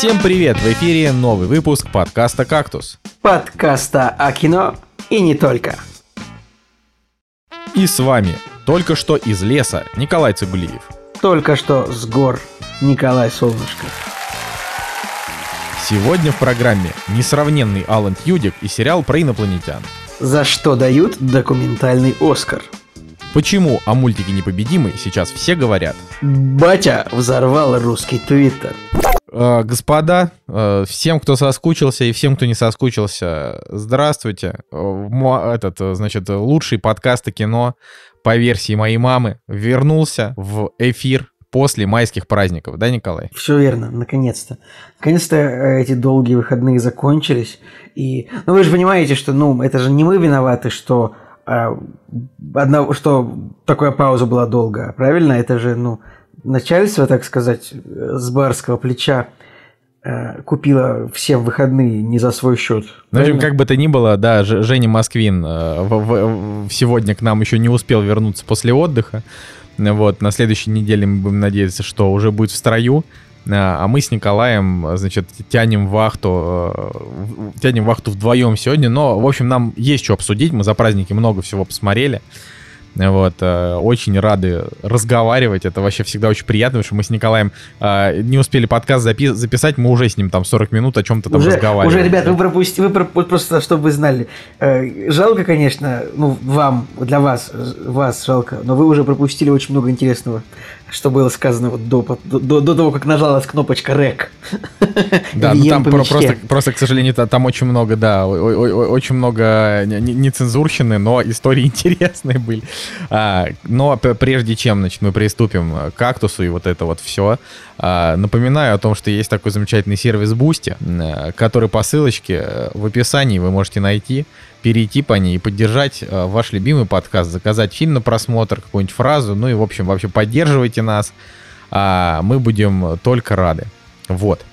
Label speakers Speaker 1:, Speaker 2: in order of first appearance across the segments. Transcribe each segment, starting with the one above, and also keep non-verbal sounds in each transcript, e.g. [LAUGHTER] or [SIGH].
Speaker 1: Всем привет! В эфире новый выпуск подкаста «Кактус».
Speaker 2: Подкаста о кино и не только.
Speaker 1: И с вами только что из леса Николай Цигулиев.
Speaker 2: Только что с гор Николай Солнышко.
Speaker 1: Сегодня в программе несравненный Алан Тьюдик и сериал про инопланетян.
Speaker 2: За что дают документальный Оскар?
Speaker 1: Почему о мультике «Непобедимый» сейчас все говорят?
Speaker 2: Батя взорвал русский твиттер.
Speaker 1: Э, господа, э, всем, кто соскучился и всем, кто не соскучился, здравствуйте. Э, Этот, значит, лучший подкаст о кино по версии моей мамы вернулся в эфир после майских праздников, да, Николай?
Speaker 2: Все верно, наконец-то. Наконец-то эти долгие выходные закончились. И, ну вы же понимаете, что, ну, это же не мы виноваты, что одна, что такая пауза была долгая, правильно? Это же, ну, начальство, так сказать, э, с барского плеча э, купило всем выходные не за свой счет.
Speaker 1: В общем, как бы то ни было, да, Женя Москвин э, в- в- в- сегодня к нам еще не успел вернуться после отдыха. Вот, на следующей неделе мы будем надеяться, что уже будет в строю. А а мы с Николаем, э, значит, тянем вахту, э, тянем вахту вдвоем сегодня. Но, в общем, нам есть что обсудить. Мы за праздники много всего посмотрели. Вот, э, очень рады разговаривать. Это вообще всегда очень приятно, потому что мы с Николаем э, не успели подкаст запи- записать, мы уже с ним там 40 минут о чем-то там
Speaker 2: уже,
Speaker 1: разговаривали.
Speaker 2: уже, ребят, вы пропустите, вы проп- вот просто, чтобы вы знали, э, жалко, конечно, ну, вам, для вас, вас жалко, но вы уже пропустили очень много интересного, что было сказано вот до, до, до- того, как нажалась кнопочка «Рек».
Speaker 1: Да, ну там про- просто, просто, к сожалению, та- там очень много, да, о- о- о- очень много не- не- нецензурщины, но истории [LAUGHS] интересные были. А, но прежде чем, значит, мы приступим к кактусу и вот это вот все, напоминаю о том, что есть такой замечательный сервис Boosty, э, который по ссылочке э, в описании вы можете найти, перейти по ней и поддержать э, ваш любимый подкаст, заказать фильм на просмотр, какую-нибудь фразу, ну и, в общем, вообще поддерживайте нас, а мы будем только рады. Вот.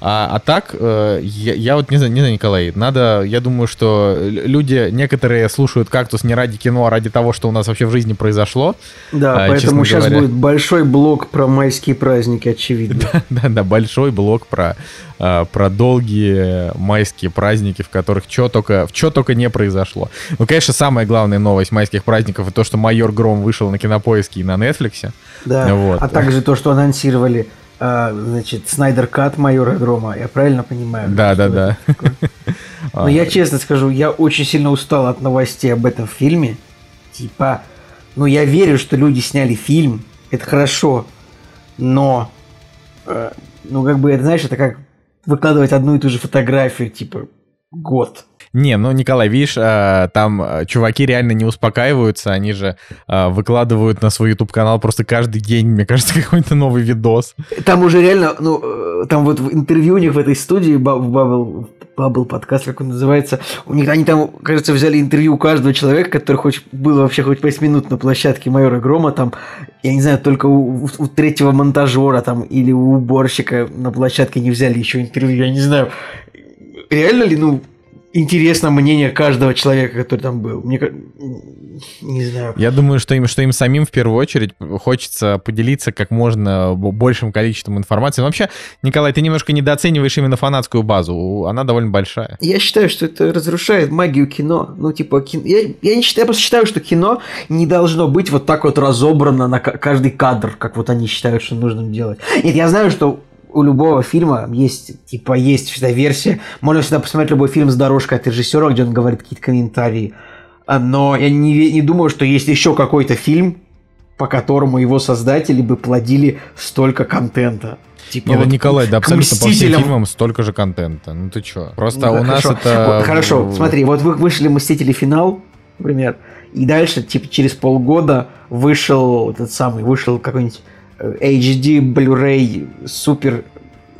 Speaker 1: А, а так, э, я, я вот не знаю, не знаю, Николай, надо, я думаю, что люди, некоторые слушают «Кактус» не ради кино, а ради того, что у нас вообще в жизни произошло.
Speaker 2: Да,
Speaker 1: А,
Speaker 2: поэтому сейчас
Speaker 1: говоря.
Speaker 2: будет большой блок про майские праздники, очевидно.
Speaker 1: Да-да, [LAUGHS] большой блок про, а, про долгие майские праздники, в которых что только, чё только не произошло. Ну, конечно, самая главная новость майских праздников — это то, что «Майор Гром» вышел на Кинопоиске и на Нетфликсе.
Speaker 2: Да,
Speaker 1: Вот.
Speaker 2: а также то, что анонсировали, значит, Снайдер Кат майора Грома, я правильно понимаю?
Speaker 1: Да, да, да.
Speaker 2: Но [LAUGHS] я честно скажу, я очень сильно устал от новостей об этом фильме. Типа, ну я верю, что люди сняли фильм, это хорошо, но, э, ну как бы, это знаешь, это как выкладывать одну и ту же фотографию, типа, год.
Speaker 1: Не, ну, Николай, видишь, а, там а, чуваки реально не успокаиваются, они же а, выкладывают на свой YouTube-канал просто каждый день, мне кажется, [LAUGHS] какой-то новый видос.
Speaker 2: Там уже реально, ну, э, там вот в интервью у них в этой студии, в Bubble, Bubble подкаст, как он называется, у них, они там, кажется, взяли интервью у каждого человека, который хоть был вообще хоть 5 минут на площадке Майора Грома, там, я не знаю, только у, у третьего монтажера там или у уборщика на площадке не взяли еще интервью, я не знаю, реально ли, ну, интересно мнение каждого человека, который там был. Мне не знаю.
Speaker 1: Я думаю, что им, что им самим в первую очередь хочется поделиться как можно большим количеством информации. Но вообще, Николай, ты немножко недооцениваешь именно фанатскую базу. Она довольно большая.
Speaker 2: Я считаю, что это разрушает магию кино. Ну, типа, кино... я, я не считаю, я просто считаю, что кино не должно быть вот так вот разобрано на ка- каждый кадр, как вот они считают, что нужно делать. Нет, я знаю, что у любого фильма есть, типа, есть всегда версия. Можно всегда посмотреть любой фильм с дорожкой от режиссера, где он говорит какие-то комментарии. А, Но я не, не думаю, что есть еще какой-то фильм, по которому его создатели бы плодили столько контента. Типа,
Speaker 1: Не, да,
Speaker 2: вот
Speaker 1: Николай, да абсолютно по всем фильмам столько же контента. Ну ты чё? Просто
Speaker 2: Ну,
Speaker 1: у нас
Speaker 2: хорошо.
Speaker 1: это...
Speaker 2: Вот, хорошо, смотри, вот вы вышли «Мстители. Финал», например, и дальше, типа, через полгода вышел этот самый, вышел какой-нибудь HD, Blu-ray, супер,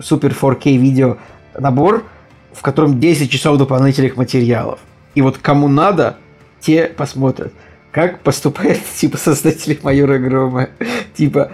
Speaker 2: супер 4K видео набор, в котором 10 часов дополнительных материалов. И вот кому надо, те посмотрят. Как поступают, [LAUGHS] типа, создатели майора Грома. [LAUGHS] Типа,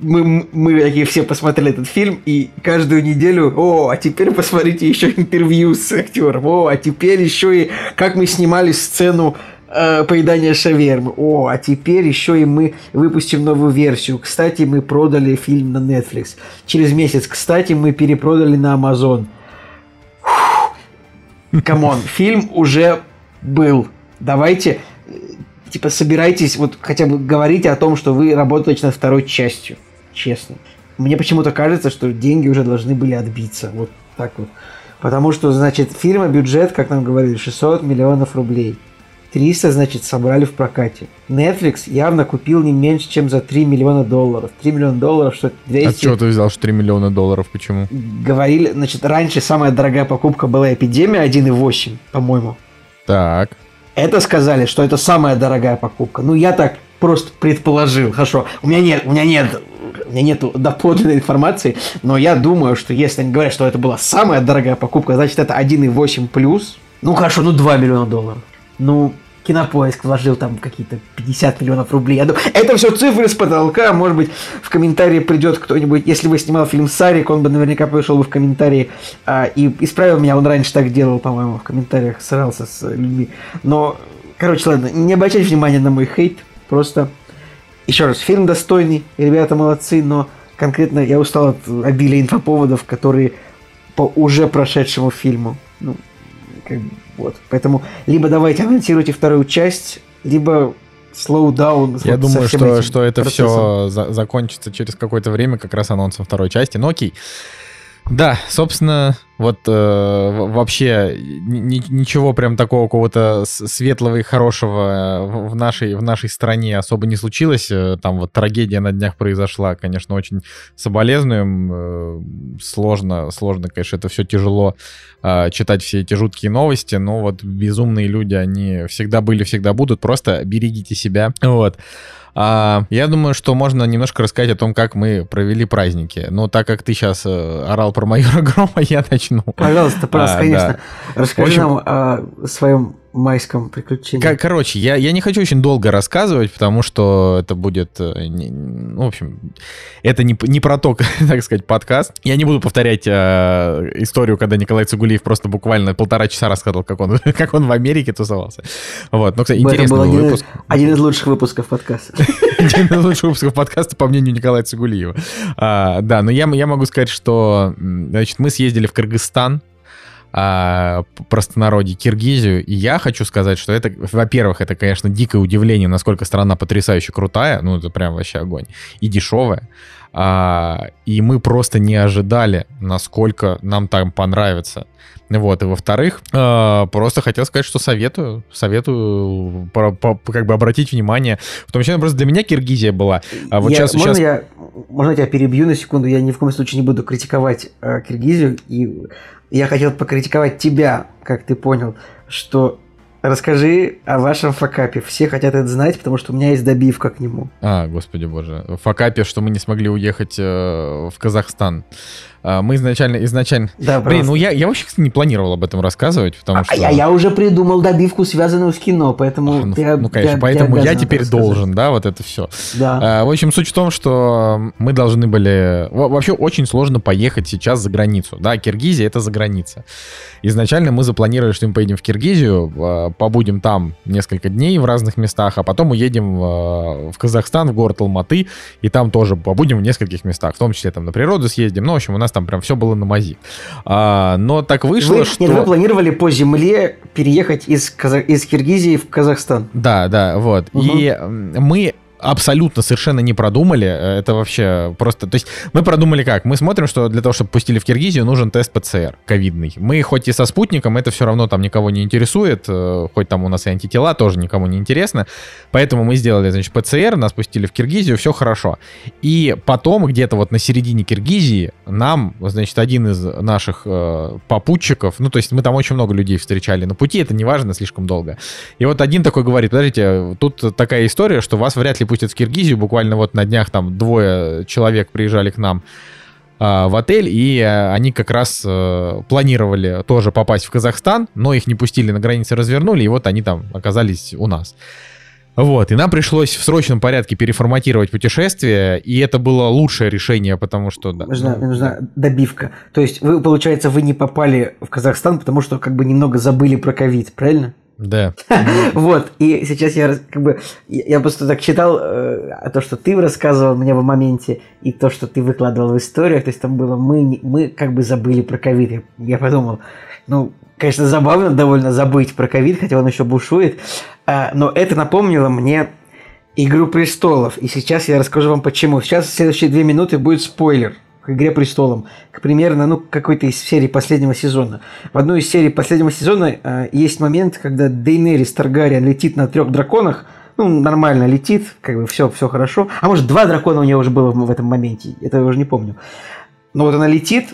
Speaker 2: мы, мы такие все посмотрели этот фильм, и каждую неделю, о, а теперь посмотрите еще интервью с актером, о, а теперь еще и как мы снимали сцену э, поедания шавермы. О, а теперь еще и мы выпустим новую версию. Кстати, мы продали фильм на Netflix. Через месяц, кстати, мы перепродали на Amazon. Come on, [LAUGHS] фильм уже был. Давайте, э, типа, собирайтесь, вот хотя бы говорите о том, что вы работаете над второй частью. Честно. Мне почему-то кажется, что деньги уже должны были отбиться. Вот так вот. Потому что, значит, фильма бюджет, как нам говорили, 600 миллионов рублей. 300, значит, собрали в прокате. Netflix явно купил не меньше, чем за 3 миллиона долларов. 3 миллиона долларов, что 200...
Speaker 1: А что ты взял, что 3 миллиона долларов? Почему?
Speaker 2: Говорили, значит, раньше самая дорогая покупка была «Эпидемия» 1,8, по-моему.
Speaker 1: Так.
Speaker 2: Это сказали, что это самая дорогая покупка. Ну, я так просто предположил. Хорошо, у меня нет, у меня нет у меня нету доподлинной информации, но я думаю, что если они говорят, что это была самая дорогая покупка, значит это 1,8 плюс. Ну хорошо, ну 2 миллиона долларов. Ну, Кинопоиск вложил там какие-то 50 миллионов рублей. Я думаю, это все цифры с потолка. Может быть, в комментарии придет кто-нибудь. Если бы снимал фильм Сарик, он бы наверняка пришел бы в комментарии а, и исправил меня. Он раньше так делал, по-моему, в комментариях срался с людьми. Но, короче, ладно, не обращайте внимания на мой хейт. Просто еще раз, фильм достойный, ребята молодцы, но конкретно я устал от обилия инфоповодов, которые по уже прошедшему фильму. Ну, как бы, вот. Поэтому либо давайте анонсируйте вторую часть, либо slow down.
Speaker 1: Я вот думаю, что, что это процессом. все за закончится через какое-то время, как раз анонсом второй части. Но окей. Да, собственно, вот э, вообще ни, ничего прям такого какого-то светлого и хорошего э, в нашей, в нашей стране особо не случилось. Э, там вот трагедия на днях произошла, конечно, очень соболезнуем. Э, сложно, сложно, конечно, это все тяжело э, читать все эти жуткие новости, но вот безумные люди, они всегда были, всегда будут. Просто берегите себя. Вот. А, я думаю, что можно немножко рассказать о том, как мы провели праздники. Но так как ты сейчас э, орал про майора [LAUGHS] Грома, я начну.
Speaker 2: Пожалуйста, пожалуйста, а, конечно. Да. Расскажи общем, нам о своем майском приключении.
Speaker 1: Короче, я, я не хочу очень долго рассказывать, потому что это будет, э, ну, в общем, это не, не про то, [LAUGHS] так сказать, подкаст. Я не буду повторять э, историю, когда Николай Цугулиев просто буквально полтора часа рассказывал, как он, [LAUGHS] как он в Америке тусовался. Вот, но, кстати, интересный был
Speaker 2: один, выпуск. Один из лучших выпусков подкаста. [LAUGHS]
Speaker 1: Один из лучших выпусков подкаста, по мнению Николая Цугулиева. А, да, но я могу сказать, что, значит, мы съездили в Кыргызстан, а, простонародье Киргизию. И я хочу сказать, что это, во-первых, это, конечно, дикое удивление, насколько страна потрясающе крутая, ну это прям вообще огонь, и дешевая. А, и мы просто не ожидали, насколько нам там понравится. Вот, и во-вторых, э, просто хотел сказать, что советую, советую по, по, как бы обратить внимание, в том числе просто для меня Киргизия была.
Speaker 2: А вот я, сейчас, можно, сейчас... Я, можно я тебя перебью на секунду? Я ни в коем случае не буду критиковать э, Киргизию, и я хотел покритиковать тебя, как ты понял, что Расскажи о вашем факапе. Все хотят это знать, потому что у меня есть добивка к нему.
Speaker 1: А, господи боже. Факапе, что мы не смогли уехать э, в Казахстан. А, мы изначально, изначально... Да, Блин, ну я, я вообще, кстати, не планировал об этом рассказывать, потому а, что...
Speaker 2: Я, я уже придумал добивку, связанную с кино, поэтому... А,
Speaker 1: ну, ты, ну, конечно, ты, поэтому ты я теперь должен, да, вот это все. Да. А, в общем, суть в том, что мы должны были... Вообще очень сложно поехать сейчас за границу, да, Киргизия — это за граница. Изначально мы запланировали, что мы поедем в Киргизию, а, побудем там несколько дней в разных местах, а потом уедем в Казахстан, в город Алматы, и там тоже побудем в нескольких местах, в том числе там на природу съездим. Ну, в общем, у нас нас там прям все было на мази. А, но так вышло,
Speaker 2: вы,
Speaker 1: что...
Speaker 2: Нет, вы планировали по земле переехать из, Казах... из Киргизии в Казахстан.
Speaker 1: Да, да, вот. Угу. И мы абсолютно совершенно не продумали. Это вообще просто... То есть мы продумали как? Мы смотрим, что для того, чтобы пустили в Киргизию, нужен тест ПЦР ковидный. Мы хоть и со спутником, это все равно там никого не интересует, э, хоть там у нас и антитела, тоже никому не интересно. Поэтому мы сделали, значит, ПЦР, нас пустили в Киргизию, все хорошо. И потом где-то вот на середине Киргизии нам, значит, один из наших э, попутчиков, ну, то есть мы там очень много людей встречали на пути, это не важно, слишком долго. И вот один такой говорит, подождите, тут такая история, что вас вряд ли пустят в Киргизию. Буквально вот на днях там двое человек приезжали к нам а, в отель, и а, они как раз а, планировали тоже попасть в Казахстан, но их не пустили на границе, развернули, и вот они там оказались у нас. Вот, и нам пришлось в срочном порядке переформатировать путешествие, и это было лучшее решение, потому что... Да,
Speaker 2: нужна, ну, нужна добивка. То есть вы, получается, вы не попали в Казахстан, потому что как бы немного забыли про ковид, правильно?
Speaker 1: Да. [LAUGHS]
Speaker 2: Вот, и сейчас я как бы, я просто так читал э, то, что ты рассказывал мне в моменте, и то, что ты выкладывал в историях, то есть там было, мы, мы как бы забыли про ковид. Я, подумал, ну, конечно, забавно довольно забыть про ковид, хотя он еще бушует, а, но это напомнило мне Игру престолов. И сейчас я расскажу вам почему. Сейчас в следующие две минуты будет спойлер к «Игре престолам», к примерно, ну, какой-то из серий последнего сезона. В одной из серий последнего сезона э, есть момент, когда Дейнерис Таргариен летит на трех драконах, ну, нормально летит, как бы все, все хорошо. А может, два дракона у нее уже было в этом моменте, это я уже не помню. Но вот она летит,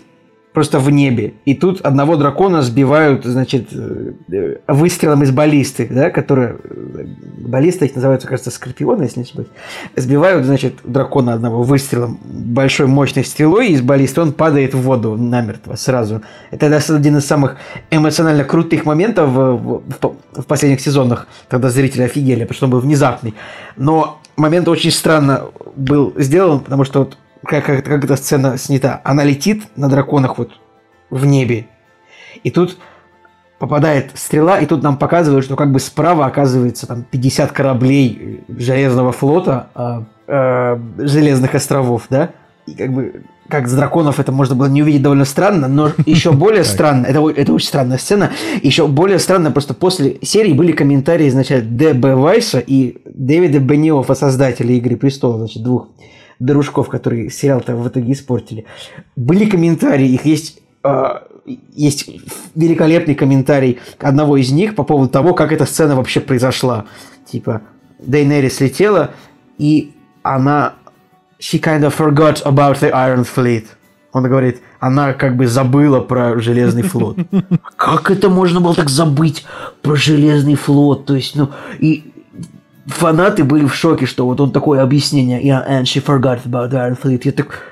Speaker 2: просто в небе. И тут одного дракона сбивают, значит, э, выстрелом из баллисты, да, которые... Э, баллисты их называются, кажется, скорпионы, если не ошибаюсь. Сбивают, значит, дракона одного выстрелом большой мощной стрелой из баллисты, он падает в воду намертво сразу. Это один из самых эмоционально крутых моментов в, в, в последних сезонах, когда зрители офигели, потому что он был внезапный. Но момент очень странно был сделан, потому что вот как, как, эта сцена снята. Она летит на драконах вот в небе. И тут попадает стрела, и тут нам показывают, что как бы справа оказывается там 50 кораблей Железного флота, э, э, Железных островов, да? И как бы как с драконов это можно было не увидеть довольно странно, но [LAUGHS] еще более странно, это, это очень странная сцена, еще более странно, просто после серии были комментарии, значит, Д.Б. Вайса и Дэвида Бенниофа, создателя «Игры престолов», значит, двух дружков, которые сериал-то в итоге испортили. Были комментарии, их есть а, есть великолепный комментарий одного из них по поводу того, как эта сцена вообще произошла. Типа, Дейнерис летела, и она... She kind of forgot about the Iron Fleet. Он говорит, она как бы забыла про Железный флот. [LAUGHS] Как это можно было так забыть про Железный флот? То есть, ну, и фанаты были в шоке, что вот он такое объяснение, yeah, and she forgot about Iron Fleet. Я так...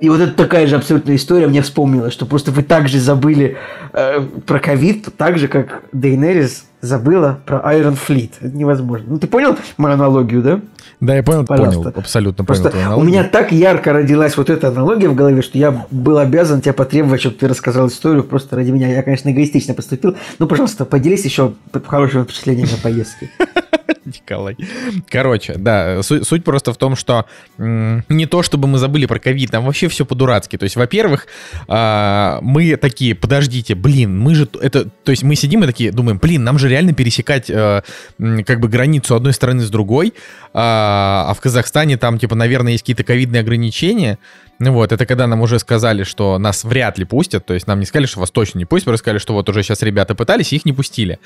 Speaker 2: И вот это такая же абсолютная история мне вспомнилась, что просто вы также забыли э, про ковид, так же, как Дейнерис забыла про Iron Fleet. Это невозможно. Ну, ты понял мою аналогию, да?
Speaker 1: Да, я понял, Пожалуйста. понял, абсолютно
Speaker 2: Просто
Speaker 1: понял
Speaker 2: твою У меня так ярко родилась вот эта аналогия в голове, что я был обязан тебя потребовать, чтобы ты рассказал историю просто ради меня. Я, конечно, эгоистично поступил. Ну, пожалуйста, поделись еще хорошими впечатлениями о поездке. [LAUGHS]
Speaker 1: Николай. Короче, да, суть, суть просто в том, что м- не то, чтобы мы забыли про ковид, там вообще все по-дурацки. То есть, во-первых, э- мы такие, подождите, блин, мы же это, то есть мы сидим и такие думаем, блин, нам же реально пересекать э- как бы границу одной страны с другой, а, а в Казахстане там типа, наверное, есть какие-то ковидные ограничения. Ну вот, это когда нам уже сказали, что нас вряд ли пустят, то есть нам не сказали, что вас точно не пустят, просто сказали, что вот уже сейчас ребята пытались, их не пустили.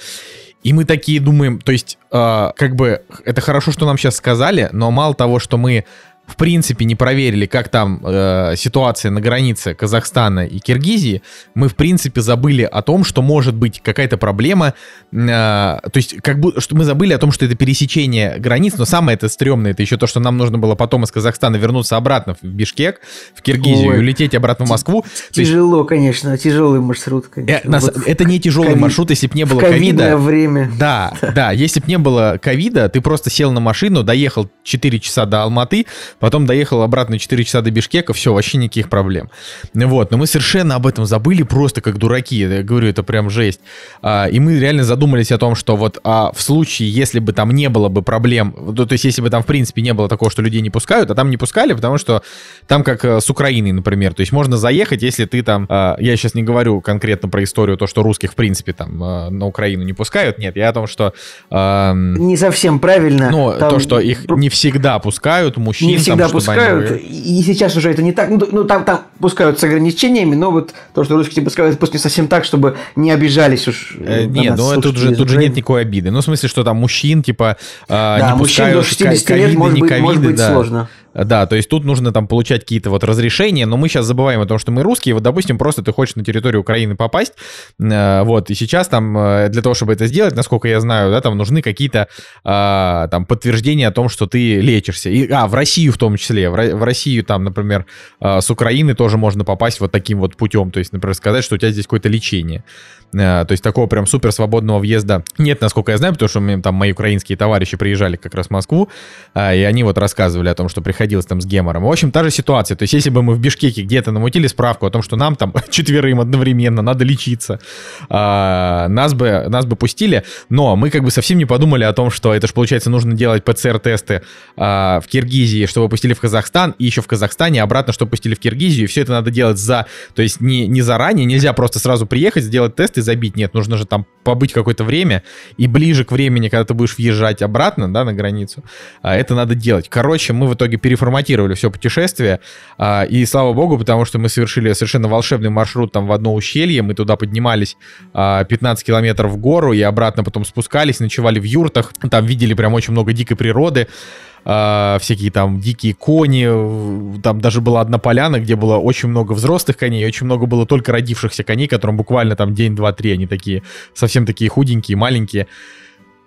Speaker 1: И мы такие думаем, то есть, э, как бы, это хорошо, что нам сейчас сказали, но мало того, что мы в принципе не проверили, как там э, ситуация на границе Казахстана и Киргизии, мы в принципе забыли о том, что может быть какая-то проблема, э, то есть как будто что мы забыли о том, что это пересечение границ, но самое это стрёмное, это еще то, что нам нужно было потом из Казахстана вернуться обратно в Бишкек, в Киргизию, Ой, и улететь обратно в Москву.
Speaker 2: Тяжело, есть, конечно, тяжелый маршрут, конечно.
Speaker 1: Э, нас, вот это не тяжелый ковид, маршрут, если бы не было ковида.
Speaker 2: время.
Speaker 1: Да, [LAUGHS] да, если бы не было ковида, ты просто сел на машину, доехал 4 часа до Алматы, Потом доехал обратно 4 часа до Бишкека, все, вообще никаких проблем. Вот, но мы совершенно об этом забыли, просто как дураки. Я говорю, это прям жесть. А, и мы реально задумались о том, что вот а, в случае, если бы там не было бы проблем, то, есть если бы там в принципе не было такого, что людей не пускают, а там не пускали, потому что там как э, с Украиной, например, то есть можно заехать, если ты там, а, я сейчас не говорю конкретно про историю, то, что русских в принципе там а, на Украину не пускают, нет, я о том, что...
Speaker 2: Не совсем правильно.
Speaker 1: Ну, там... то, что их не всегда пускают, мужчин,
Speaker 2: всегда пускают, они... и сейчас уже это не так. Ну, ну там, там пускают с ограничениями, но вот то, что русские пускают, пусть не совсем так, чтобы не обижались уж.
Speaker 1: Э, нет, ну тут же, тут же нет никакой обиды. Ну, в смысле, что там мужчин, типа, э, да, не мужчин пускают до 60 лет, может быть, ковиды, может быть да. сложно. Да, то есть тут нужно там получать какие-то вот разрешения, но мы сейчас забываем о том, что мы русские. Вот, допустим, просто ты хочешь на территорию Украины попасть, э, вот, и сейчас там э, для того, чтобы это сделать, насколько я знаю, да, там нужны какие-то э, там подтверждения о том, что ты лечишься. И, а, в Россию в том числе. В, Россию там, например, э, с Украины тоже можно попасть вот таким вот путем. То есть, например, сказать, что у тебя здесь какое-то лечение. Э, то есть такого прям супер свободного въезда нет, насколько я знаю, потому что там мои украинские товарищи приезжали как раз в Москву, э, и они вот рассказывали о том, что приходилось там с гемором. В общем, та же ситуация. То есть, если бы мы в Бишкеке где-то намутили справку о том, что нам там [LAUGHS] четверым одновременно надо лечиться, а, нас, бы, нас бы пустили, но мы как бы совсем не подумали о том, что это же, получается, нужно делать ПЦР-тесты а, в Киргизии, чтобы пустили в Казахстан, и еще в Казахстане обратно, чтобы пустили в Киргизию, и все это надо делать за, то есть не, не заранее, нельзя просто сразу приехать, сделать тест и забить, нет, нужно же там побыть какое-то время, и ближе к времени, когда ты будешь въезжать обратно, да, на границу, а, это надо делать. Короче, мы в итоге переформатировали все путешествие, а, и слава богу, потому что мы совершили совершенно волшебный маршрут там в одно ущелье, мы туда поднимались 15 а, километров в гору и обратно потом спускались, ночевали в юртах, там видели прям очень много дикой природы, Uh, всякие там дикие кони, там даже была одна поляна, где было очень много взрослых коней, очень много было только родившихся коней, которым буквально там день, два, три, они такие, совсем такие худенькие, маленькие.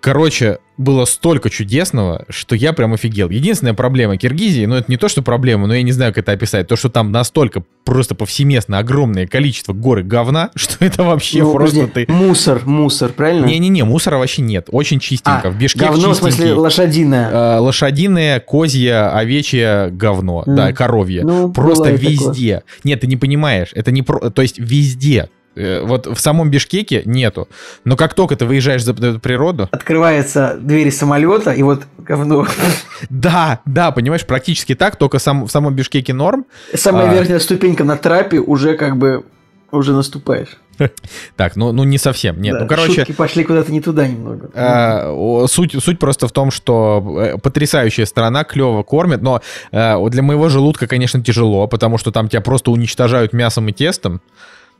Speaker 1: Короче, было столько чудесного, что я прям офигел. Единственная проблема Киргизии, ну это не то, что проблема, но я не знаю, как это описать, то, что там настолько просто повсеместно огромное количество горы говна, [LAUGHS] что это вообще ну, просто
Speaker 2: подожди, ты... Мусор, мусор, правильно?
Speaker 1: Не-не-не, мусора вообще нет, очень чистенько.
Speaker 2: А, в Бишкек говно, в смысле лошадиное?
Speaker 1: Э, лошадиное, козье, овечье говно, mm. да, коровье. Ну, просто везде. Такое. Нет, ты не понимаешь, это не про... То есть везде вот в самом Бишкеке нету. Но как только ты выезжаешь за природу...
Speaker 2: Открывается двери самолета, и вот говно.
Speaker 1: Да, да, понимаешь, практически так, только сам, в самом Бишкеке норм.
Speaker 2: Самая а... верхняя ступенька на трапе уже как бы уже наступаешь. [LAUGHS]
Speaker 1: Так, ну, ну не совсем, нет. Да, ну, короче... Шутки
Speaker 2: пошли куда-то не туда немного.
Speaker 1: А, суть, суть просто в том, что э, потрясающая страна, клево кормит, но а, для моего желудка, конечно, тяжело, потому что там тебя просто уничтожают мясом и тестом.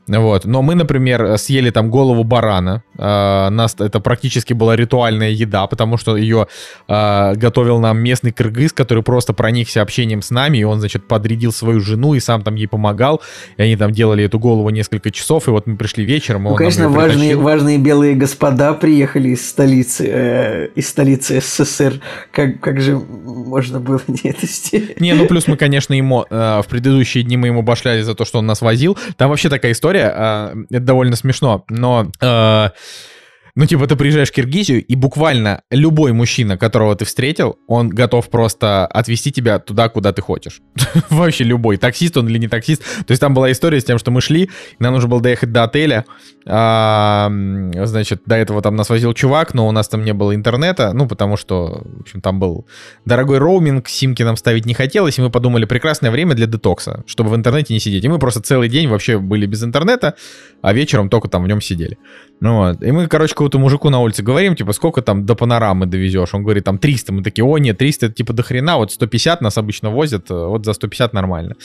Speaker 1: Вот. Но мы, например, съели там голову барана. Э, нас это практически была ритуальная еда, потому что ее э, готовил нам местный кыргыз, который просто проникся общением с нами, и он, значит, подрядил свою жену и сам там ей помогал. И они там делали эту голову несколько часов, и вот мы пришли вечером.
Speaker 2: Ну, конечно, важные, важные белые господа приехали из столицы, э, из столицы СССР. Как, как же можно было не это сделать?
Speaker 1: Не, ну плюс мы, конечно, ему э, в предыдущие дни мы ему башляли за то, что он нас возил. Там вообще такая история история, а, это довольно смешно, но... А, ну, типа, ты приезжаешь в Киргизию, и буквально любой мужчина, которого ты встретил, он готов просто отвезти тебя туда, куда ты хочешь. [LAUGHS] Вообще любой. Таксист он или не таксист. То есть там была история с тем, что мы шли, нам нужно было доехать до отеля. А, значит, до этого там нас возил чувак, но у нас там не было интернета, ну, потому что, в общем, там был дорогой роуминг, симки нам ставить не хотелось, и мы подумали, прекрасное время для детокса, чтобы в интернете не сидеть. И мы просто целый день вообще были без интернета, а вечером только там в нем сидели. Ну вот. И мы, короче, какому-то мужику на улице говорим, типа, сколько там до панорамы довезешь? Он говорит, там 300. Мы такие, о, нет, 300 это типа до хрена, вот 150 нас обычно возят, э, вот за 150 нормально.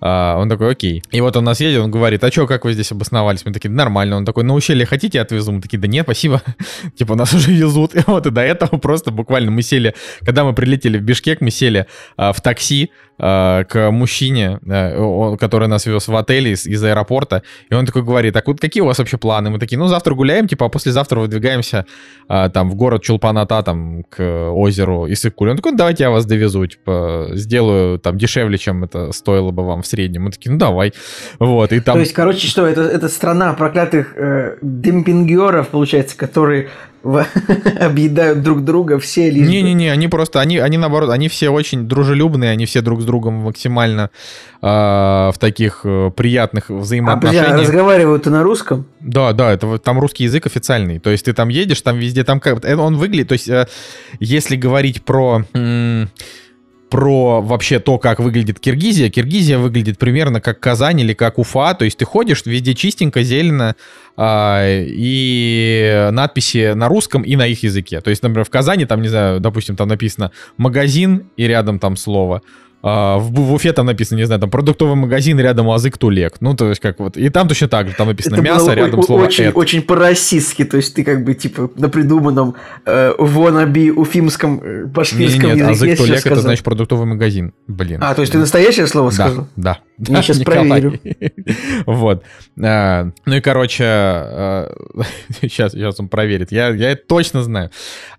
Speaker 1: А, он такой, окей. И вот он нас едет, он говорит, а что, как вы здесь обосновались? Мы такие, нормально. Он такой, на ущелье хотите, отвезу? Мы такие, да нет, спасибо. [LAUGHS] типа, нас уже везут. И [LAUGHS] вот и до этого просто буквально мы сели, когда мы прилетели в Бишкек, мы сели а, в такси, а, к мужчине, а, который нас вез в отеле из, из аэропорта, и он такой говорит, так вот какие у вас вообще планы? Мы такие, ну завтра гуляем, типа, а послезавтра выдвигаемся а, там в город Чулпаната, там к озеру Исыкуль. Он такой, ну, давайте я вас довезу, типа, сделаю там дешевле, чем это стоило бы вам в среднем. Мы такие, ну давай. Вот, и там...
Speaker 2: То есть, короче, что, это, это страна проклятых э, демпингеров, получается, которые [LAUGHS] объедают друг друга все лишь
Speaker 1: Не-не-не, они просто, они, они наоборот, они все очень дружелюбные, они все друг с другом максимально э, в таких э, приятных взаимоотношениях. А,
Speaker 2: разговаривают на русском?
Speaker 1: Да, да, это там русский язык официальный. То есть ты там едешь, там везде, там как э, он выглядит, то есть э, если говорить про... М- про вообще то, как выглядит Киргизия. Киргизия выглядит примерно как Казань или как Уфа. То есть ты ходишь, везде чистенько, зелено, а, и надписи на русском и на их языке. То есть, например, в Казани там, не знаю, допустим, там написано магазин и рядом там слово. А, в, в Уфе там написано, не знаю, там продуктовый магазин рядом Азык Тулек. Ну, то есть как вот. И там точно так же, там написано Это мясо, рядом слово
Speaker 2: очень, очень по-российски, то есть ты как бы типа на придуманном э, уфимском э, башкирском
Speaker 1: нет, нет. Азык Тулек это значит продуктовый магазин. Блин.
Speaker 2: А, то есть ты настоящее слово
Speaker 1: да,
Speaker 2: сказал?
Speaker 1: Да.
Speaker 2: Я сейчас [LAUGHS] проверю. [LAUGHS]
Speaker 1: вот. А, ну и, короче, [LAUGHS] сейчас, сейчас он проверит, я, я это точно знаю.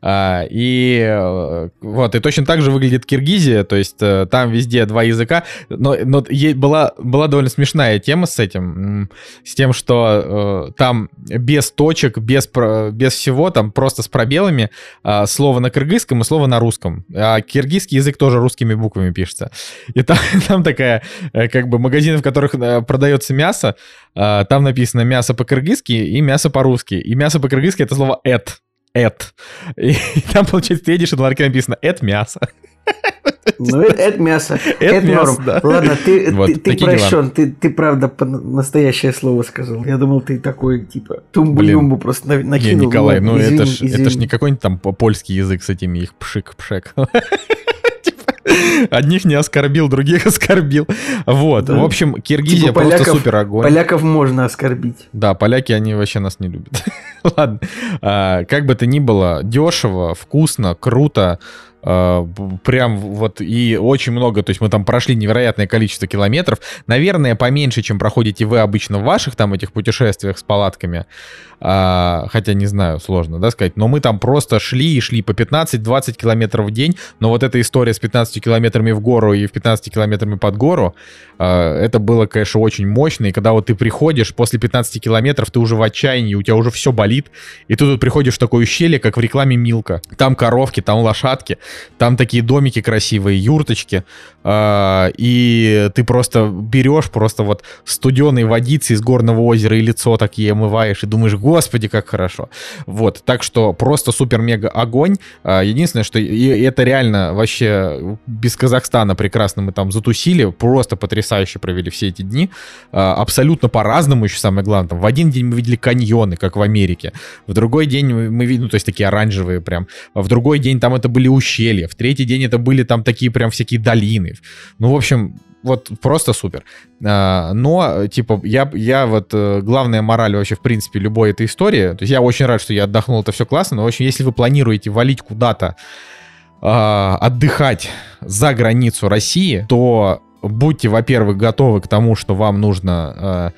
Speaker 1: А, и э, вот, и точно так же выглядит Киргизия, то есть э, там везде два языка, но, но была, была довольно смешная тема с этим, с тем, что там без точек, без, без всего, там просто с пробелами а, слово на кыргызском и слово на русском. А киргизский язык тоже русскими буквами пишется. И там, [LAUGHS] там такая, как бы, магазины, в которых продается мясо, а, там написано мясо по-кыргызски и мясо по-русски. И мясо по-кыргызски это слово «эт». «Эт». И, [LAUGHS] и там, получается, ты едешь, и на ларьке написано «эт мясо». [LAUGHS]
Speaker 2: Ну, это, [LAUGHS] это мясо. Это, это мясо, норм. Да. Ладно, ты, [LAUGHS] вот, ты, ты прощен. Ты, ты правда настоящее слово сказал. Я думал, ты такой, типа, тумбу-юмбу просто накинул.
Speaker 1: Не, Николай, ну, ну извини, это ж, извини. это ж не какой-нибудь там польский язык с этими их пшик-пшек. [LAUGHS] Одних не оскорбил, других оскорбил. Вот. Да. В общем, Киргизия типа просто супер огонь.
Speaker 2: Поляков можно оскорбить.
Speaker 1: Да, поляки, они вообще нас не любят. Ладно. А, как бы то ни было, дешево, вкусно, круто. А, прям вот и очень много, то есть мы там прошли невероятное количество километров, наверное, поменьше, чем проходите вы обычно в ваших там этих путешествиях с палатками, а, хотя не знаю, сложно, да, сказать, но мы там просто шли и шли по 15-20 километров в день, но вот эта история с 15 километрами в гору и в 15 километрами под гору, а, это было, конечно, очень мощно, и когда вот ты приходишь после 15 километров, ты уже в отчаянии, у тебя уже все болит, и ты тут приходишь в такое ущелье, как в рекламе Милка, там коровки, там лошадки, там такие домики красивые, юрточки, э, и ты просто берешь просто вот студеной водицы из горного озера и лицо так ей омываешь, и думаешь, господи, как хорошо. Вот, так что просто супер-мега огонь. Э, единственное, что и это реально вообще без Казахстана прекрасно мы там затусили, просто потрясающе провели все эти дни. Э, абсолютно по-разному еще самое главное. Там, в один день мы видели каньоны, как в Америке. В другой день мы видели, ну, то есть такие оранжевые прям. В другой день там это были ущелья, в третий день это были там такие прям всякие долины. Ну, в общем, вот просто супер. А, но, типа, я, я вот, э, главная мораль вообще, в принципе, любой этой истории, то есть я очень рад, что я отдохнул, это все классно, но, в общем, если вы планируете валить куда-то, а, отдыхать за границу России, то будьте, во-первых, готовы к тому, что вам нужно а,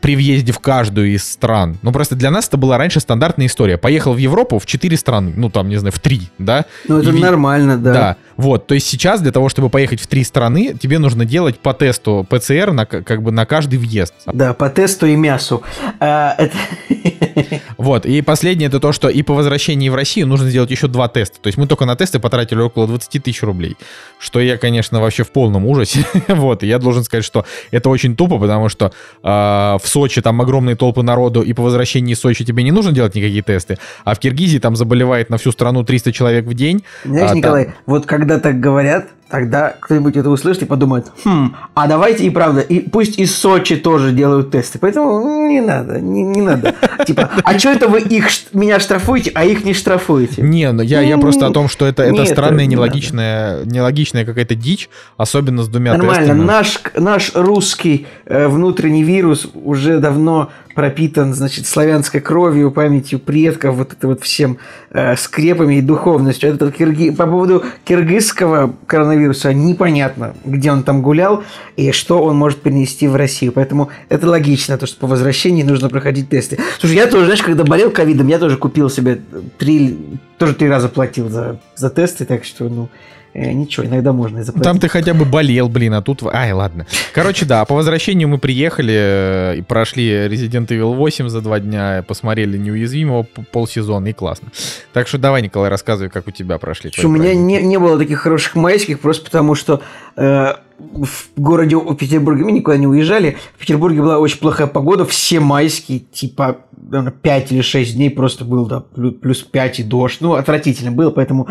Speaker 1: при въезде в каждую из стран. Ну, просто для нас это была раньше стандартная история. Поехал в Европу в четыре страны, ну, там, не знаю, в три, да?
Speaker 2: Ну, это и, нормально, да.
Speaker 1: Да, вот, то есть сейчас для того, чтобы поехать в три страны, тебе нужно делать по тесту ПЦР на, как бы на каждый въезд.
Speaker 2: Да, по тесту и мясу. А, это... [LAUGHS]
Speaker 1: Вот, и последнее это то, что и по возвращении в Россию нужно сделать еще два теста. То есть мы только на тесты потратили около 20 тысяч рублей, что я, конечно, вообще в полном ужасе. [LAUGHS] вот, и я должен сказать, что это очень тупо, потому что э, в Сочи там огромные толпы народу, и по возвращении из Сочи тебе не нужно делать никакие тесты, а в Киргизии там заболевает на всю страну 300 человек в день.
Speaker 2: Знаешь, а, Николай, там... вот когда так говорят, тогда кто-нибудь это услышит и подумает, хм, а давайте и правда, и пусть из Сочи тоже делают тесты. Поэтому ну, не надо, не, не надо. [LAUGHS] Типа, а что это вы их меня штрафуете, а их не штрафуете?
Speaker 1: Не, ну я, я просто о том, что это, это странная, нелогичная, нелогичная какая-то дичь, особенно с двумя
Speaker 2: Нормально. Наш, наш русский э, внутренний вирус уже давно пропитан, значит, славянской кровью, памятью предков, вот это вот всем э, скрепами и духовностью. Этот кирги... По поводу киргизского коронавируса непонятно, где он там гулял и что он может принести в Россию. Поэтому это логично, то, что по возвращении нужно проходить тесты. Слушай, я тоже, знаешь, когда болел ковидом, я тоже купил себе три, тоже три раза платил за, за тесты, так что, ну, э, ничего, иногда можно и заплатить.
Speaker 1: Там ты хотя бы болел, блин, а тут... Ай, ладно. Короче, да, по возвращению мы приехали э, и прошли Resident Evil 8 за два дня, посмотрели неуязвимого полсезона, и классно. Так что давай, Николай, рассказывай, как у тебя прошли.
Speaker 2: Что, у меня не, не было таких хороших майских, просто потому что э, в городе в Петербурге мы никуда не уезжали. В Петербурге была очень плохая погода, все майские, типа, наверное, 5 или 6 дней просто был, да, плюс 5 и дождь. Ну, отвратительно было, поэтому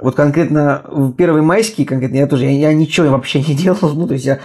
Speaker 2: вот конкретно в первый майский, конкретно я тоже, я, я ничего вообще не [LAUGHS] делал. Ну, то есть я,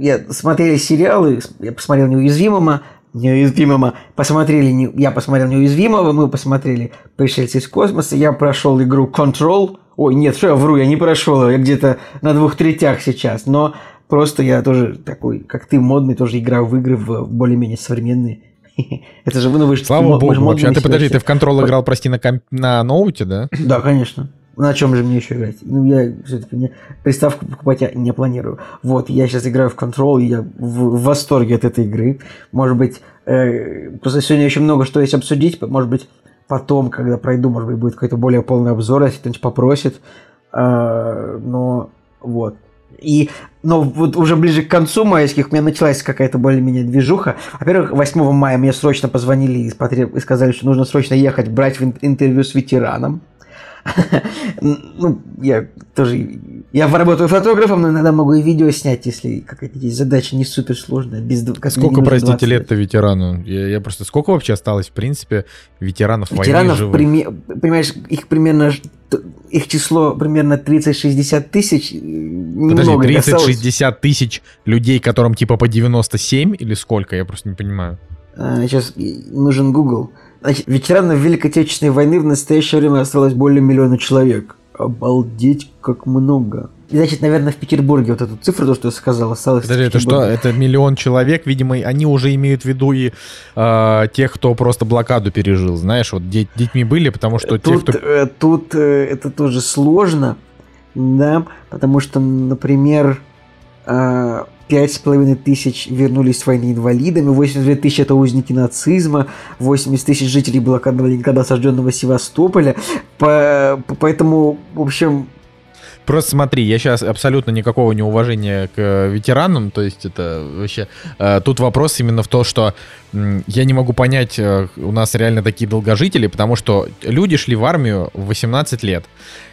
Speaker 2: я смотрели сериалы, я посмотрел «Неуязвимого», неуязвимого. Посмотрели, я посмотрел неуязвимого, мы посмотрели пришельцы из космоса, я прошел игру Control, Ой, нет, что я вру, я не прошел, я где-то на двух третях сейчас, но просто я тоже такой, как ты, модный, тоже играю в игры в более-менее современные. [LAUGHS]
Speaker 1: Это же ну вы же... Слава богу, вообще. А ты подожди, ты в Control играл, прости, на, комп... на ноуте, да?
Speaker 2: Да, конечно. На чем же мне еще играть? Ну, я все-таки мне приставку покупать я не планирую. Вот, я сейчас играю в Control, и я в, в восторге от этой игры. Может быть, э, просто сегодня еще много что есть обсудить. Может быть, потом, когда пройду, может быть, будет какой-то более полный обзор, если кто-нибудь попросит. Э, но вот. И, но вот уже ближе к концу майских у меня началась какая-то более-менее движуха. Во-первых, 8 мая мне срочно позвонили и, потреб... и сказали, что нужно срочно ехать брать интервью с ветераном. [LAUGHS] ну, я тоже... Я работаю фотографом, но иногда могу и видео снять, если какая-то есть задача не супер сложная. Без,
Speaker 1: сколько, простите, лет-то ветерану? Я, я просто... Сколько вообще осталось, в принципе, ветеранов,
Speaker 2: ветеранов войны живых? Прими... Понимаешь, их примерно... Их число примерно 30-60 тысяч.
Speaker 1: Подожди, 30-60 тысяч людей, которым типа по 97 или сколько? Я просто не понимаю.
Speaker 2: А, сейчас нужен Google. Значит, ветеранов Великой Отечественной войны в настоящее время осталось более миллиона человек. Обалдеть, как много. И, значит, наверное, в Петербурге вот эту цифру, то, что я сказал, осталось...
Speaker 1: Подожди, это что? Это миллион человек, видимо, они уже имеют в виду и э, тех, кто просто блокаду пережил, знаешь, вот деть, детьми были, потому что
Speaker 2: тут,
Speaker 1: те, кто...
Speaker 2: Э, тут э, это тоже сложно, да, потому что, например, э, пять с половиной тысяч вернулись с войны инвалидами, 82 тысячи это узники нацизма, 80 тысяч жителей блокадного Ленинграда, осажденного Севастополя. По, поэтому, в общем,
Speaker 1: Просто смотри, я сейчас абсолютно никакого неуважения к ветеранам, то есть это вообще... Э, тут вопрос именно в том, что э, я не могу понять, э, у нас реально такие долгожители, потому что люди шли в армию в 18 лет.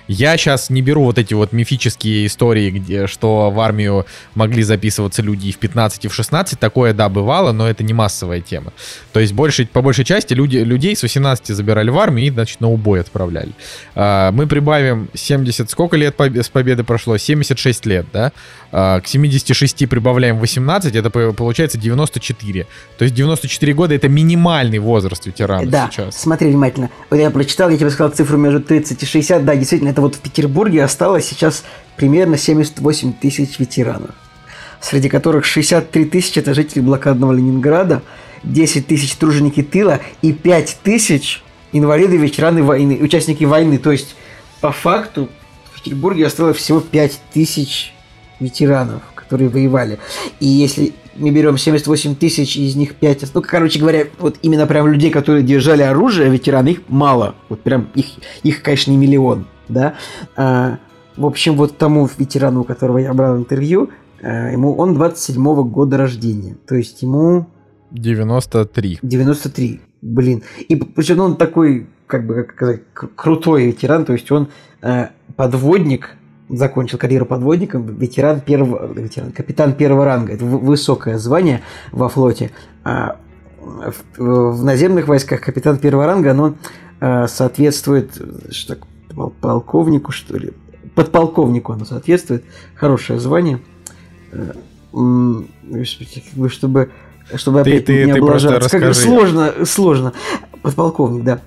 Speaker 1: Я сейчас не беру вот эти вот мифические истории, где, что в армию могли записываться люди и в 15, и в 16. Такое, да, бывало, но это не массовая тема. То есть больше, по большей части люди, людей с 18 забирали в армию и, значит, на убой отправляли. А, мы прибавим 70... Сколько лет с победы прошло? 76 лет, да? А, к 76 прибавляем 18, это получается 94. То есть 94 года это минимальный возраст ветеранов
Speaker 2: да,
Speaker 1: сейчас.
Speaker 2: смотри внимательно. Вот я прочитал, я тебе сказал цифру между 30 и 60. Да, действительно, это вот в Петербурге осталось сейчас примерно 78 тысяч ветеранов. Среди которых 63 тысячи это жители блокадного Ленинграда, 10 тысяч труженики тыла и 5 тысяч инвалиды, ветераны войны, участники войны. То есть, по факту, в Петербурге осталось всего 5 тысяч ветеранов, которые воевали. И если мы берем 78 тысяч, из них 5... Ну, короче говоря, вот именно прям людей, которые держали оружие, ветераны, их мало. Вот прям их, их конечно, не миллион, да. А, в общем, вот тому ветерану, у которого я брал интервью, а, ему он 27-го года рождения. То есть ему...
Speaker 1: 93.
Speaker 2: 93. Блин. И причем он такой, как бы, как сказать, крутой ветеран, то есть он э, подводник, закончил карьеру подводником, ветеран первого, ветеран, капитан первого ранга. Это высокое звание во флоте. А в, в наземных войсках капитан первого ранга, оно а, соответствует что полковнику, что ли. Подполковнику оно соответствует. Хорошее звание. Э, чтобы чтобы опять
Speaker 1: ты,
Speaker 2: не
Speaker 1: ты
Speaker 2: облажаться.
Speaker 1: Как
Speaker 2: сложно, сложно. Подполковник, да.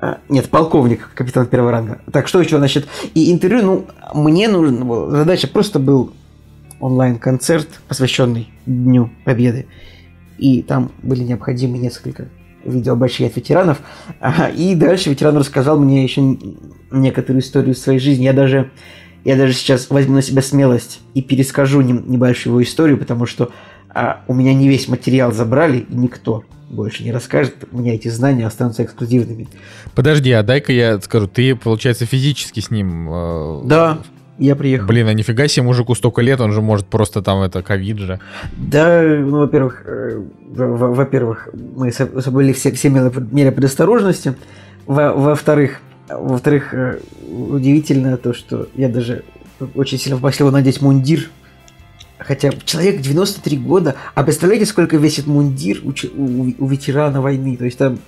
Speaker 2: А, нет, полковник, капитан первого ранга. Так, что еще, значит? И интервью, ну, мне нужно было... Задача просто был онлайн-концерт, посвященный Дню Победы. И там были необходимы несколько видеообращений от ветеранов. И дальше ветеран рассказал мне еще некоторую историю своей жизни. Я даже, я даже сейчас возьму на себя смелость и перескажу небольшую его историю, потому что а, у меня не весь материал забрали, и никто больше не расскажет, у меня эти знания останутся эксклюзивными.
Speaker 1: Подожди, а дай-ка я скажу, ты, получается, физически с ним... Э,
Speaker 2: да, я приехал.
Speaker 1: Блин, а нифига себе мужику столько лет, он же может просто там это ковид же.
Speaker 2: Да, ну, во-первых, э, во-первых, мы соблюли все, все меры предосторожности. Во-вторых, во-вторых, э, удивительно то, что я даже очень сильно попросил надеть мундир Хотя человек 93 года, а представляете, сколько весит мундир у, у, у ветерана войны? То есть там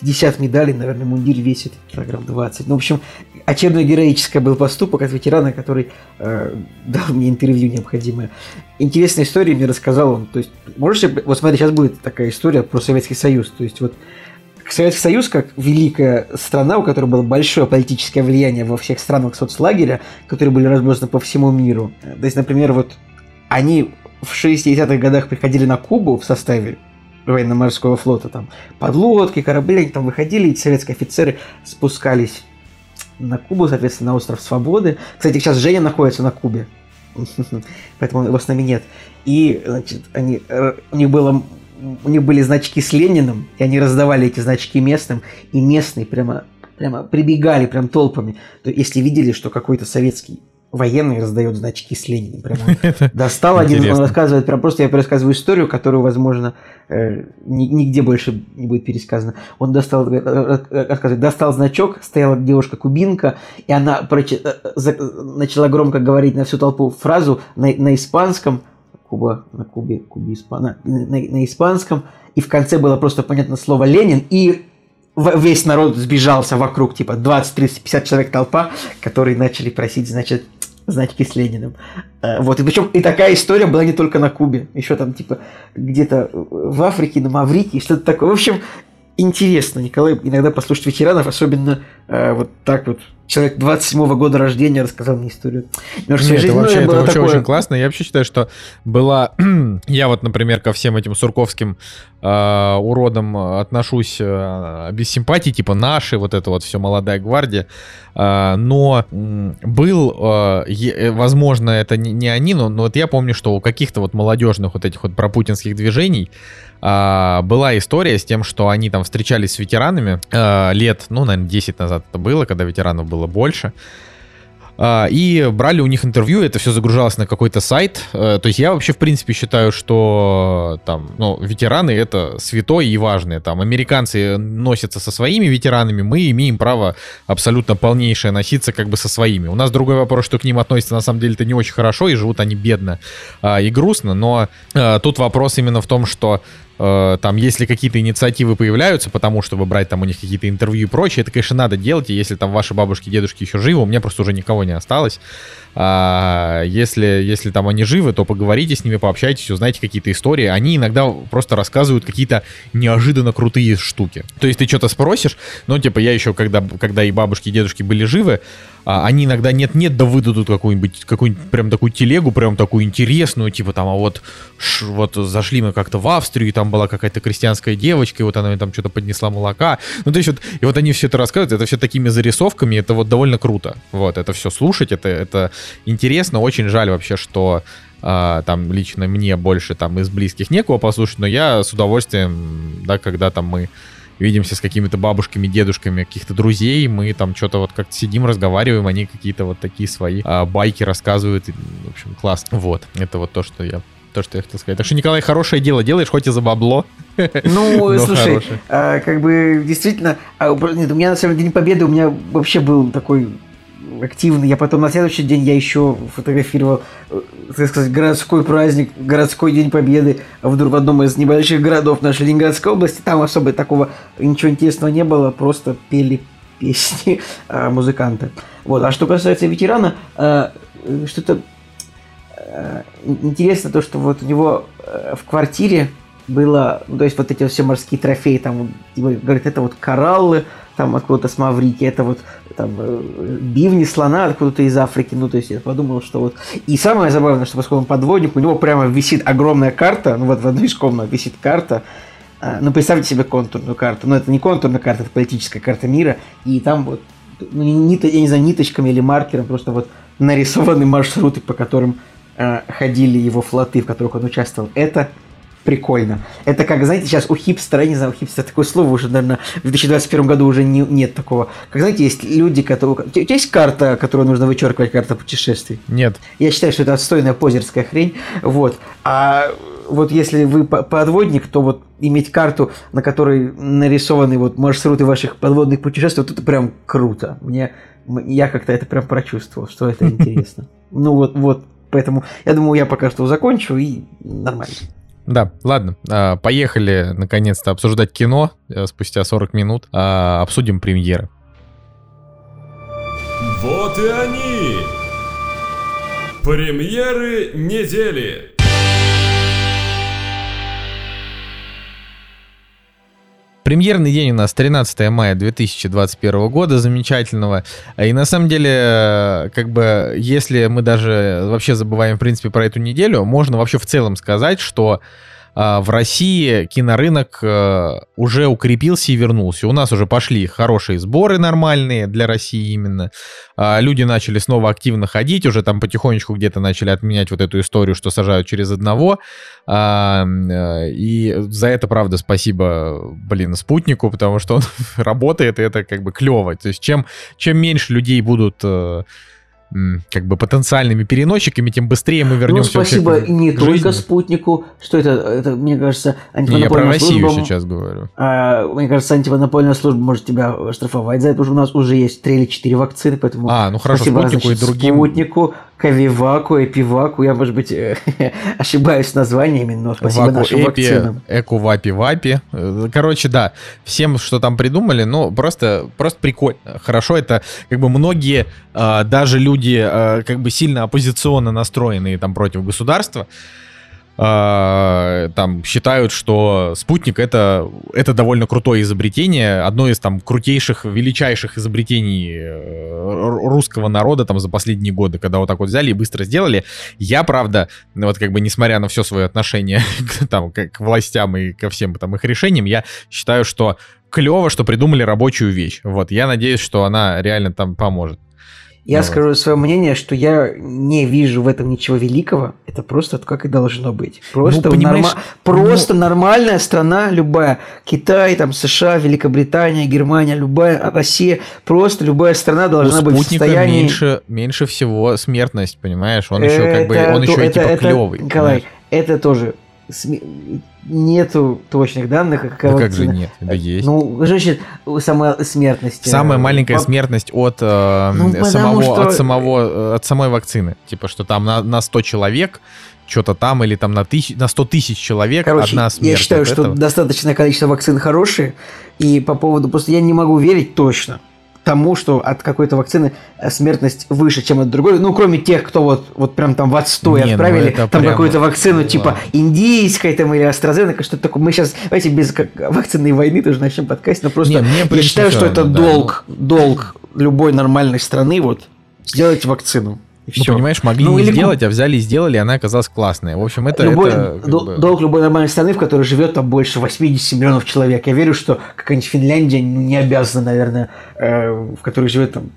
Speaker 2: 50 медалей, наверное, мундир весит килограмм 20. Ну, в общем, очередной героический был поступок от ветерана, который э, дал мне интервью необходимое. Интересная история мне рассказал он. То есть, можете, вот смотри, сейчас будет такая история про Советский Союз. То есть, вот Советский Союз, как великая страна, у которой было большое политическое влияние во всех странах соцлагеря, которые были разбросаны по всему миру. То есть, например, вот они в 60-х годах приходили на Кубу в составе военно-морского флота, там подлодки, корабли, они там выходили, и советские офицеры спускались на Кубу, соответственно, на остров Свободы. Кстати, сейчас Женя находится на Кубе, [LAUGHS] поэтому его с нами нет. И, значит, они, у них было у них были значки с Лениным, и они раздавали эти значки местным, и местные прямо, прямо прибегали прям толпами. То, если видели, что какой-то советский военный раздает значки с Лениным. Прямо [LAUGHS] достал один, он рассказывает, прям просто я рассказываю историю, которую, возможно, э, нигде больше не будет пересказана. Он достал, э, э, рассказывает, достал значок, стояла девушка-кубинка, и она прочи, начала громко говорить на всю толпу фразу на, на испанском, Куба, на Кубе, Кубе, Испана, на, на, на испанском, и в конце было просто понятно слово Ленин, и весь народ сбежался вокруг, типа 20, 30, 50 человек толпа, которые начали просить, значит, значки с Лениным. Э, вот, и причем и такая история была не только на Кубе, еще там, типа, где-то в Африке, на Маврикии, что-то такое. В общем, интересно, Николай, иногда послушать ветеранов, особенно э, вот так вот человек 27-го года рождения рассказал мне историю.
Speaker 1: Нет, это вообще, это вообще такое... очень классно. Я вообще считаю, что была... [CLEARS THROAT] я вот, например, ко всем этим сурковским э, уродам отношусь э, без симпатии, типа наши, вот это вот все молодая гвардия. Э, но был, э, возможно, это не, не они, но, но вот я помню, что у каких-то вот молодежных вот этих вот пропутинских движений Uh, была история с тем, что они там встречались с ветеранами uh, лет, ну, наверное, 10 назад это было, когда ветеранов было больше. Uh, и брали у них интервью, это все загружалось на какой-то сайт. То есть я вообще, в принципе, считаю, что там, ну, ветераны это святое и важное. Там американцы носятся со своими ветеранами, мы имеем право абсолютно полнейшее носиться как бы со своими. У нас другой вопрос, что к ним относятся на самом деле-то не очень хорошо, и живут они бедно и грустно, но тут вопрос именно в том, что Э, там, если какие-то инициативы появляются, потому чтобы брать там у них какие-то интервью и прочее, это, конечно, надо делать, и если там ваши бабушки, дедушки еще живы, у меня просто уже никого не осталось. А, если, если там они живы, то поговорите с ними, пообщайтесь, узнаете какие-то истории. Они иногда просто рассказывают какие-то неожиданно крутые штуки. То есть ты что-то спросишь, ну, типа, я еще, когда, когда и бабушки, и дедушки были живы, а, они иногда нет-нет, да выдадут какую-нибудь, какую-нибудь прям такую телегу, прям такую интересную, типа там, а вот, ш, вот зашли мы как-то в Австрию, и там была какая-то крестьянская девочка, и вот она там что-то поднесла молока. Ну, то есть вот, и вот они все это рассказывают, это все такими зарисовками, это вот довольно круто. Вот, это все слушать, это, это интересно, очень жаль вообще, что а, там лично мне больше там из близких некого послушать, но я с удовольствием, да, когда там мы видимся с какими-то бабушками, дедушками, каких-то друзей, мы там что-то вот как-то сидим, разговариваем, они какие-то вот такие свои а, байки рассказывают, и, в общем, классно. Вот, это вот то, что я то, что я хотел сказать. Так что, Николай, хорошее дело делаешь, хоть и за бабло.
Speaker 2: Ну, [LAUGHS] слушай, а, как бы действительно, а, нет, у меня на самом день победы у меня вообще был такой активный. Я потом на следующий день я еще фотографировал, э, так сказать, городской праздник, городской день победы в, в одном из небольших городов нашей Ленинградской области. Там особо такого ничего интересного не было, просто пели песни а, [LAUGHS] музыканты. Вот. А что касается ветерана, а, что-то а, интересно то, что вот у него в квартире было, ну, то есть вот эти все морские трофеи, там, говорит, это вот кораллы, там откуда-то с Маврики, это вот там э, бивни слона откуда-то из Африки, ну, то есть я подумал, что вот... И самое забавное, что поскольку он подводник, у него прямо висит огромная карта, ну, вот в одной из комнат висит карта, а, ну, представьте себе контурную карту, но это не контурная карта, это политическая карта мира, и там вот, ну, не, я не знаю, ниточками или маркером, просто вот нарисованы маршруты, по которым э, ходили его флоты, в которых он участвовал. Это прикольно. Это как, знаете, сейчас у хипстера, я не знаю, у хипстера такое слово уже, наверное, в 2021 году уже не, нет такого. Как, знаете, есть люди, которые... У тебя есть карта, которую нужно вычеркивать, карта путешествий?
Speaker 1: Нет.
Speaker 2: Я считаю, что это отстойная позерская хрень. Вот. А вот если вы подводник, то вот иметь карту, на которой нарисованы вот маршруты ваших подводных путешествий, вот это прям круто. Мне, я как-то это прям прочувствовал, что это [LAUGHS] интересно. Ну вот, вот, поэтому я думаю, я пока что закончу и нормально.
Speaker 1: Да, ладно, а, поехали наконец-то обсуждать кино э, спустя 40 минут. А, обсудим премьеры.
Speaker 3: Вот и они! Премьеры недели!
Speaker 1: Премьерный день у нас 13 мая 2021 года, замечательного. И на самом деле, э, как бы, если мы даже вообще забываем, в принципе, про эту неделю, можно вообще в целом сказать, что в России кинорынок э, уже укрепился и вернулся. У нас уже пошли хорошие сборы нормальные для России именно. А, люди начали снова активно ходить, уже там потихонечку где-то начали отменять вот эту историю, что сажают через одного. А, э, и за это, правда, спасибо, блин, спутнику, потому что он [LAUGHS] работает, и это как бы клево. То есть чем, чем меньше людей будут э, как бы потенциальными переносчиками, тем быстрее мы вернемся
Speaker 2: Ну, спасибо не
Speaker 1: жизни.
Speaker 2: только спутнику. Что это? Это, мне кажется,
Speaker 1: Не, я про
Speaker 2: антимонопольная
Speaker 1: Россию
Speaker 2: служба.
Speaker 1: сейчас говорю.
Speaker 2: а, мне кажется, антимонопольная служба может тебя штрафовать за это, что у нас уже есть три или четыре вакцины, поэтому
Speaker 1: А, ну хорошо,
Speaker 2: спасибо,
Speaker 1: спутнику и
Speaker 2: значит,
Speaker 1: другим.
Speaker 2: Спутнику, Ковиваку, Эпиваку. Я, может быть, [LAUGHS] ошибаюсь с названиями, но спасибо
Speaker 1: Ваку
Speaker 2: нашим
Speaker 1: Эпи,
Speaker 2: вакцинам.
Speaker 1: Эку Вапи Вапи. Э, Короче, да, всем, что там придумали, ну, просто, просто прикольно. Хорошо, это как бы многие, э, даже люди, э, как бы сильно оппозиционно настроенные там против государства, э, там считают, что спутник это, это довольно крутое изобретение, одно из там крутейших, величайших изобретений э, русского народа там за последние годы, когда вот так вот взяли и быстро сделали. Я, правда, вот как бы несмотря на все свое отношение [LAUGHS] к, там, к, к властям и ко всем там их решениям, я считаю, что клево, что придумали рабочую вещь. Вот, я надеюсь, что она реально там поможет.
Speaker 2: Я
Speaker 1: Ну,
Speaker 2: скажу свое мнение, что я не вижу в этом ничего великого. Это просто как и должно быть. Просто,
Speaker 1: Ну,
Speaker 2: норма- просто нормальная страна, любая. Китай, там, США, Великобритания, Германия, любая, а Россия. Просто любая страна
Speaker 1: У
Speaker 2: должна быть в состоянии...
Speaker 1: меньше, меньше всего смертность, понимаешь? Он еще как бы, он еще и типа клевый.
Speaker 2: Николай, это тоже... Нету точных данных, а
Speaker 1: Да как же нет? Да есть.
Speaker 2: Ну, значит, самая смертность. э,
Speaker 1: Самая маленькая смертность от э,
Speaker 2: Ну,
Speaker 1: самого,
Speaker 2: что-
Speaker 1: от самого, э, от самой вакцины. Типа, что там на, на 100 человек, что-то там, или там на, тысяч, на 100 тысяч человек
Speaker 2: Короче,
Speaker 1: одна смерть.
Speaker 2: я считаю, что
Speaker 1: этого.
Speaker 2: достаточное количество вакцин хорошие, и по поводу... Просто я не могу верить точно тому, что от какой-то вакцины э, смертность выше, чем от другой. Ну, кроме тех, кто вот, вот прям там в отстой
Speaker 1: Не, ну
Speaker 2: отправили,
Speaker 1: это
Speaker 2: там
Speaker 1: прям-
Speaker 2: какую-то вакцину,
Speaker 1: ладно.
Speaker 2: типа индийская там или AstraZeneca, что-то такое. Мы сейчас, давайте без как, вакцинной войны тоже начнем подкаст, но просто
Speaker 1: Не,
Speaker 2: я считаю, что это
Speaker 1: да,
Speaker 2: долг, долг любой нормальной страны вот сделать вакцину. И
Speaker 1: Ну, понимаешь, могли
Speaker 2: Ну,
Speaker 1: не
Speaker 2: или
Speaker 1: сделать, а взяли и сделали, и она оказалась классная. В общем, это...
Speaker 2: Любой-
Speaker 1: это как
Speaker 2: дол-
Speaker 1: бы-
Speaker 2: Долг любой нормальной страны, в которой живет там больше 80 миллионов человек. Я верю, что какая-нибудь Финляндия ну, не обязана, наверное, э, в которой живет там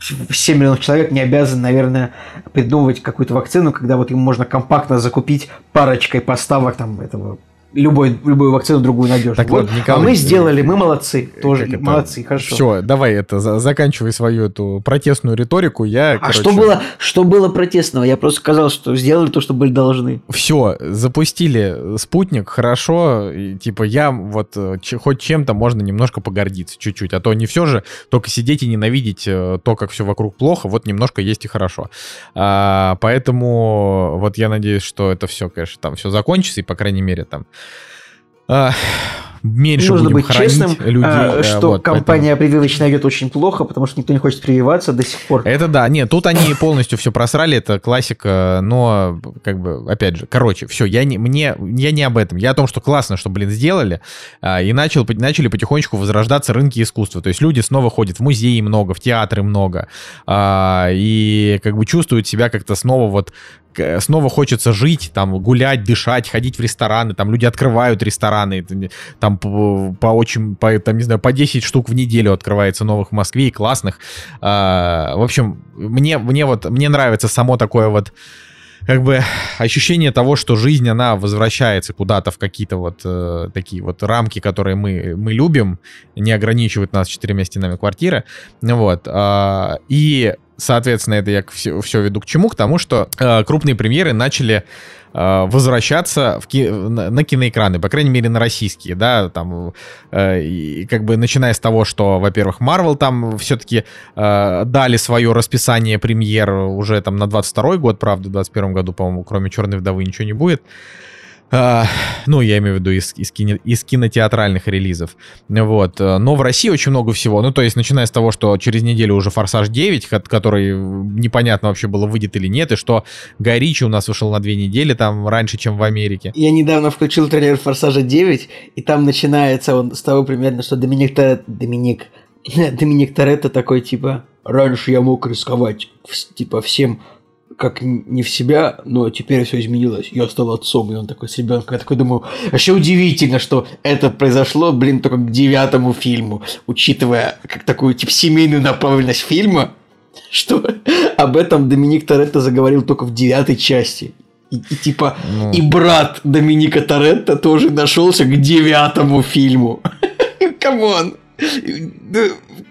Speaker 2: 7 миллионов человек, не обязан, наверное, придумывать какую-то вакцину, когда вот им можно компактно закупить парочкой поставок там этого любой, любую вакцину другую надежно.
Speaker 1: Так вот,
Speaker 2: а
Speaker 1: Николай,
Speaker 2: мы сделали, мы молодцы. Тоже
Speaker 1: как это?
Speaker 2: молодцы, хорошо.
Speaker 1: Все, давай это, за- заканчивай свою эту протестную риторику. Я,
Speaker 2: А что было, что было протестного? Я просто сказал, что сделали то, что были должны.
Speaker 1: Все, запустили спутник, хорошо. И, типа, я вот э, че- хоть чем-то можно немножко погордиться чуть-чуть. А то не все же только сидеть и ненавидеть э, то, как все вокруг плохо. Вот немножко есть и хорошо. А, поэтому вот я надеюсь, что это все, конечно, там все закончится, и, по крайней мере, там а, меньше
Speaker 2: Нужно
Speaker 1: будем
Speaker 2: быть честным,
Speaker 1: людей.
Speaker 2: а,
Speaker 1: да,
Speaker 2: что
Speaker 1: вот, поэтому-
Speaker 2: компания прививочная идет очень плохо, потому что никто не хочет прививаться до сих пор.
Speaker 1: Это да, нет, тут они полностью все просрали, это классика, но как бы, опять же, короче, все, я не, мне, я не об этом, я о том, что классно, что, блин, сделали, а, и начал, начали потихонечку возрождаться рынки искусства, то есть люди снова ходят в музеи много, в театры много, а, и как бы чувствуют себя как-то снова вот снова хочется жить, там, гулять, дышать, ходить в рестораны, там люди открывают рестораны, там по, по очень, по, там, не знаю, по 10 штук в неделю открывается новых в Москве и классных. А, в общем, мне, мне вот, мне нравится само такое вот как бы ощущение того, что жизнь, она возвращается куда-то в какие-то вот э, такие вот рамки, которые мы, мы любим, не ограничивают нас четырьмя стенами квартиры. Вот. а, и, соответственно, это я все, все веду к чему? К тому, что э, крупные премьеры начали э, возвращаться в ки- на, киноэкраны, по крайней мере, на российские, да, там, э, и как бы начиная с того, что, во-первых, Marvel там все-таки э, дали свое расписание премьер уже там на 22 год, правда, в 21 году, по-моему, кроме «Черной вдовы» ничего не будет. А, ну, я имею в виду из, из, кино- из кинотеатральных релизов. Вот. э, Но в России очень много всего. Ну, то есть, начиная с того, что через неделю уже «Форсаж 9», ко- который непонятно вообще было, выйдет или нет, и что Гай Ричи у нас вышел на две недели, там, раньше, чем в Америке.
Speaker 2: Я недавно включил трейлер «Форсажа 9», и там начинается он с того примерно, что Доминик Торетто, Доминик, [LAUGHS] Доминик Торетто такой, типа, раньше я мог рисковать, типа, всем как не в себя, но теперь все изменилось. Я стал отцом, и он такой с ребенком. Я такой думаю, вообще удивительно, что это произошло, блин, только к девятому фильму, учитывая как такую типа семейную направленность фильма, что [LAUGHS] об этом Доминик Торетто заговорил только в девятой части. И, и типа, ну... и брат Доминика Торетто тоже нашелся к девятому фильму. [LAUGHS] Come on!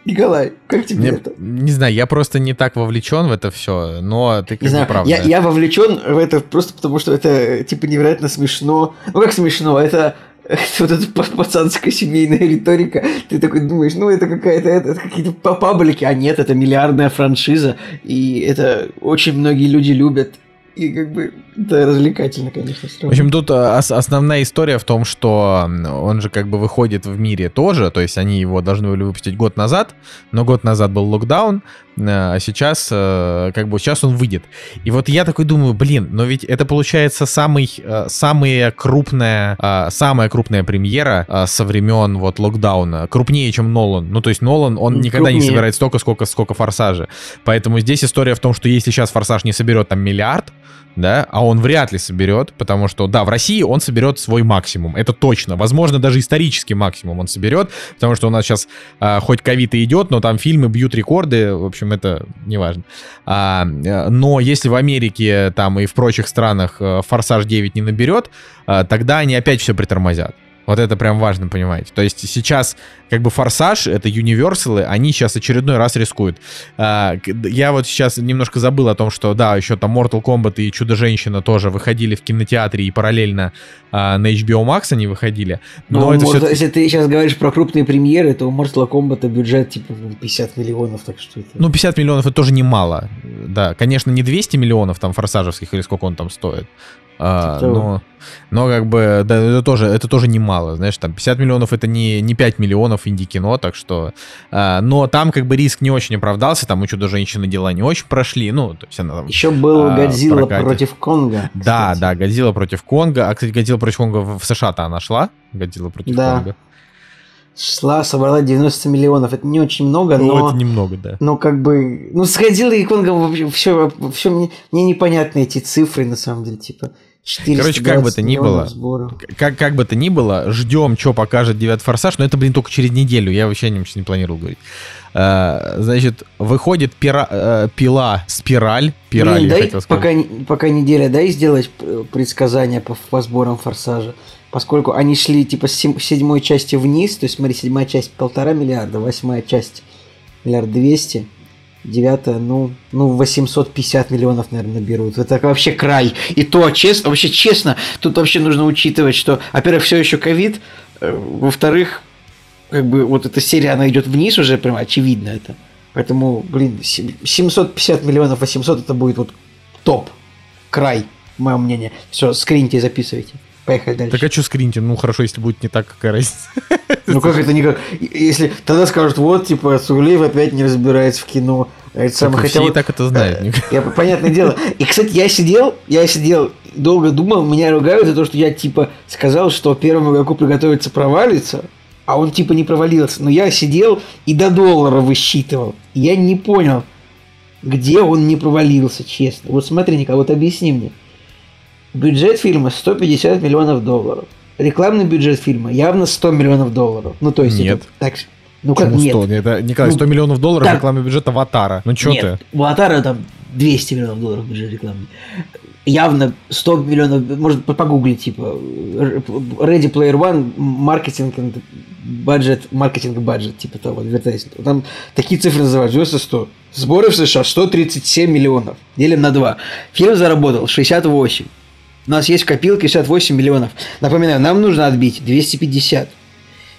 Speaker 2: Николай, как тебе
Speaker 1: Мне,
Speaker 2: это?
Speaker 1: Не знаю, я просто не так вовлечен в это все, но ты как
Speaker 2: не знаю,
Speaker 1: правда.
Speaker 2: Я, я вовлечен в это просто потому, что это типа невероятно смешно. Ну как смешно, это [LAUGHS] вот эта пацанская семейная риторика, ты такой думаешь, ну это какая-то, это, это какие-то паблики, а нет, это миллиардная франшиза, и это очень многие люди любят, и как бы это развлекательно, конечно.
Speaker 1: В общем, тут а, основная история в том, что он же как бы выходит в мире тоже, то есть они его должны были выпустить год назад, но год назад был локдаун, а сейчас э, как бы сейчас он выйдет. И вот я такой думаю, блин, но ведь это получается самый, э, самая крупная, а, самая крупная премьера со времен вот локдауна, крупнее, чем Нолан. Ну, то есть Нолан, он никогда крупнее. не собирает столько, сколько, сколько Форсажа. Поэтому здесь история в том, что если сейчас Форсаж не соберет там миллиард, да, а он вряд ли соберет, потому что, да, в России он соберет свой максимум, это точно, возможно, даже исторический максимум он соберет, потому что у нас сейчас а, хоть ковид и идет, но там фильмы бьют рекорды, в общем, это не важно. А, но если в Америке там и в прочих странах э, Форсаж 9 не наберет, а, тогда они опять все притормозят. Вот это прям важно понимать. То есть сейчас как бы Форсаж, это Universal, они сейчас очередной раз рискуют. А, я вот сейчас немножко забыл о том, что да, еще там Mortal Kombat и Чудо-женщина тоже выходили в кинотеатре и параллельно а, на HBO Max они выходили.
Speaker 2: Но ну, это может, все... если ты сейчас говоришь про крупные премьеры, то у Mortal Kombat бюджет типа 50 миллионов, так что это...
Speaker 1: Ну 50 миллионов это тоже немало. Да, конечно, не 200 миллионов там форсажевских или сколько он там стоит. А, но, но как бы да, это тоже это тоже немало, знаешь, там 50 миллионов это не не 5 миллионов инди-кино, так что, а, но там как бы риск не очень оправдался, там у чудо женщины дела не очень прошли, ну то есть она там,
Speaker 2: еще был а, Годзилла против Конга.
Speaker 1: Кстати. Да, да, Годзилла против Конга, а кстати Годзилла против Конга в США-то она шла, Годзилла против да. Конга.
Speaker 2: Шла, собрала 90 миллионов. Это не очень много, ну, но...
Speaker 1: это немного, да.
Speaker 2: Но как бы... Ну, сходила и Конгом вообще все, все мне, мне непонятны эти цифры, на самом деле, типа...
Speaker 1: Короче, как бы то ни было, как, как бы то ни было, ждем, что покажет девятый форсаж, но это, блин, только через неделю, я вообще о нем не планировал говорить. А, значит, выходит пира, а, пила спираль, пираль, блин,
Speaker 2: дай, хотел сказать. Пока, пока неделя, дай сделать предсказания по, по сборам форсажа поскольку они шли типа с седьмой части вниз, то есть смотри, седьмая часть полтора миллиарда, восьмая часть миллиард двести, девятая, ну, ну 850 миллионов, наверное, берут. Это вообще край. И то, честно, вообще честно, тут вообще нужно учитывать, что, во-первых, все еще ковид, э, во-вторых, как бы вот эта серия, она идет вниз уже, прям очевидно это. Поэтому, блин, 750 миллионов, 800 это будет вот топ, край, мое мнение. Все, скриньте и записывайте. Поехали дальше.
Speaker 1: Так а что скриньте? Ну хорошо, если будет не так, какая разница. [LAUGHS]
Speaker 2: Ну как это никак? Если тогда скажут, вот, типа, Суглеев опять не разбирается в кино.
Speaker 1: А это самое, хотя вот, так это знают.
Speaker 2: Э, я, понятное дело. И, кстати, я сидел, я сидел, долго думал, меня ругают за то, что я, типа, сказал, что первому игроку приготовиться провалится, а он, типа, не провалился. Но я сидел и до доллара высчитывал. Я не понял, где он не провалился, честно. Вот смотри, Николай, вот объясни мне. Бюджет фильма 150 миллионов долларов. Рекламный бюджет фильма явно 100 миллионов долларов. Ну, то есть
Speaker 1: нет.
Speaker 2: это так... Ну как Почему
Speaker 1: нет? 100? Это, Николай, 100 ну, миллионов долларов так. рекламный бюджет Аватара. Ну что ты?
Speaker 2: у Аватара там 200 миллионов долларов бюджет рекламный. Явно 100 миллионов, может погуглить, типа Ready Player One, маркетинг, бюджет, маркетинг бюджет, типа того, адвертайзинг. Там такие цифры называют, 90 Сборы в США 137 миллионов. Делим на 2. Фильм заработал 68. У нас есть в копилке 68 миллионов. Напоминаю, нам нужно отбить 250.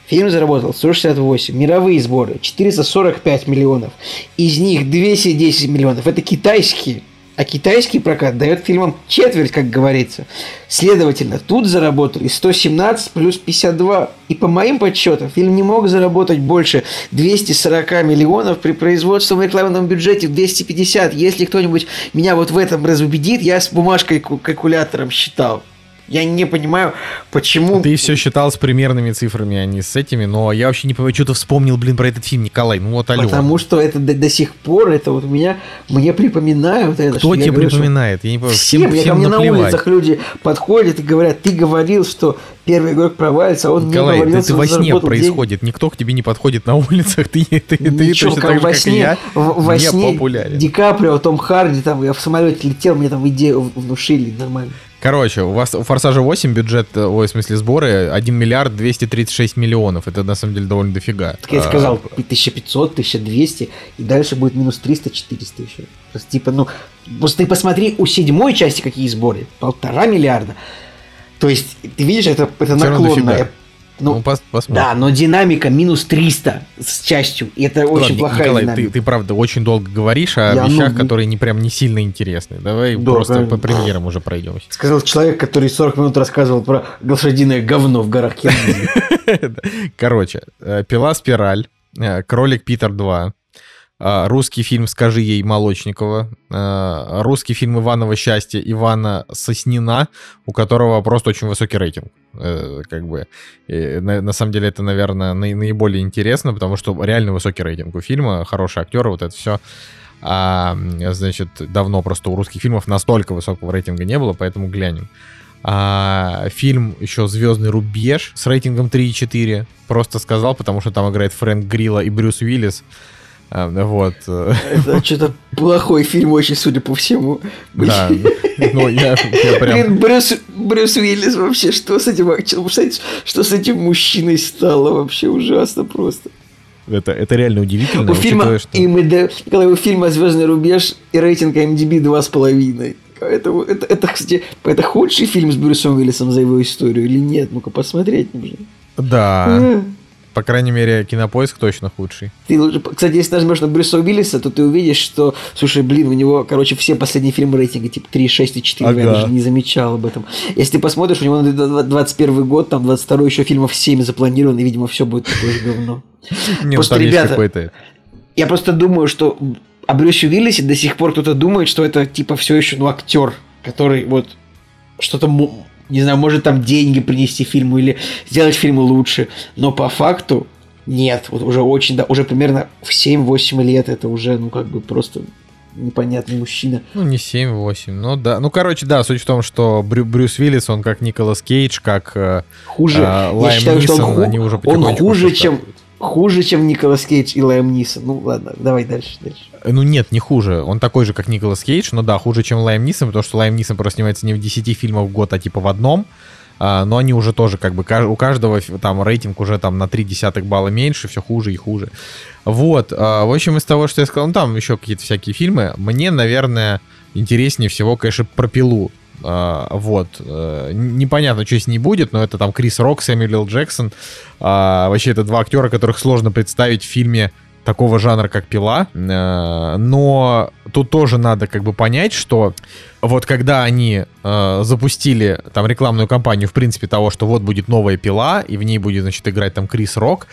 Speaker 2: Фильм заработал 168. Мировые сборы 445 миллионов. Из них 210 миллионов. Это китайские. А китайский прокат дает фильмам четверть, как говорится. Следовательно, тут заработали 117 плюс 52. И по моим подсчетам, фильм не мог заработать больше 240 миллионов при производственном рекламном бюджете 250. Если кто-нибудь меня вот в этом разубедит, я с бумажкой калькулятором считал. Я не понимаю, почему...
Speaker 1: Ты все считал с примерными цифрами, а не с этими, но я вообще не понимаю, что ты вспомнил, блин, про этот фильм, Николай, ну вот алло.
Speaker 2: Потому что это до, до сих пор, это вот у меня, мне припоминают это.
Speaker 1: Кто
Speaker 2: что я
Speaker 1: тебе
Speaker 2: говорю, что
Speaker 1: припоминает? Я не понимаю,
Speaker 2: Всем,
Speaker 1: всем,
Speaker 2: я ко
Speaker 1: всем
Speaker 2: мне на
Speaker 1: наплевать.
Speaker 2: улицах люди подходят и говорят, ты говорил, что первый игрок провалится, а он
Speaker 1: Николай,
Speaker 2: не говорил,
Speaker 1: это во сне
Speaker 2: заработал деньги».
Speaker 1: происходит. Никто к тебе не подходит на улицах. Ты, ты, ты
Speaker 2: Ничего,
Speaker 1: точно
Speaker 2: как
Speaker 1: так же,
Speaker 2: во
Speaker 1: как и
Speaker 2: сне,
Speaker 1: я,
Speaker 2: в- во
Speaker 1: не
Speaker 2: сне
Speaker 1: популярен.
Speaker 2: Ди Каприо, Том Харди, там, я в самолете летел, мне там идею внушили, нормально.
Speaker 1: Короче, у вас у Форсажа 8 бюджет, э, ой, в смысле сборы 1 миллиард 236 миллионов. Это на самом деле довольно дофига.
Speaker 2: Так я
Speaker 1: А,
Speaker 2: сказал, 1500, 1200, и дальше будет минус 300, 400 еще. То есть, типа, ну, просто ты посмотри, у седьмой части какие сборы, полтора миллиарда. То есть, ты видишь, это, это
Speaker 1: дофига.
Speaker 2: Ну,
Speaker 1: Ну, пос- посмотрим.
Speaker 2: да, но динамика минус 300 с частью. И это очень
Speaker 1: Ладно,
Speaker 2: плохая
Speaker 1: Николай,
Speaker 2: динамика.
Speaker 1: ты, ты правда очень долго говоришь о
Speaker 2: Я, ну,
Speaker 1: вещах,
Speaker 2: ну-
Speaker 1: которые не прям не сильно интересны. Давай
Speaker 2: Да,
Speaker 1: просто по премьерам уже пройдемся.
Speaker 2: Сказал человек, который 40 минут рассказывал про лошадиное говно в горах. [LAUGHS]
Speaker 1: Короче, э, пила спираль, э, кролик Питер 2, э, русский фильм «Скажи ей» Молочникова, э, русский фильм «Иваново счастье» Ивана Соснина, у которого просто очень высокий рейтинг. Э, Как бы, на, на самом деле это, наверное, наи- наиболее интересно, потому что реально высокий рейтинг у фильма, хорошие актеры, вот это все. А, значит, давно просто у русских фильмов настолько высокого рейтинга не было, поэтому глянем. А, фильм еще «Звездный рубеж» с рейтингом 3,4. Просто сказал, потому что там играет Фрэнк Грилла и Брюс Уиллис. А, вот. э,
Speaker 2: Это что-то плохой фильм очень, судя по всему.
Speaker 1: Да. Ну, я, я прям...
Speaker 2: Блин, Брюс, Брюс Уиллис вообще, что с этим представляете, что с этим мужчиной стало вообще ужасно просто.
Speaker 1: Это, это реально удивительно.
Speaker 2: У фильма,
Speaker 1: учитывая, что-
Speaker 2: когда у фильма «Звездный рубеж» и рейтинг IMDb 2,5. Это, это, это, кстати, это худший фильм с Брюсом Уиллисом за его историю или нет? Ну-ка посмотреть нужно.
Speaker 1: Да.
Speaker 2: Э.
Speaker 1: По крайней мере, кинопоиск точно худший.
Speaker 2: Ты кстати, если нажмешь на Брюса Уиллиса, то ты увидишь, что, слушай, блин, у него, короче, все последние фильмы рейтинга типа 3, 6 и 4, я
Speaker 1: Ага.
Speaker 2: даже не замечал об этом. Если ты посмотришь, у него на 21 год, там 22 еще фильмов 7 запланировано, и, видимо, все будет такое же говно. [LAUGHS]
Speaker 1: Не, ну,
Speaker 2: Просто, ребята. Я просто думаю, что о Брюсе Уиллисе до сих пор кто-то думает, что это типа все еще ну, актер, который вот что-то, не знаю, может там деньги принести фильму или сделать фильм лучше. Но по факту нет. Вот уже очень, да, уже примерно в 7-8 лет это уже, ну, как бы просто непонятный мужчина.
Speaker 1: Ну, не 7-8, ну да. Ну, короче, да, суть в том, что Брю- Брюс Уиллис, он как Николас Кейдж, как э,
Speaker 2: Хуже.
Speaker 1: э,
Speaker 2: я
Speaker 1: Лайм
Speaker 2: считаю, что он,
Speaker 1: Нисон,
Speaker 2: ху-
Speaker 1: они уже
Speaker 2: он хуже, чем. Хуже, чем Николас Кейдж и Лайм Нисон. Ну, ладно, давай дальше, дальше.
Speaker 1: Э, Ну нет, не хуже. Он такой же, как Николас Кейдж, но да, хуже, чем Лайм Нисон, потому что Лайм Нисон просто снимается не в 10 фильмах в год, а типа в одном. А, но они уже тоже как бы у каждого там рейтинг уже там на 3 десятых балла меньше, все хуже и хуже. Вот, а, в общем, из того, что я сказал, ну там еще какие-то всякие фильмы, мне, наверное, интереснее всего, конечно, про пилу. А, вот. н- Непонятно, что с ней будет, но это там Крис Рок, Сэмюэл. Джексон. А, вообще, это два актера, которых сложно представить в фильме такого жанра, как «Пила». Э, Но тут тоже надо как бы понять, что вот когда они э, запустили там рекламную кампанию, в принципе, того, что вот будет новая «Пила», и в ней будет, значит, играть там Крис Рок,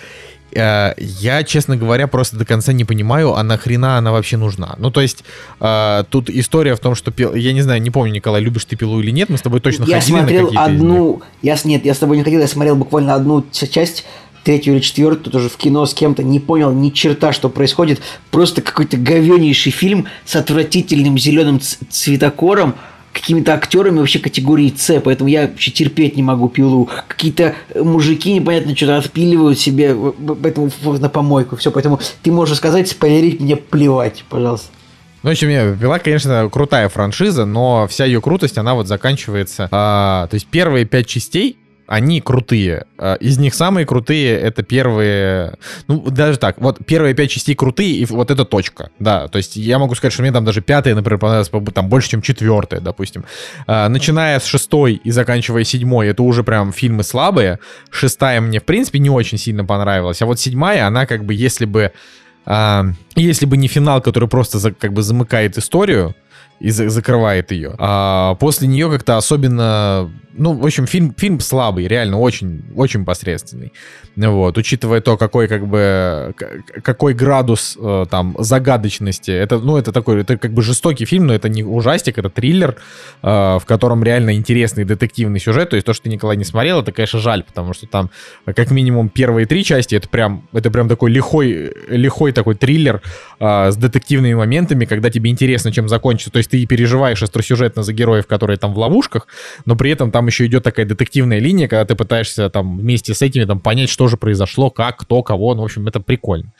Speaker 1: я, честно говоря, просто до конца не понимаю, а нахрена она вообще нужна. Ну, то есть, э, тут история в том, что, пил- я не знаю, не помню, Николай, любишь ты «Пилу» или нет, мы с тобой точно
Speaker 2: я
Speaker 1: ходили на
Speaker 2: смотрел
Speaker 1: них.
Speaker 2: одну... Я, с- нет, я с тобой не ходил, я смотрел буквально одну часть, третью или четвертую, тоже в кино с кем-то, не понял ни черта, что происходит. Просто какой-то говенейший фильм с отвратительным зеленым цветокором, какими-то актерами вообще категории С, поэтому я вообще терпеть не могу пилу. Какие-то э, мужики непонятно что-то отпиливают себе, поэтому на помойку. Все, поэтому ты можешь сказать, спойлерить мне плевать, пожалуйста.
Speaker 1: Ну, в общем, «Пила», конечно, крутая франшиза, но вся ее крутость, она вот заканчивается... а, то есть первые пять частей, они крутые. А, Из них самые крутые это первые... Ну, даже так, вот первые пять частей крутые, и вот это точка. Да, то есть я могу сказать, что мне там даже пятая, например, понравилась по- там больше, чем четвертая, допустим. А, Начиная с шестой и заканчивая седьмой, это уже прям фильмы слабые. Шестая мне, в принципе, не очень сильно понравилась. А вот седьмая, она как бы, если бы... а, если бы не финал, который просто как бы замыкает историю, и за- закрывает ее. А после нее как-то особенно... Ну, в общем, фильм, фильм слабый, реально очень, очень посредственный. Вот, учитывая то, какой как бы какой градус э, там загадочности. Это, ну, это такой, это как бы жестокий фильм, но это не ужастик, это триллер, э, в котором реально интересный детективный сюжет. То есть то, что ты, Николай, не смотрел, это, конечно, жаль, потому что там как минимум первые три части, это прям, это прям такой лихой, лихой такой триллер э, с детективными моментами, когда тебе интересно, чем закончится. То есть ты и переживаешь остросюжетно за героев, которые там в ловушках, но при этом там еще идет такая детективная линия, когда ты пытаешься там вместе с этими там понять, что же произошло, как, кто, кого. Ну, в общем, это прикольно.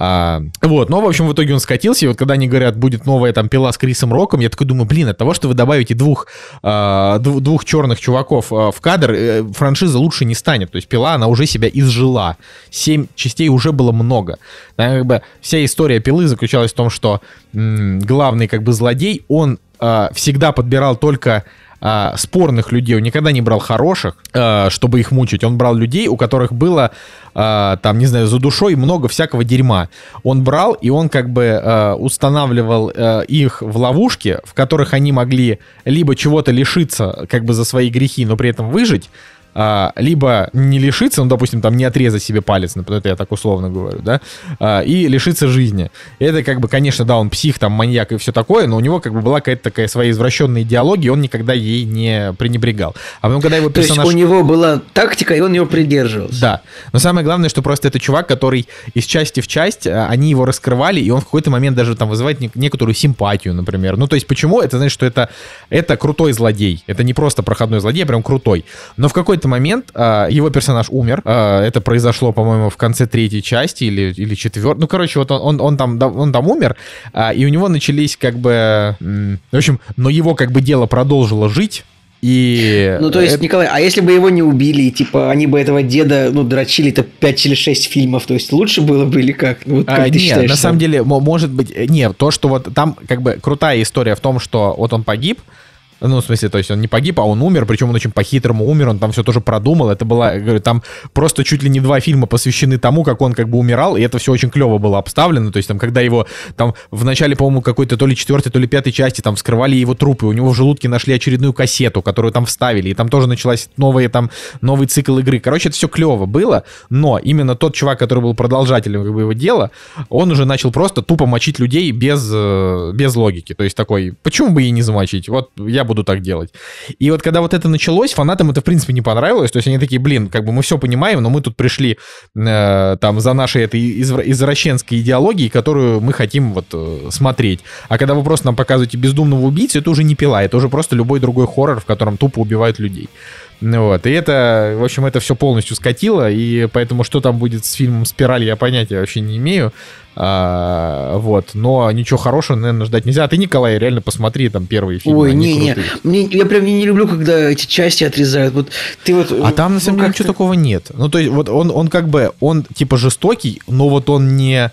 Speaker 1: А, вот, но, в общем, в итоге он скатился, и вот когда они говорят, будет новая там пила с Крисом Роком, я такой думаю, блин, от того, что вы добавите двух, а, двух, черных чуваков а, в кадр, э, франшиза лучше не станет. То есть пила, она уже себя изжила. Семь частей уже было много. Да, как бы вся история пилы заключалась в том, что м, главный как бы злодей, он а, всегда подбирал только а, спорных людей, он никогда не брал хороших, а, чтобы их мучить. Он брал людей, у которых было, а, там, не знаю, за душой много всякого дерьма. Он брал, и он как бы а, устанавливал а, их в ловушки, в которых они могли либо чего-то лишиться, как бы за свои грехи, но при этом выжить, а, либо не лишиться, ну, допустим, там не отрезать себе палец, например, это я так условно говорю, да, а, и лишиться жизни. Это как бы, конечно, да, он псих, там, маньяк и все такое, но у него как бы была какая-то такая своя извращенная идеология, он никогда ей не пренебрегал. А потом, когда его
Speaker 2: То есть
Speaker 1: персонаж...
Speaker 2: у него была тактика, и он его придерживался.
Speaker 1: Да. Но самое главное, что просто это чувак, который из части в часть, а, они его раскрывали, и он в какой-то момент даже там вызывает нек- некоторую симпатию, например. Ну, то есть, почему? Это значит, что это, это крутой злодей. Это не просто проходной злодей, а прям крутой. Но в какой-то момент а, его персонаж умер. А, это произошло, по-моему, в конце третьей части или, или четвертой. Ну, короче, вот он, он, он, там, он там умер, а, и у него начались как бы... м, В общем, но его как бы дело продолжило жить, и...
Speaker 2: Ну, то есть,
Speaker 1: это-
Speaker 2: Николай, а если бы его не убили, и, типа, они бы этого деда, ну, дрочили-то 5 или 6 фильмов, то есть лучше было бы или как? Ну, вот как
Speaker 1: А,
Speaker 2: ты
Speaker 1: нет,
Speaker 2: считаешь?
Speaker 1: на
Speaker 2: сам?
Speaker 1: самом деле, мо- может быть, э, нет, то, что вот там как бы крутая история в том, что вот он погиб, ну, в смысле, то есть он не погиб, а он умер, причем он очень по-хитрому умер, он там все тоже продумал, это была, я говорю, там просто чуть ли не два фильма посвящены тому, как он как бы умирал, и это все очень клево было обставлено, то есть там, когда его там в начале, по-моему, какой-то то ли четвертой, то ли пятой части там вскрывали его трупы, у него в желудке нашли очередную кассету, которую там вставили, и там тоже началась новая там, новый цикл игры. Короче, это все клево было, но именно тот чувак, который был продолжателем как бы, его дела, он уже начал просто тупо мочить людей без, э, без логики. То есть такой, почему бы и не замочить? Вот я буду так делать. И вот когда вот это началось, фанатам это в принципе не понравилось. То есть они такие, блин, как бы мы все понимаем, но мы тут пришли э, там за нашей этой извра- извращенской идеологией, которую мы хотим вот э, смотреть. А когда вы просто нам показываете бездумного убийцу, это уже не пила, это уже просто любой другой хоррор, в котором тупо убивают людей. Вот, и это, в общем, это все полностью скатило, и поэтому что там будет с фильмом «Спираль» я понятия вообще не имею. А, вот, но ничего хорошего, наверное, ждать нельзя. А ты, Николай, реально посмотри там первые фильмы,
Speaker 2: Ой, не-не,
Speaker 1: крутые.
Speaker 2: мне, я прям не, не люблю, когда эти части отрезают. Вот ты вот...
Speaker 1: А там, на самом
Speaker 2: ну,
Speaker 1: деле,
Speaker 2: как-то-
Speaker 1: ничего такого нет. Ну, то есть, вот он, он как бы, он типа жестокий, но вот он не...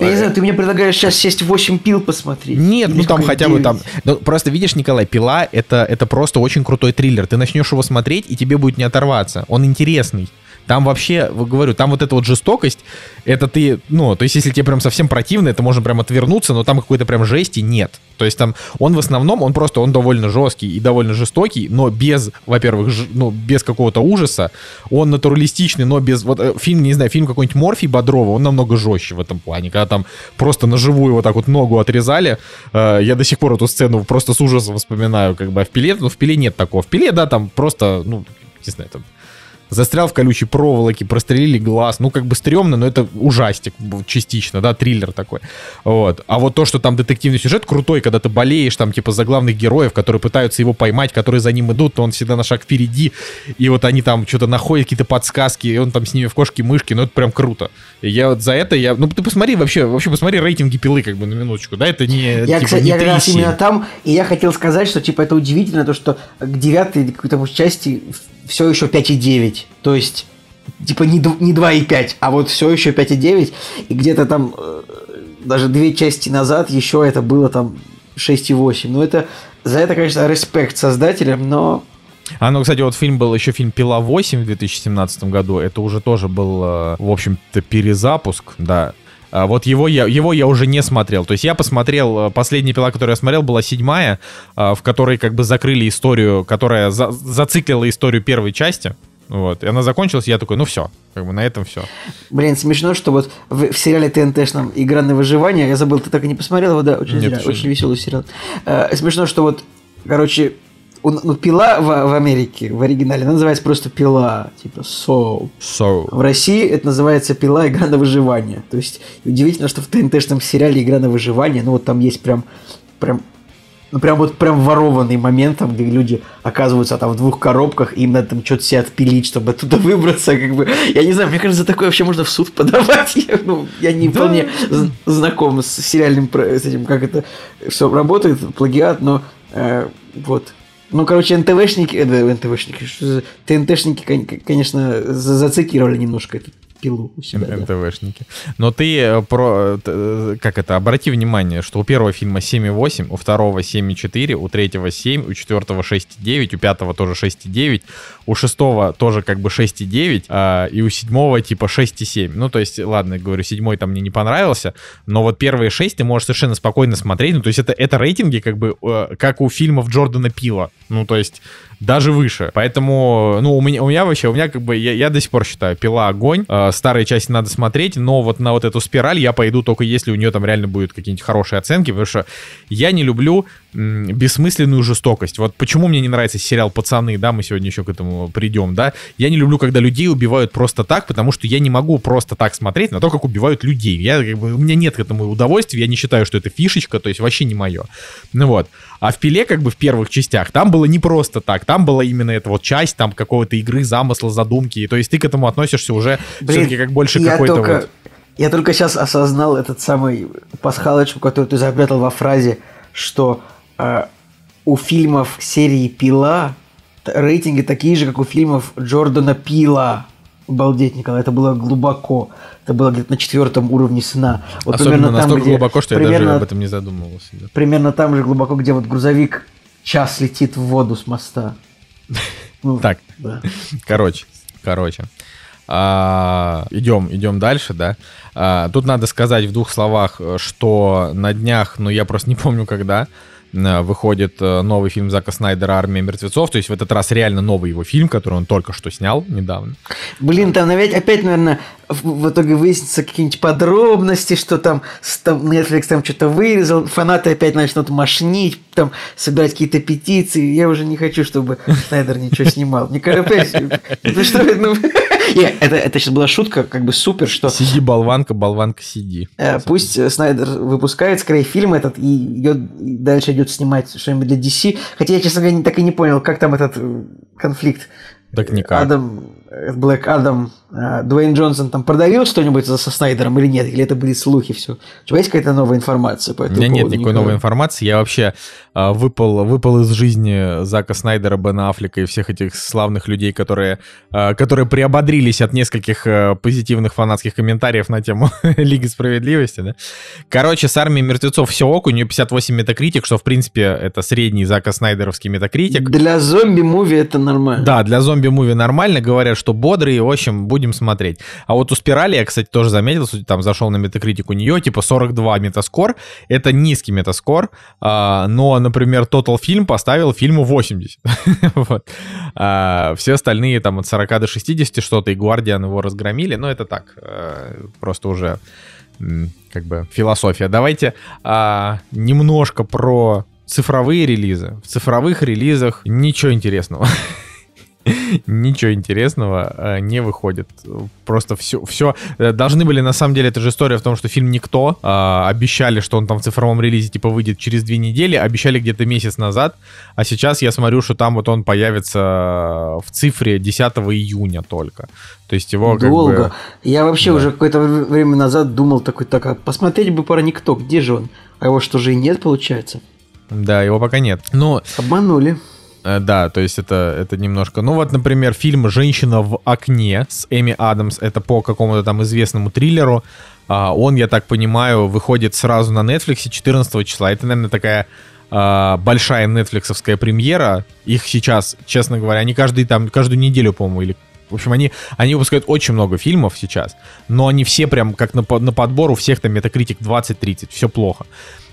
Speaker 2: Я не знаю, ты мне предлагаешь сейчас сесть 8 пил посмотреть.
Speaker 1: Нет, ну там хотя бы
Speaker 2: 9?
Speaker 1: там... Ну, просто видишь, Николай, «Пила» это, это просто очень крутой триллер. Ты начнешь его смотреть, и тебе будет не оторваться. Он интересный. Там вообще, говорю, там вот эта вот жестокость, это ты, ну, то есть если тебе прям совсем противно, это можно прям отвернуться, но там какой-то прям жести нет. То есть там он в основном, он просто, он довольно жесткий и довольно жестокий, но без, во-первых, ж- ну, без какого-то ужаса. Он натуралистичный, но без, вот э, фильм, не знаю, фильм какой-нибудь Морфий Бодрова, он намного жестче в этом плане. Когда там просто на живую вот так вот ногу отрезали, э, я до сих пор эту сцену просто с ужасом вспоминаю, как бы, а в Пиле, ну, в Пиле нет такого. В Пиле, да, там просто, ну, не знаю, там, застрял в колючей проволоке, прострелили глаз. Ну, как бы стрёмно, но это ужастик частично, да, триллер такой. Вот. А вот то, что там детективный сюжет крутой, когда ты болеешь там, типа, за главных героев, которые пытаются его поймать, которые за ним идут, то он всегда на шаг впереди, и вот они там что-то находят, какие-то подсказки, и он там с ними в кошки-мышки, ну, это прям круто. И я вот за это, я, ну, ты посмотри вообще, вообще посмотри рейтинги пилы, как бы, на минуточку, да, это не,
Speaker 2: Я,
Speaker 1: типа,
Speaker 2: кстати,
Speaker 1: не
Speaker 2: я как раз
Speaker 1: 3,7.
Speaker 2: именно там, и я хотел сказать, что типа это удивительно, то что к девятой какой-то части все еще 5,9. То есть, типа не, не 2,5, а вот все еще 5,9. И где-то там э, даже две части назад еще это было там 6,8. Ну это за это, конечно, респект создателям, но
Speaker 1: А, ну, кстати, вот фильм был, еще фильм «Пила 8» в 2017 году. Это уже тоже был, э, в общем-то, перезапуск, да. А вот его я, его я уже не смотрел. То есть я посмотрел, э, последняя пила, которую я смотрел, была седьмая, а, в которой как бы закрыли историю, которая за, зациклила историю первой части. Вот. И она закончилась, и я такой, ну все, как бы на этом все.
Speaker 2: Блин, смешно, что вот в, в сериале ТНТшном «Игра на выживание», я забыл, ты так и не посмотрел его, да, очень,
Speaker 1: Нет,
Speaker 2: зря, очень веселый сериал. Э, смешно, что вот, короче, у- ну, пила в, в Америке, в оригинале, она называется просто пила, типа соул.
Speaker 1: So.
Speaker 2: В России это называется пила игра на выживание. То есть удивительно, что в ТНТшном сериале игра на выживание, ну вот там есть прям, прям, ну прям вот прям ворованный момент, там, где люди оказываются там в двух коробках, и им надо там что-то себе отпилить, чтобы оттуда выбраться, как бы. Я не знаю, мне кажется, за такое вообще можно в суд подавать. [LAUGHS] Я, ну, я не
Speaker 1: Да.
Speaker 2: вполне знаком с сериальным, с этим, как это все работает, плагиат, но э, вот. Ну, короче, НТВшники, э, НТВшники, ТНТшники, кон- конечно, за- зацикировали немножко эту пилу у себя. да.
Speaker 1: НТВшники. Но ты э, про... э, Как это? Обрати внимание, что у первого фильма 7,8, у второго 7,4, у третьего 7, у четвертого 6,9, у пятого тоже 6,9, у шестого тоже как бы 6,9, а, и у седьмого типа 6,7. Ну, то есть, ладно, я говорю, седьмой там мне не понравился, но вот первые 6 ты можешь совершенно спокойно смотреть. Ну, то есть это, это рейтинги как бы э, как у фильмов Джордана Пила. Ну, то есть даже выше. Поэтому, ну, у меня, у меня вообще, у меня как бы, я, я до сих пор считаю, пила огонь. Э, старые части надо смотреть, но вот на вот эту спираль я пойду только если у нее там реально будут какие-нибудь хорошие оценки, потому что я не люблю бессмысленную жестокость. Вот почему мне не нравится сериал «Пацаны», да, мы сегодня еще к этому придем, да. Я не люблю, когда людей убивают просто так, потому что я не могу просто так смотреть на то, как убивают людей. Я, как бы, у меня нет к этому удовольствия, я не считаю, что это фишечка, то есть вообще не мое. Ну вот. А в пиле, как бы в первых частях, там было не просто так. Там была именно эта вот часть там какого-то игры, замысла, задумки. То есть ты к этому относишься уже все-таки как больше какой-то
Speaker 2: только,
Speaker 1: вот...
Speaker 2: Я только сейчас осознал этот самый пасхалочку, которую ты запрятал во фразе, что у фильмов серии «Пила» рейтинги такие же, как у фильмов Джордана Пила. Обалдеть, Николай, это было глубоко. Это было где-то на четвертом уровне сна. Вот
Speaker 1: Особенно
Speaker 2: примерно там,
Speaker 1: настолько
Speaker 2: где-
Speaker 1: глубоко, что я даже
Speaker 2: примерно-
Speaker 1: об этом не задумывался. да.
Speaker 2: Примерно там же глубоко, где вот грузовик час летит в воду с моста. Ну, [LAUGHS]
Speaker 1: Так,
Speaker 2: да.
Speaker 1: Короче, короче. А, идем, идем дальше, да. А, тут надо сказать в двух словах, э, что на днях, ну я просто не помню когда, выходит э, новый фильм Зака Снайдера «Армия мертвецов». То есть в этот раз реально новый его фильм, который он только что снял недавно.
Speaker 2: Блин, там опять, опять наверное, в, итоге выяснится какие-нибудь подробности, что там, там Netflix там что-то вырезал, фанаты опять начнут машнить, там собирать какие-то петиции. Я уже не хочу, чтобы Снайдер ничего снимал. Мне кажется, опять... Это что? Это, не, это, это сейчас была шутка, как бы супер, что
Speaker 1: Сиди, болванка, болванка, сиди.
Speaker 2: э, пусть э, Снайдер выпускает скорее фильм этот и, идет, и дальше идет снимать что-нибудь для DC. Хотя я, честно говоря, так и не понял, как там этот э, конфликт.
Speaker 1: Так никак.
Speaker 2: Адам, э, Блэк Адам, э, Дуэйн Джонсон там продавил что-нибудь за- со Снайдером или нет? Или это были слухи все? У тебя есть какая-то новая информация по
Speaker 1: У
Speaker 2: этому
Speaker 1: меня нет никакой
Speaker 2: Николай?
Speaker 1: новой информации. Я вообще а, выпал, выпал из жизни Зака Снайдера, Бена Аффлека и всех этих славных людей, которые, а, которые приободрились от нескольких а, позитивных фанатских комментариев на тему [LAUGHS] Лиги Справедливости. Да? Короче, с армией мертвецов все ок, у нее 58 метакритик, что, в принципе, это средний Зака Снайдеровский метакритик.
Speaker 2: Для зомби-муви это нормально.
Speaker 1: Да, для зомби-муви нормально, говорят, что бодрый, в общем, будем смотреть. А вот у Спирали, я, кстати, тоже заметил, там зашел на метакритик у нее, типа 42 метаскор, это низкий метаскор, а, но, например, Total Film поставил фильму 80. [LAUGHS] Вот. А, Все остальные там от 40 до 60 что-то, и Guardian его разгромили, но это так, э, просто уже как бы философия. Давайте а, немножко про цифровые релизы. В цифровых релизах ничего интересного. [LAUGHS] Ничего интересного э, не выходит. Просто все, все должны были, на самом деле, это же история в том, что фильм «Никто» а, обещали, что он там в цифровом релизе типа выйдет через две недели, обещали где-то месяц назад, а сейчас я смотрю, что там вот он появится в цифре 10 июня только. То есть его как
Speaker 2: Долго.
Speaker 1: бы...
Speaker 2: Я вообще
Speaker 1: Да.
Speaker 2: уже какое-то вре- время назад думал такой, так, а посмотреть бы про никто, где же он? А его что же и нет, получается?
Speaker 1: Да, его пока нет. Но
Speaker 2: Обманули.
Speaker 1: Э, Да, то есть это, это немножко... Ну вот, например, фильм «Женщина в окне» с Эми Адамс, это по какому-то там известному триллеру. А, Он, я так понимаю, выходит сразу на Netflix 14 числа. Это, наверное, такая а, большая нетфликсовская премьера. Их сейчас, честно говоря, они каждый там, каждую неделю, по-моему, или В общем, они, они выпускают очень много фильмов сейчас, но они все прям как на, на подбор, у всех там метакритик 20-30, все плохо.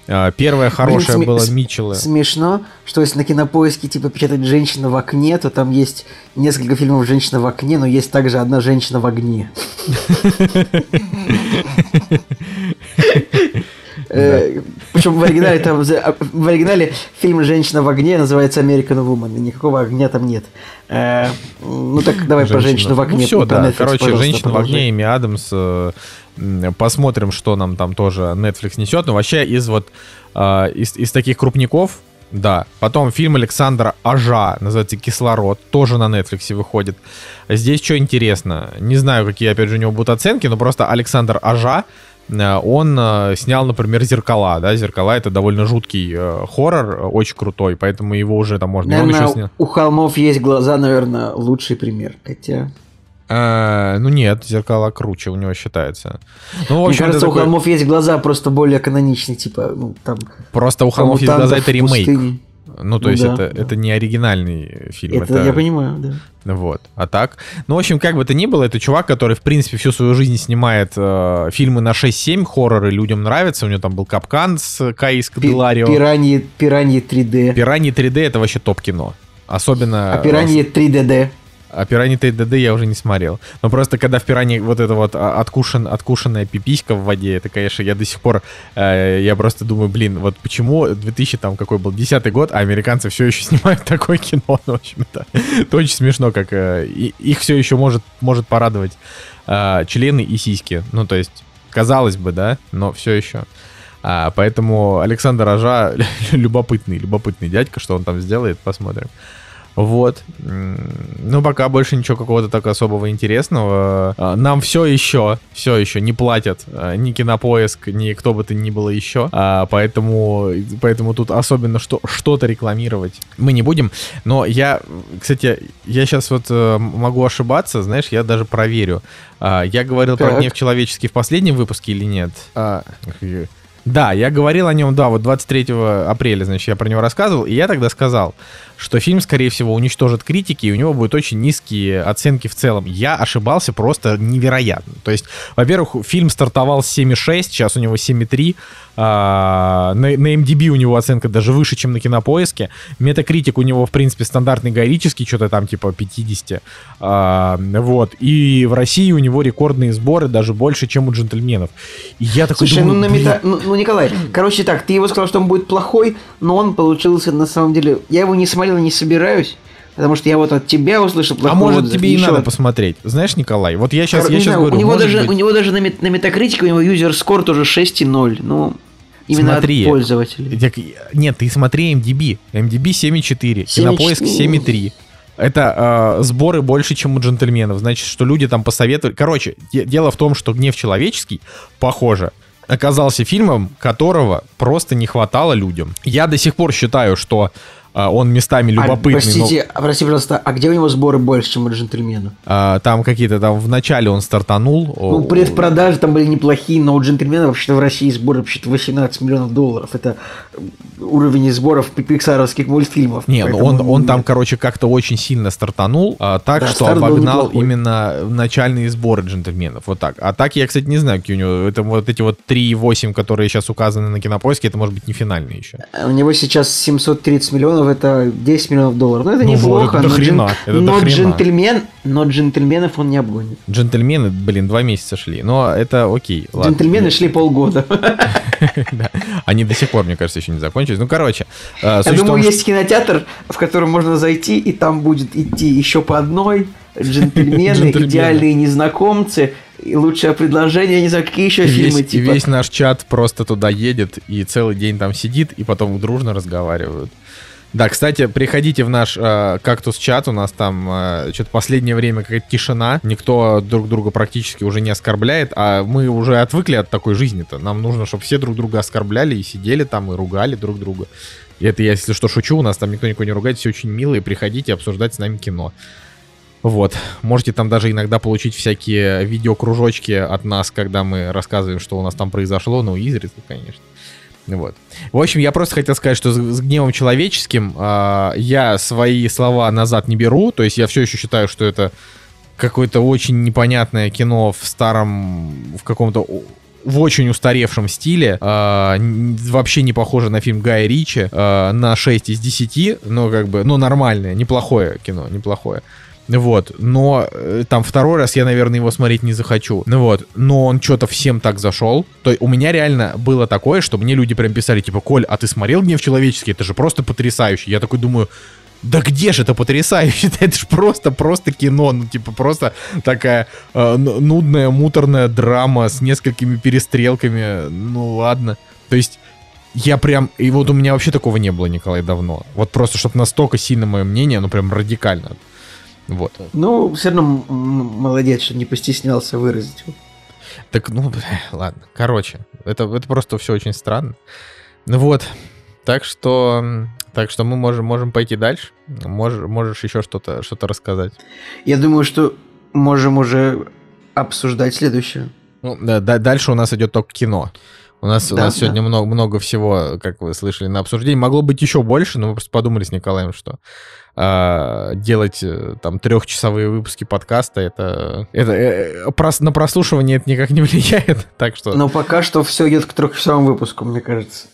Speaker 1: А, Первая хорошая
Speaker 2: сме-
Speaker 1: была
Speaker 2: с-
Speaker 1: Митчелла.
Speaker 2: Смешно, что если на кинопоиске типа печатать женщина в окне, то там есть несколько фильмов женщина в окне, но есть также одна женщина в огне. [LAUGHS] Э, Причем в оригинале там а, в оригинале фильм Женщина в огне называется American Woman. Никакого огня там нет. Э, Ну так давай про женщину в окне.
Speaker 1: Ну все, да. Короче, женщина в огне, Эми Адамс. Э, Посмотрим, что нам там тоже Netflix несет. Но вообще из вот а, из, из таких крупников, да. Потом фильм Александра Ажа, называется «Кислород», тоже на Netflix выходит. Здесь что интересно, не знаю, какие, опять же, у него будут оценки, но просто Александр Ажа, э, он э, снял, например, «Зеркала», да, «Зеркала» — это довольно жуткий э, хоррор, э, очень крутой, поэтому его уже там можно...
Speaker 2: Наверное,
Speaker 1: снял-
Speaker 2: у холмов есть глаза, наверное, лучший пример. Хотя...
Speaker 1: Э, ну нет, зеркала круче у него считается. Ну, в
Speaker 2: Мне
Speaker 1: общем, это
Speaker 2: кажется, у
Speaker 1: такой-
Speaker 2: холмов есть глаза просто более каноничные, типа, ну, там...
Speaker 1: просто у холмов есть глаза, это ремейк.
Speaker 2: пустыне.
Speaker 1: Ну, то
Speaker 2: Ну
Speaker 1: есть
Speaker 2: да,
Speaker 1: это,
Speaker 2: да.
Speaker 1: это не оригинальный фильм.
Speaker 2: Это, я понимаю, да.
Speaker 1: Вот. А так? Ну, в общем, как бы то ни было, это чувак, который, в принципе, всю свою жизнь снимает э, фильмы на 6-7, хорроры людям нравятся. У него там был Капкан с Каи
Speaker 2: Пи-
Speaker 1: Скаделарио.
Speaker 2: Пираньи, пираньи 3D.
Speaker 1: Пираньи 3D это вообще топ-кино. Особенно...
Speaker 2: А пираньи 3DD.
Speaker 1: А пираньи 3DD я уже не смотрел. Но просто когда в пиранье вот это вот а, откушен, откушенная пиписька в воде, это, конечно, я до сих пор, э, я просто думаю, блин, вот почему 2000 там какой был, 10 год, а американцы все еще снимают [LAUGHS] такое кино, ну, в общем-то. Это очень смешно, как э, их все еще может, может порадовать э, члены и сиськи. Ну, то есть, казалось бы, да, но все еще. А, поэтому Александр Ажа [LAUGHS] любопытный, любопытный дядька, что он там сделает, посмотрим. Вот. Ну, пока больше ничего какого-то так особого интересного. А, Нам все еще, все еще не платят а, ни кинопоиск, ни кто бы то ни было еще. А, Поэтому, поэтому тут особенно что, что-то рекламировать мы не будем. Но я, кстати, я сейчас вот э, могу ошибаться, знаешь, я даже проверю. Я говорил про
Speaker 2: Так.
Speaker 1: гнев человеческий в последнем выпуске или нет? А, Да, я говорил о нем, да, вот 23 апреля, значит, я про него рассказывал, и я тогда сказал, что фильм, скорее всего, уничтожит критики, и у него будут очень низкие оценки в целом. Я ошибался просто невероятно. То есть, во-первых, фильм стартовал с 7,6, сейчас у него 7,3, а, на, на MDB у него оценка даже выше, чем на Кинопоиске. Метакритик у него, в принципе, стандартный героический, что-то там типа 50. А, вот. И в России у него рекордные сборы даже больше, чем у джентльменов. И я такой
Speaker 2: Слушай,
Speaker 1: думаю,
Speaker 2: ну, на мета... ну, ну, Николай, короче так, ты его сказал, что он будет плохой, но он получился на самом деле... Я его не смотрел не собираюсь, потому что я вот от тебя услышал плохой
Speaker 1: А может
Speaker 2: отзыв,
Speaker 1: тебе и
Speaker 2: еще
Speaker 1: надо
Speaker 2: от-
Speaker 1: посмотреть. Знаешь, Николай, вот я сейчас,
Speaker 2: Кор-
Speaker 1: я
Speaker 2: не
Speaker 1: сейчас
Speaker 2: знаю,
Speaker 1: говорю,
Speaker 2: у него даже,
Speaker 1: быть-
Speaker 2: у него даже на, мет- на метакритике у него юзер скор тоже 6,0. Ну, именно
Speaker 1: Смотри.
Speaker 2: от пользователей.
Speaker 1: Так, Нет, ты смотри MDB. MDB 7,4,
Speaker 2: 7,4.
Speaker 1: Кинопоиск 7,3. Это э, сборы больше, чем у джентльменов. Значит, что люди там посоветовали. Короче, де- дело в том, что гнев человеческий, похоже, оказался фильмом, которого просто не хватало людям. Я до сих пор считаю, что он местами любопытный.
Speaker 2: А,
Speaker 1: но-
Speaker 2: простите, а, пожалуйста, а где у него сборы больше, чем у джентльмена?
Speaker 1: а, там какие-то там в начале он стартанул.
Speaker 2: Ну, предпродажи там были неплохие, но у джентльмена вообще-то в России сборы вообще-то 18 миллионов долларов. Это уровень сборов пи- пиксаровских мультфильмов.
Speaker 1: Не, ну он, он там, короче, как-то очень сильно стартанул, а, так
Speaker 2: Да,
Speaker 1: что обогнал именно начальные сборы джентльменов. Вот так. А так я, кстати, не знаю, какие у него. Это вот эти вот 3,8, которые сейчас указаны на кинопоиске, это может быть не финальные еще.
Speaker 2: У него сейчас 730 миллионов, это 10 миллионов долларов. Ну, это
Speaker 1: Ну вот,
Speaker 2: неплохо.
Speaker 1: это
Speaker 2: но,
Speaker 1: дохрена, это
Speaker 2: но джентльмен, но джентльменов он не обгонит.
Speaker 1: Джентльмены, блин, два месяца шли. Но это окей. ладно.
Speaker 2: Джентльмены шли полгода. [LAUGHS]
Speaker 1: Да. Они до сих пор, мне кажется, еще не закончились. Ну, короче. э,
Speaker 2: Я думаю, есть кинотеатр, в котором можно зайти, и там будет идти еще по одной. [LAUGHS] Джентльмены, идеальные незнакомцы, и лучшее предложение, не знаю, какие еще
Speaker 1: И
Speaker 2: фильмы,
Speaker 1: весь, и
Speaker 2: типа.
Speaker 1: весь наш чат просто туда едет и целый день там сидит, и потом дружно разговаривают. Да, кстати, приходите в наш э, кактус-чат, у нас там э, что-то последнее время какая-то тишина, никто друг друга практически уже не оскорбляет, а мы уже отвыкли от такой жизни-то. Нам нужно, чтобы все друг друга оскорбляли и сидели там и ругали друг друга. И это я, если что, шучу, у нас там никто никого не ругает, все очень милые, приходите обсуждать с нами кино. Вот. Можете там даже иногда получить всякие видеокружочки от нас, когда мы рассказываем, что у нас там произошло, ну, изредка, конечно. Вот. В общем, я просто хотел сказать, что с, гневом человеческим а, я свои слова назад не беру, то есть я все еще считаю, что это какое-то очень непонятное кино в старом, в каком-то в очень устаревшем стиле, э, вообще не похоже на фильм Гая Ричи, э, на 6 из 10, но как бы, ну нормальное, неплохое кино, неплохое. Вот, но э, там второй раз я, наверное, его смотреть не захочу. Ну вот, но он что-то всем так зашел. То есть у меня реально было такое, что мне люди прям писали, типа, Коль, а ты смотрел «Гнев человеческий»? Это же просто потрясающе. Я такой думаю, да где же это потрясающе? [LAUGHS] Это же просто, просто кино, ну, типа, просто такая э, нудная, муторная драма с несколькими перестрелками. Ну, ладно. То есть, я прям... И вот у меня вообще такого не было, Николай, давно. Вот просто, чтобы настолько сильно мое мнение, ну, прям радикально. Вот.
Speaker 2: Ну, все равно молодец, что не постеснялся выразить.
Speaker 1: Так, ну, [LAUGHS] ладно. Короче, это, это просто все очень странно. Ну вот. Так что, так что мы можем, можем пойти дальше. Можешь, можешь еще что-то что рассказать.
Speaker 2: Я думаю, что можем уже обсуждать следующее.
Speaker 1: Ну, да, да, дальше у нас идет только кино. У нас, да, у нас да. сегодня много, много всего, как вы слышали, на обсуждение. Могло быть еще больше, но мы просто подумали с Николаем, что э, делать э, там трехчасовые выпуски подкаста, это, это э, прос, на прослушивание это никак не [LAUGHS] влияет, так что...
Speaker 2: Но пока что все идет к трехчасовым выпуску, мне кажется.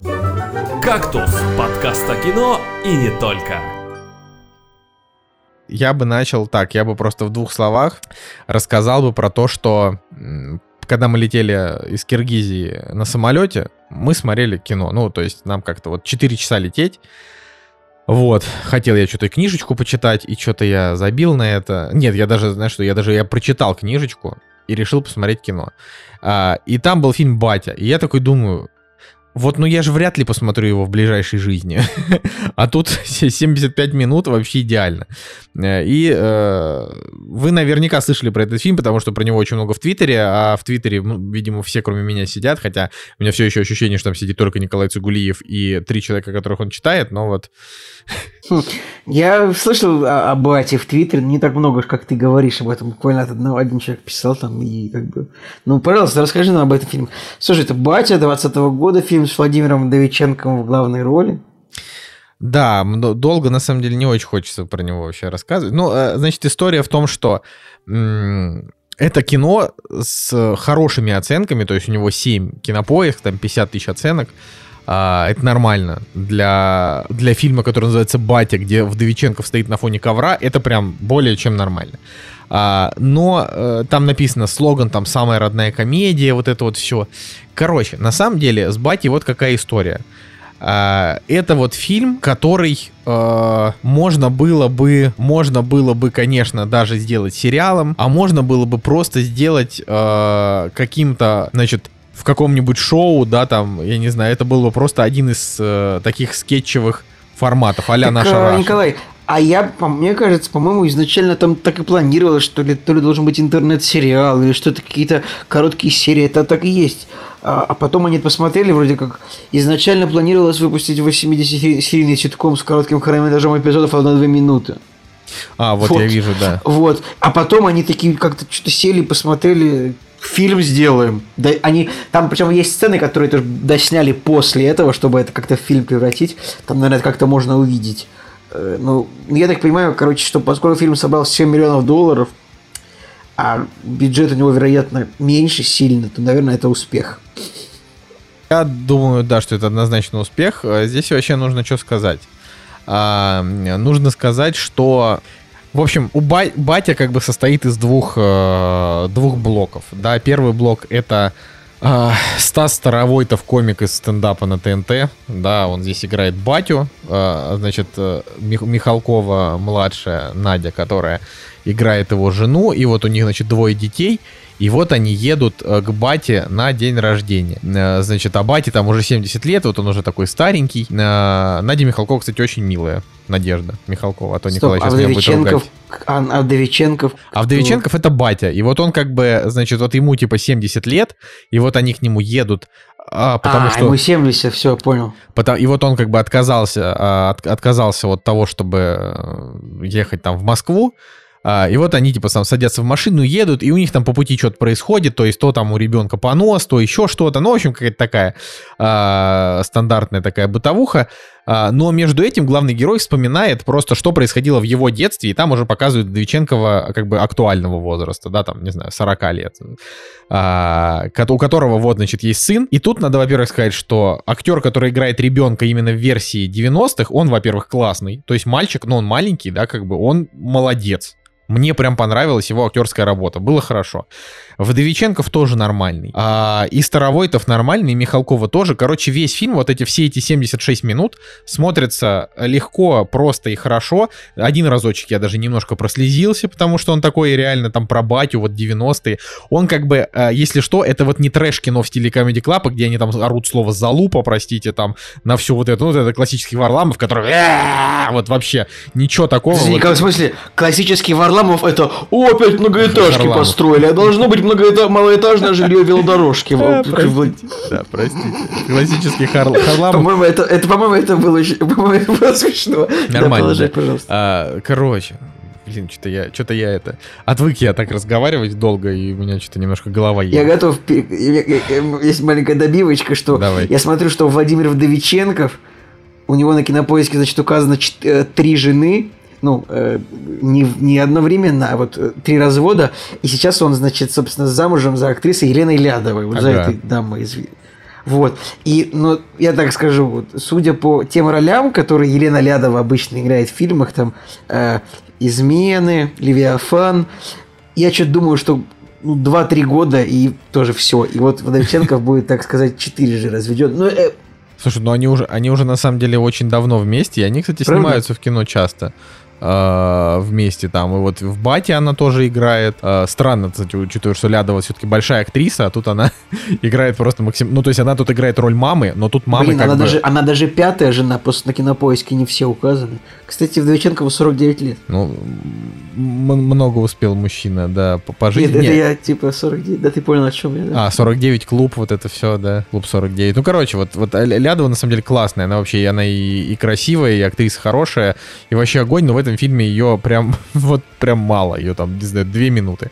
Speaker 3: «Кактус» — подкаст о кино и не только.
Speaker 1: Я бы начал так, я бы просто в двух словах рассказал бы про то, что когда мы летели из Киргизии на самолете, мы смотрели кино. Ну, то есть нам как-то вот 4 часа лететь. Вот, хотел я что-то книжечку почитать, и что-то я забил на это. Нет, я даже, знаешь что, я даже я прочитал книжечку и решил посмотреть кино. А, и там был фильм «Батя». И я такой думаю, вот, ну я же вряд ли посмотрю его в ближайшей жизни. [LAUGHS] а тут [LAUGHS] 75 минут вообще идеально. Э, и э, вы наверняка слышали про этот фильм, потому что про него очень много в Твиттере, а в Твиттере, ну, видимо, все, кроме меня, сидят, хотя у меня все еще ощущение, что там сидит только Николай Цугулиев и три человека, которых он читает, но вот... [LAUGHS]
Speaker 2: Я слышал о, о Бате в Твиттере, не так много, как ты говоришь об этом. Буквально от одного, один человек писал там, и как бы... Ну, пожалуйста, расскажи нам об этом фильме. Слушай, это Батя 20 -го года, фильм с Владимиром Давиченковым в главной роли.
Speaker 1: Да, долго на самом деле не очень хочется про него вообще рассказывать. Ну, э, значит, история в том, что это кино с хорошими оценками, то есть у него 7 кинопоиск, там 50 тысяч оценок. А, это нормально. Для, для фильма, который называется «Батя», где Вдовиченков стоит на фоне ковра, это прям более чем нормально. А, но э, там написано слоган, там «Самая родная комедия», вот это вот все. Короче, на самом деле с «Батей» вот какая история. А, это вот фильм, который э, можно было бы, можно было бы, конечно, даже сделать сериалом, а можно было бы просто сделать э, каким-то, значит, в каком-нибудь шоу, да, там, я не знаю, это был бы просто один из э, таких скетчевых форматов, а-ля наша
Speaker 2: э, Николай, а я, по, мне кажется, по-моему, изначально там так и планировалось, что ли, то ли должен быть интернет-сериал, или что-то какие-то короткие серии, это так и есть. А, а потом они посмотрели, вроде как изначально планировалось выпустить 80-серийный ситком с коротким хронометражом эпизодов 1-2 минуты.
Speaker 1: А, вот, вот я вижу, да.
Speaker 2: Вот. А потом они такие как-то что-то сели, посмотрели, фильм сделаем. Да, они, там причем есть сцены, которые тоже досняли после этого, чтобы это как-то в фильм превратить. Там, наверное, как-то можно увидеть. Э, ну, я так понимаю, короче, что поскольку фильм собрал 7 миллионов долларов, а бюджет у него, вероятно, меньше сильно, то, наверное, это успех.
Speaker 1: Я думаю, да, что это однозначно успех. А здесь вообще нужно что сказать. А, нужно сказать, что в общем, у ба- батя как бы состоит из двух, э, двух блоков. Да, первый блок это э, Стас Старовойтов, комик из стендапа на ТНТ. Да, он здесь играет батю. Э, значит, э, Мих- Михалкова младшая Надя, которая играет его жену. И вот у них, значит, двое детей. И вот они едут э, к бате на день рождения. Э, значит, а бате там уже 70 лет, вот он уже такой старенький. Э, Надя Михалкова, кстати, очень милая. Надежда Михалкова, а то Стоп, Николай сейчас а меня будет ругать.
Speaker 2: А, а Вдовиченков?
Speaker 1: А Вдовиченков это батя. И вот он как бы, значит, вот ему типа 70 лет, и вот они к нему едут
Speaker 2: а, потому а, что... ему 70, все, понял.
Speaker 1: Потому, и вот он как бы отказался, от, отказался от того, чтобы ехать там в Москву, а, и вот они типа сам садятся в машину, едут, и у них там по пути что-то происходит, то есть то там у ребенка понос, то еще что-то, ну, в общем, какая-то такая а, стандартная такая бытовуха. А, но между этим главный герой вспоминает просто, что происходило в его детстве, и там уже показывают Двиченкова как бы актуального возраста, да, там, не знаю, 40 лет, а, у которого вот, значит, есть сын. И тут надо, во-первых, сказать, что актер, который играет ребенка именно в версии 90-х, он, во-первых, классный, то есть мальчик, но он маленький, да, как бы он молодец. Мне прям понравилась его актерская работа, было хорошо. Вдовиченков тоже нормальный. А, и Старовойтов нормальный, и Михалкова тоже. Короче, весь фильм, вот эти все эти 76 минут, смотрится легко, просто и хорошо. Один разочек я даже немножко прослезился, потому что он такой реально там про батю, вот 90-е. Он как бы, э, если что, это вот не трэш-кино в стиле Comedy Club, где они там орут слово «залупа», простите, там, на всю вот это, ну, вот это классический Варламов, который вот вообще ничего такого.
Speaker 2: В смысле, классический Варламов это «О, опять многоэтажки построили, а должно быть многоэтаж, малоэтажное жилье велодорожки.
Speaker 1: Да, простите. Классический [LAUGHS] Харламов.
Speaker 2: По-моему, это, это, по-моему, это было, по-моему, это было смешно.
Speaker 1: Нормально. Пожалуйста. А, короче, блин, что-то я, что-то я это... Отвык я так разговаривать долго, и у меня что-то немножко голова едет.
Speaker 2: Я готов... Есть маленькая добивочка, что Давай. я смотрю, что Владимир Вдовиченков, у него на кинопоиске, значит, указано э, три жены, ну, э, не, не одновременно, а вот э, три развода. И сейчас он, значит, собственно, замужем за актрисой Еленой Лядовой, вот ага. за этой дамой из вот. И, ну, я так скажу, вот, судя по тем ролям, которые Елена Лядова обычно играет в фильмах, там, э, «Измены», «Левиафан», я что-то думаю, что ну, 2-3 года и тоже все. И вот Водовиченков будет, так сказать, четырежды разведен. Ну, э...
Speaker 1: Слушай, ну они уже, они уже на самом деле очень давно вместе, и они, кстати, Правда? снимаются в кино часто э, вместе там. И вот в Бате она тоже играет. Э, странно, кстати, учитывая, что Лядова все-таки большая актриса, а тут она [LAUGHS] играет просто максим... Ну, то есть она тут играет роль мамы, но тут мамы
Speaker 2: Блин,
Speaker 1: как
Speaker 2: она
Speaker 1: бы...
Speaker 2: Даже, она даже пятая жена, просто на кинопоиске не все указаны. Кстати, Вдовиченкову 49 лет.
Speaker 1: Ну, много успел мужчина, да, по жизни.
Speaker 2: Нет, это я типа 49, да ты понял, о чем я. Да?
Speaker 1: А, 49 клуб, вот это все, да, клуб 49. Ну, короче, вот, вот Лядова на самом деле классная, она вообще, она и, и красивая, и актриса хорошая, и вообще огонь, но в этом фильме ее прям, [LAUGHS] вот прям мало, ее там, не знаю, две минуты.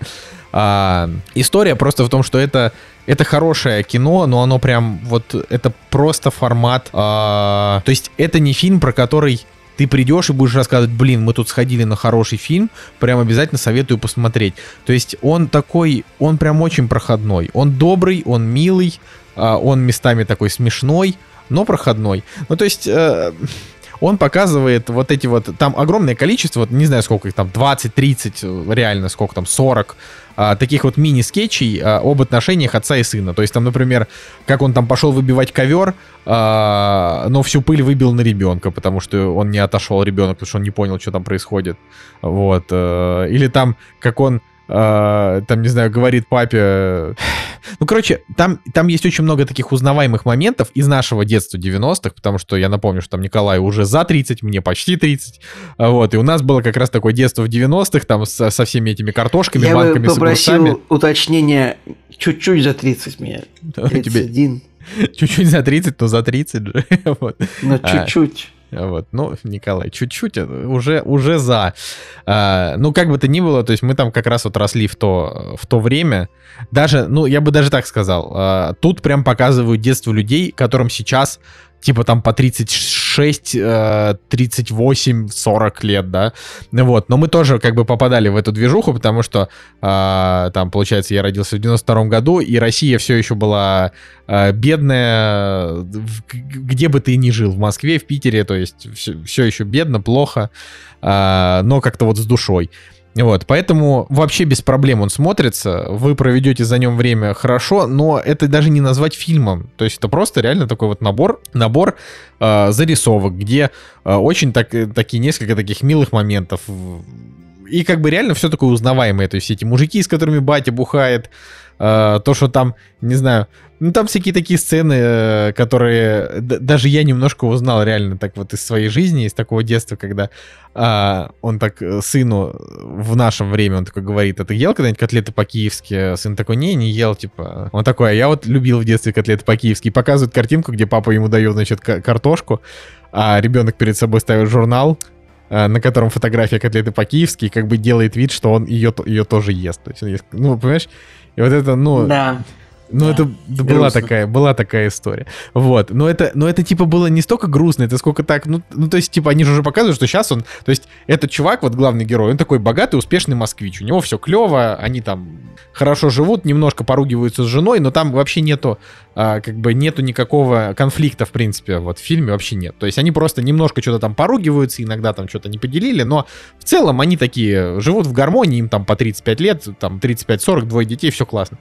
Speaker 1: А, история просто в том, что это это хорошее кино, но оно прям вот это просто формат. А, то есть это не фильм, про который ты придешь и будешь рассказывать, блин, мы тут сходили на хороший фильм, прям обязательно советую посмотреть. То есть он такой, он прям очень проходной. Он добрый, он милый, а, он местами такой смешной, но проходной. Ну, то есть... Э, он показывает вот эти вот, там огромное количество, вот не знаю сколько их там, 20, 30, реально сколько там, 40 а, таких вот мини-скетчей а, об отношениях отца и сына. То есть там, например, как он там пошел выбивать ковер, а, но всю пыль выбил на ребенка, потому что он не отошел ребенок, потому что он не понял, что там происходит. Вот. А, или там, как он Uh, там, не знаю, говорит папе... Ну, короче, там, там есть очень много таких узнаваемых моментов из нашего детства 90-х, потому что я напомню, что там Николай уже за 30, мне почти 30, вот, и у нас было как раз такое детство в 90-х, там со, со всеми этими картошками,
Speaker 2: я
Speaker 1: банками
Speaker 2: бы попросил уточнение чуть-чуть за 30 мне, [LAUGHS] 31.
Speaker 1: Чуть-чуть за 30, то за 30 же. [LAUGHS] вот.
Speaker 2: Ну, а, чуть-чуть.
Speaker 1: Вот, ну, Николай, чуть-чуть, э, уже, уже за. А, ну, как бы то ни было, то есть мы там как раз вот росли в то, в то время. Даже, ну, я бы даже так сказал, а, тут прям показывают детство людей, которым сейчас типа там по 36, 38, 40 лет, да, вот, но мы тоже как бы попадали в эту движуху, потому что э, там, получается, я родился в 92 году, и Россия все еще была э, бедная, где бы ты ни жил, в Москве, в Питере, то есть все, все еще бедно, плохо, э, но как-то вот с душой. Вот, поэтому вообще без проблем он смотрится, вы проведете за нем время хорошо, но это даже не назвать фильмом, то есть это просто реально такой вот набор, набор э, зарисовок, где э, очень так, такие несколько таких милых моментов, и как бы реально все такое узнаваемое, то есть эти мужики, с которыми батя бухает, э, то, что там, не знаю, ну, там всякие такие сцены, э, которые даже я немножко узнал реально так вот из своей жизни, из такого детства, когда а, он так э, сыну в нашем время, он такой говорит, а ты ел когда-нибудь котлеты по-киевски? Сын такой, не, не ел, типа. Он такой, а я вот любил в детстве котлеты по-киевски. И показывают картинку, где папа ему дает, значит, картошку, а ребенок перед собой ставит журнал, э, на котором фотография котлеты по-киевски, и как бы делает вид, что он ее, ее тоже ест. То есть, ну, понимаешь? И вот это, ну...
Speaker 2: Да.
Speaker 1: Ну,
Speaker 2: Да.
Speaker 1: это да, была такая, была такая история. Вот. Но это, но это типа было не столько грустно, это сколько так, ну, ну, то есть, типа, они же уже показывают, что сейчас он, то есть, этот чувак, вот главный герой, он такой богатый, успешный москвич. У него все клево, они там хорошо живут, немножко поругиваются с женой, но там вообще нету, а, как бы, нету никакого конфликта, в принципе, вот в фильме вообще нет. То есть, они просто немножко что-то там поругиваются, иногда там что-то не поделили, но в целом они такие живут в гармонии, им там по 35 лет, там 35-40, двое детей, все классно.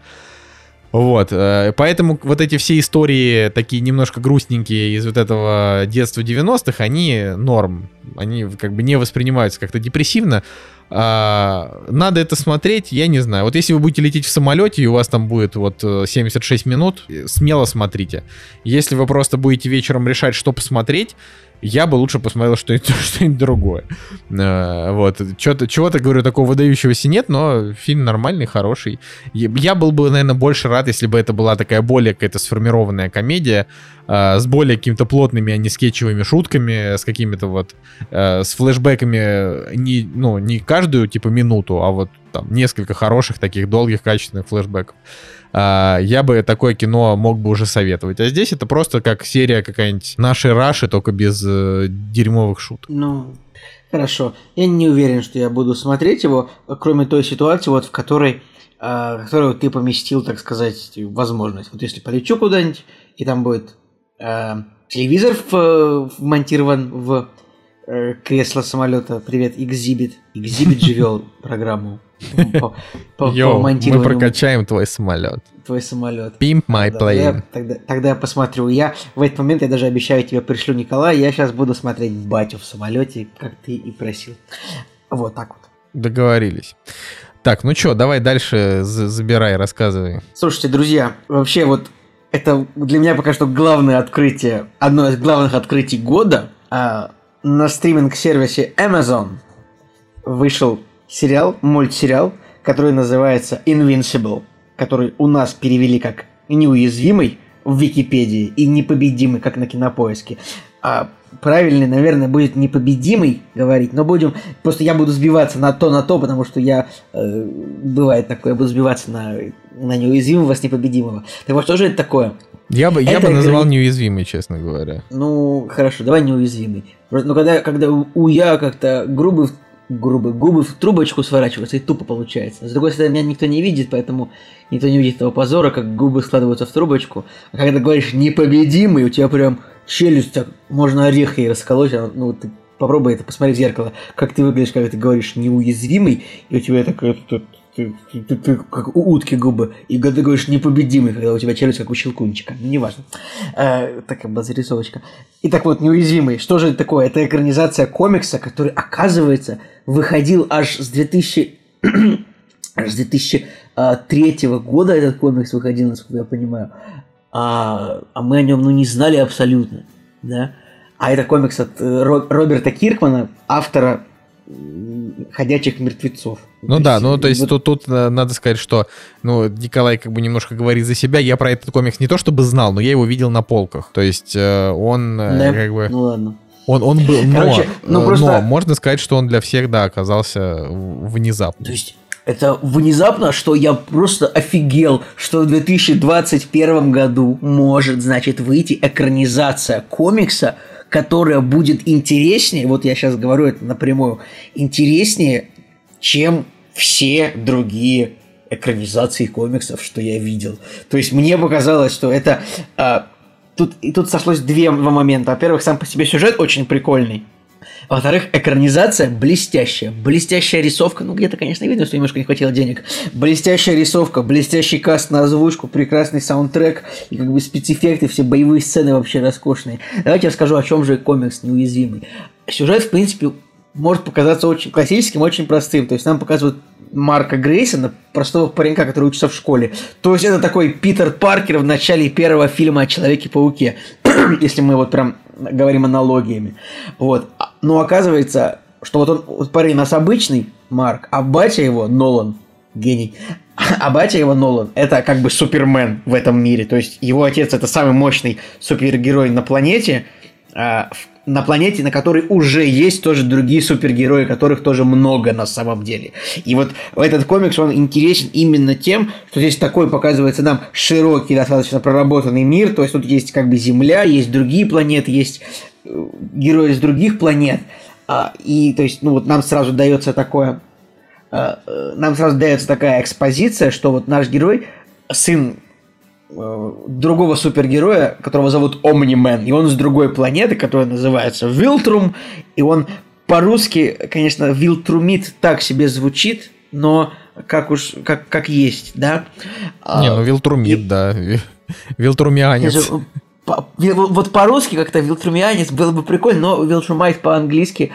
Speaker 1: Вот, э, поэтому вот эти все истории такие немножко грустненькие из вот этого детства 90-х, они норм, они как бы не воспринимаются как-то депрессивно. А, надо это смотреть, я не знаю. Вот если вы будете лететь в самолете, и у вас там будет вот э, 76 минут, э, смело смотрите. Если вы просто будете вечером решать, что посмотреть, я бы лучше посмотрел [LAUGHS] что-нибудь, что-нибудь другое. Э, Вот. Чего-то, чего-то, говорю, такого выдающегося нет, но фильм нормальный, хороший. Я был бы, наверное, больше рад, если бы это была такая более какая-то сформированная комедия, э, с более какими-то плотными, а не скетчевыми шутками, с какими-то вот, э, с флешбеками не, ну, не каждую, типа, минуту, а вот там несколько хороших таких долгих, качественных флешбеков. А, я бы такое кино мог бы уже советовать. А здесь это просто как серия какая-нибудь нашей Раши, только без э, дерьмовых шуток.
Speaker 2: Ну, хорошо. Я не уверен, что я буду смотреть его, кроме той ситуации, вот в которой, а, которую ты поместил, так сказать, возможность. Вот если полечу куда-нибудь, и там будет а, телевизор в- вмонтирован в э, кресло самолета. Привет, Exhibit. Exhibit же вел [LAUGHS] программу [LAUGHS] по, по- по
Speaker 1: Йоу, мы прокачаем твой самолет.
Speaker 2: твой самолет.
Speaker 1: Pimp my
Speaker 2: Да, тогда, я,
Speaker 1: plane.
Speaker 2: тогда, тогда я посмотрю. Я в этот момент, я даже обещаю тебе пришлю Николая, я сейчас буду смотреть батю в самолете, как ты и просил. Вот так вот.
Speaker 1: Договорились. Так, ну чё, давай дальше за- забирай, рассказывай.
Speaker 2: Слушайте, друзья, вообще вот это для меня пока что главное открытие, одно из главных открытий года. А, на стриминг-сервисе Amazon вышел сериал, мультсериал, который называется Invincible, который у нас перевели как неуязвимый в Википедии и непобедимый, как на кинопоиске. А правильный, наверное, будет непобедимый говорить, но будем. Просто я буду сбиваться на то, на то, потому что я э, бывает такое, я буду сбиваться на, на неуязвимого с непобедимого. Так вот, что же это такое?
Speaker 1: Я бы, я
Speaker 2: Это
Speaker 1: бы назвал
Speaker 2: ограни-
Speaker 1: неуязвимый, честно говоря.
Speaker 2: Ну, хорошо, давай неуязвимый. Просто, ну, когда, когда у я как-то грубый, грубый, губы в трубочку сворачиваются, и тупо получается. С другой стороны, меня никто не видит, поэтому никто не видит того позора, как губы складываются в трубочку. А когда говоришь непобедимый, у тебя прям челюсть, можно орех ей расколоть, а, ну, ты попробуй это, посмотри в зеркало, как ты выглядишь, когда ты говоришь неуязвимый, и у тебя такая, ты, ты- ты- ты как у утки губы, и ты говоришь непобедимый, когда у тебя челюсть как у щелкунчика, ну, неважно. Э, такая была зарисовочка. И так вот, неуязвимый. Что же это такое? Это экранизация комикса, который, оказывается, выходил аж с 2000... аж [CLEARS THROAT] с 2003 года этот комикс выходил, насколько я понимаю. А, а мы о нем, ну, не знали абсолютно, да? А это комикс от э, Ро- Роберта Киркмана, автора «Ходячих мертвецов».
Speaker 1: Ну да, ну то есть
Speaker 2: вот-
Speaker 1: тут, тут э, надо сказать, что ну, Николай как бы немножко говорит за себя. Я про этот комикс не то чтобы знал, но я его видел на полках. То есть э, он э,
Speaker 2: Да?
Speaker 1: как бы...
Speaker 2: Ну ладно.
Speaker 1: Он, он был, но,
Speaker 2: Короче, ну,
Speaker 1: э,
Speaker 2: просто-
Speaker 1: но можно сказать, что он для всех, да, оказался внезапно.
Speaker 2: То есть это внезапно, что я просто офигел, что в 2021 году может, значит, выйти экранизация комикса, которая будет интереснее, вот я сейчас говорю это напрямую, интереснее, чем все другие экранизации комиксов, что я видел. То есть мне показалось, что это... а, тут, и тут сошлось два момента. Во-первых, сам по себе сюжет очень прикольный. Во-вторых, экранизация блестящая. Блестящая рисовка. Ну, где-то, конечно, видно, что немножко не хватило денег. Блестящая рисовка, блестящий каст на озвучку, прекрасный саундтрек и как бы спецэффекты, все боевые сцены вообще роскошные. Давайте я расскажу, о чем же комикс неуязвимый. Сюжет, в принципе, может показаться очень классическим, очень простым. То есть нам показывают Марка Грейсона, простого паренька, который учится в школе. То есть это такой Питер Паркер в начале первого фильма о Человеке-пауке. [CLEARS THROAT] Если мы вот прям говорим аналогиями. Вот. А- Но оказывается, что вот он, вот парень у нас обычный Марк, а батя его Нолан, гений. [LAUGHS] А батя его Нолан, это как бы Супермен в этом мире. То есть его отец это самый мощный супергерой на планете. А, в- на планете, на которой уже есть тоже другие супергерои, которых тоже много на самом деле. И вот этот комикс, он интересен именно тем, что здесь такой показывается нам широкий, достаточно проработанный мир, то есть тут есть как бы Земля, есть другие планеты, есть э, герои с других планет, а, и то есть, ну вот нам сразу дается такое, э, э, нам сразу дается такая экспозиция, что вот наш герой, сын другого супергероя, которого зовут Омнимен, и он с другой планеты, которая называется Вилтрум, и он по-русски, конечно, Вилтрумит так себе звучит, но как уж, как, как есть, да?
Speaker 1: А, Не, ну Вилтрумит, и... да, [LAUGHS] Вилтрумианец.
Speaker 2: По, вот по-русски как-то Вилтрумианец было бы прикольно, но Вилтрумайт по-английски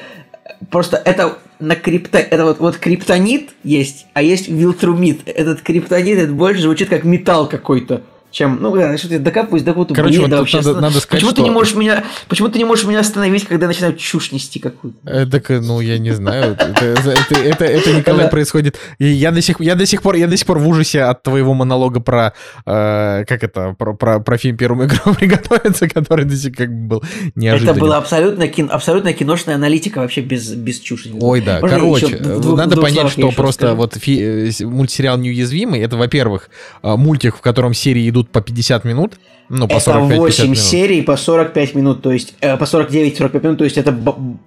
Speaker 2: просто это на крипто... Это вот, вот криптонит есть, а есть вилтрумит. Этот криптонит, это больше звучит как металл какой-то чем, ну, да, что ты докапываюсь до какого-то
Speaker 1: Короче, вот вообще. Надо, надо сказать,
Speaker 2: почему
Speaker 1: что...
Speaker 2: ты не можешь меня, почему ты не можешь меня остановить, когда начинают чушь нести какую-то?
Speaker 1: Э, так, ну, я не знаю, это, это, это, это Николай происходит. Я до сих, я до сих пор, я до сих пор в ужасе от твоего монолога про, э, как это, про, про, про фильм «Первому игру [LAUGHS] приготовиться», который до сих как бы был неожиданный.
Speaker 2: Это была абсолютно, кин, абсолютно киношная аналитика вообще без, без чуши.
Speaker 1: Ой, да, Можно короче, двух, надо двух понять, что просто скажу? вот фи, э, мультсериал «Неуязвимый» — это, во-первых, э, мультик, в котором серии идут по 50 минут.
Speaker 2: Ну, по это 8 минут. серий по 45 минут, то есть э, по 49-45 минут, то есть это,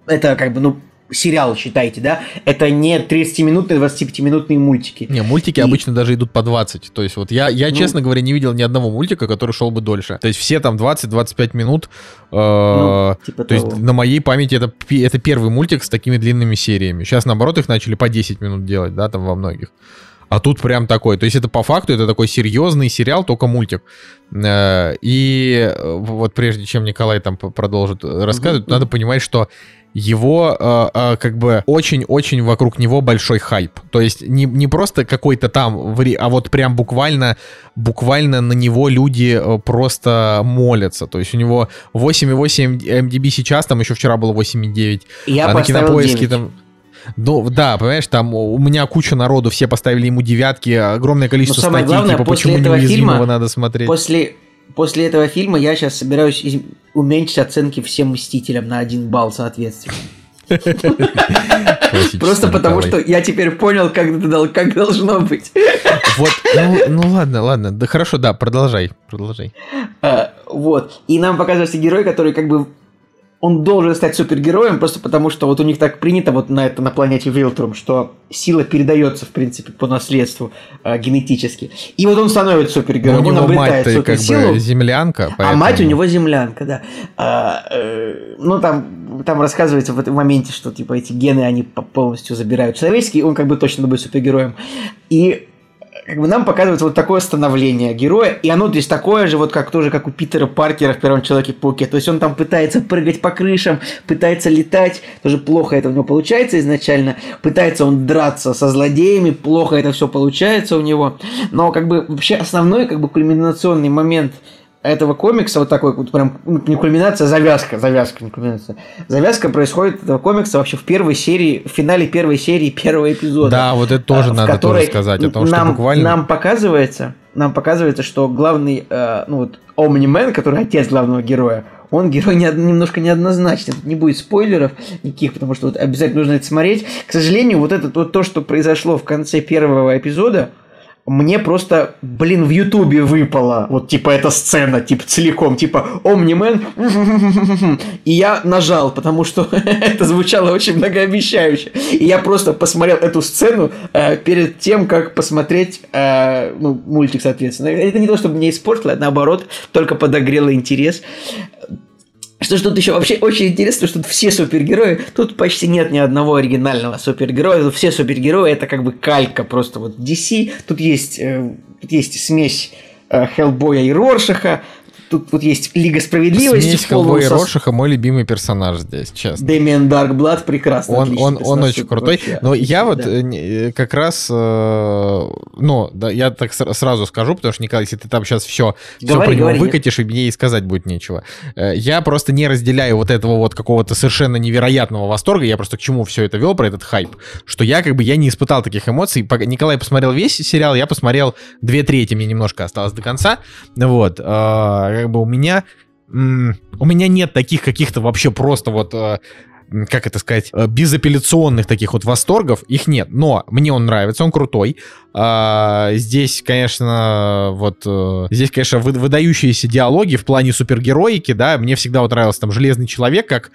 Speaker 2: это как бы, ну, сериал, считайте, да? Это не 30-минутные, 25-минутные мультики.
Speaker 1: Не, мультики и... обычно даже идут по 20. То есть вот я, я ну, честно говоря, не видел ни одного мультика, который шел бы дольше. То есть все там 20-25 минут. Э, ну, типа то того. есть на моей памяти это, это первый мультик с такими длинными сериями. Сейчас, наоборот, их начали по 10 минут делать, да, там во многих. А тут прям такой. То есть это по факту, это такой серьезный сериал, только мультик. Э, и э, вот прежде чем Николай там продолжит рассказывать, mm-hmm. надо понимать, что его э, как бы очень-очень вокруг него большой хайп. То есть не, не просто какой-то там, а вот прям буквально, буквально на него люди просто молятся. То есть у него 8,8 MDB сейчас, там еще вчера было 8,9.
Speaker 2: Я а на кинопоиске 9.
Speaker 1: там... Ну, да, понимаешь, там у меня куча народу, все поставили ему девятки, огромное количество Но самое статей, главное, типа,
Speaker 2: после
Speaker 1: почему
Speaker 2: этого фильма,
Speaker 1: надо смотреть.
Speaker 2: После, после этого фильма я сейчас собираюсь из... уменьшить оценки всем Мстителям на один балл, соответственно. Просто потому, что я теперь понял, как, как должно быть.
Speaker 1: Вот, ну, ну ладно, ладно. Да хорошо, да, продолжай, продолжай.
Speaker 2: А, вот. И нам показывается герой, который как бы он должен стать супергероем просто потому, что вот у них так принято вот на, это, на планете Вилтрум, что сила передается, в принципе, по наследству э, генетически. И вот он становится супергероем,
Speaker 1: ну,
Speaker 2: он
Speaker 1: обретает мать как бы землянка.
Speaker 2: Поэтому... А мать у него землянка, да. А, э, ну, там, там рассказывается в этом моменте, что типа эти гены, они полностью забирают человеческие, он как бы точно будет супергероем. И как бы нам показывается вот такое становление героя, и оно здесь такое же, вот как тоже, как у Питера Паркера в первом Человеке-пауке. То есть он там пытается прыгать по крышам, пытается летать, тоже плохо это у него получается изначально, пытается он драться со злодеями, плохо это все получается у него. Но как бы вообще основной как бы кульминационный момент этого комикса, вот такой вот прям, ну, не кульминация, а завязка, завязка, не кульминация. Завязка происходит этого комикса вообще в первой серии, в финале первой серии первого эпизода.
Speaker 1: Да, вот это тоже надо тоже сказать, о том,
Speaker 2: нам,
Speaker 1: что буквально...
Speaker 2: Нам показывается, нам показывается, что главный, э, ну вот, Омнимен, который отец главного героя, он герой не, немножко неоднозначный. Тут не будет спойлеров никаких, потому что вот обязательно нужно это смотреть. К сожалению, вот это вот то, что произошло в конце первого эпизода, мне просто, блин, в Ютубе выпала вот типа эта сцена, типа целиком, типа Омнимен, и я нажал, потому что [LAUGHS] это звучало очень многообещающе. И я просто посмотрел эту сцену э, перед тем, как посмотреть э, ну, мультик, соответственно. Это не то, чтобы мне испортило, а наоборот, только подогрело интерес. Что ж тут еще вообще очень интересно, что тут все супергерои, тут почти нет ни одного оригинального супергероя, тут все супергерои это как бы калька просто вот DC, тут есть, э, тут есть смесь э, Хеллбоя и Роршаха, Тут вот есть Лига Справедливости.
Speaker 1: Смесь Хеллбоя и Рошиха мой любимый персонаж здесь, честно.
Speaker 2: Дэмиан Даркблад прекрасно.
Speaker 1: Он, он, он очень крутой. Вообще. Но я вот да. Э, как раз, э, ну, да, я так сразу скажу, потому что, Николай, если ты там сейчас все, говори, все про него говори, выкатишь, и мне и сказать будет нечего. Э, я просто не разделяю вот этого вот какого-то совершенно невероятного восторга. Я просто к чему все это вел, про этот хайп. Что я как бы, я не испытал таких эмоций. Николай посмотрел весь сериал, я посмотрел две трети, мне немножко осталось до конца. Вот как бы у меня у меня нет таких каких-то вообще просто вот э, как это сказать, э, безапелляционных таких вот восторгов, их нет. Но мне он нравится, он крутой. А, здесь, конечно, вот э, здесь, конечно, вы- выдающиеся диалоги в плане супергероики, да. Мне всегда вот нравился там Железный человек как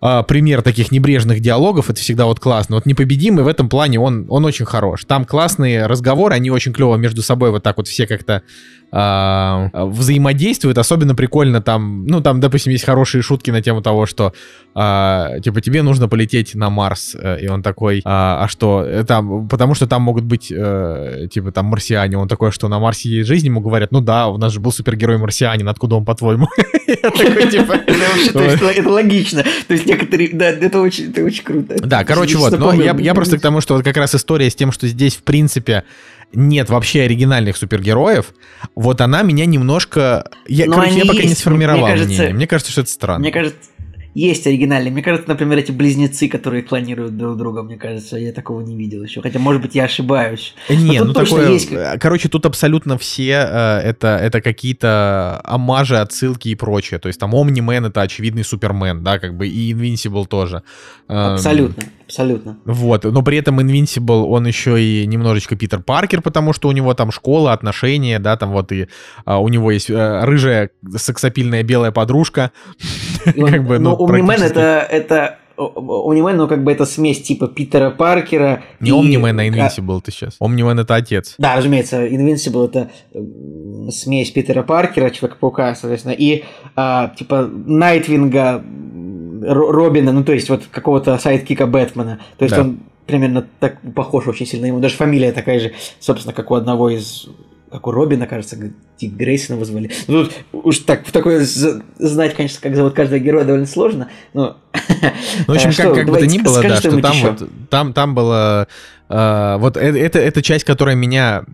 Speaker 1: а, пример таких небрежных диалогов, это всегда вот классно. Вот непобедимый в этом плане он, он очень хорош. Там классные разговоры, они очень клево между собой вот так вот все как-то а, взаимодействуют. Особенно прикольно там, ну там, допустим, есть хорошие шутки на тему того, что а, типа тебе нужно полететь на Марс, Э, и он такой, а, а что, Э, там, потому что там могут быть э, типа там марсиане. Он такой, что на Марсе есть жизнь, ему говорят, ну да, у нас же был супергерой марсианин, откуда он по-твоему? [LAUGHS] Типа,
Speaker 2: Это логично. То есть некоторые, да, это очень, круто.
Speaker 1: Да, короче, вот, но я, просто к тому, что вот как раз история с тем, что здесь, в принципе, нет вообще оригинальных супергероев, вот она меня немножко... Я,
Speaker 2: Но
Speaker 1: короче, я пока не
Speaker 2: есть.
Speaker 1: сформировал
Speaker 2: Мне кажется-
Speaker 1: мнение. Мне кажется, что это странно.
Speaker 2: Мне кажется, есть оригинальные. Мне кажется, например, эти близнецы, которые клонируют друг друга, мне кажется, я такого не видел еще. Хотя, может быть, я ошибаюсь.
Speaker 1: Э, Не,
Speaker 2: тут
Speaker 1: ну такое...
Speaker 2: есть-
Speaker 1: э, Короче, тут абсолютно все э, это, это какие-то омажи, отсылки и прочее. То есть там Омнимен это очевидный Супермен, да, как бы, и Инвинсибл тоже. Эм,
Speaker 2: Абсолютно.
Speaker 1: Вот, но при этом Invincible, он еще и немножечко Питер Паркер, потому что у него там школа, отношения, да, там вот и а, у него есть э, рыжая сексапильная белая подружка. [LAUGHS] Как бы, ну,
Speaker 2: но Omni-Man
Speaker 1: практически.
Speaker 2: это, это Omni-Man, ну, как бы это смесь типа Питера Паркера.
Speaker 1: Не
Speaker 2: и-
Speaker 1: Omni-Man, а
Speaker 2: а-
Speaker 1: Invincible ты сейчас. Omni-Man это отец.
Speaker 2: Да, разумеется, Invincible это м, смесь Питера Паркера, Человека-паука, соответственно, и а, типа Найтвинга, Робина, ну то есть вот какого-то sidekick'а Бэтмена. То есть
Speaker 1: Да.
Speaker 2: он примерно так похож очень сильно ему. Даже фамилия такая же, собственно, как у одного из как у Робина, кажется, Дик Грейсона вызвали. Ну, тут уж так, в такое знать, конечно, как зовут каждого героя довольно сложно, но... [LAUGHS]
Speaker 1: Ну, в общем,
Speaker 2: Э,
Speaker 1: как,
Speaker 2: что,
Speaker 1: как бы то ни было, да, что там
Speaker 2: ещё.
Speaker 1: вот, там, там было, э, вот э- это, это часть, которая меня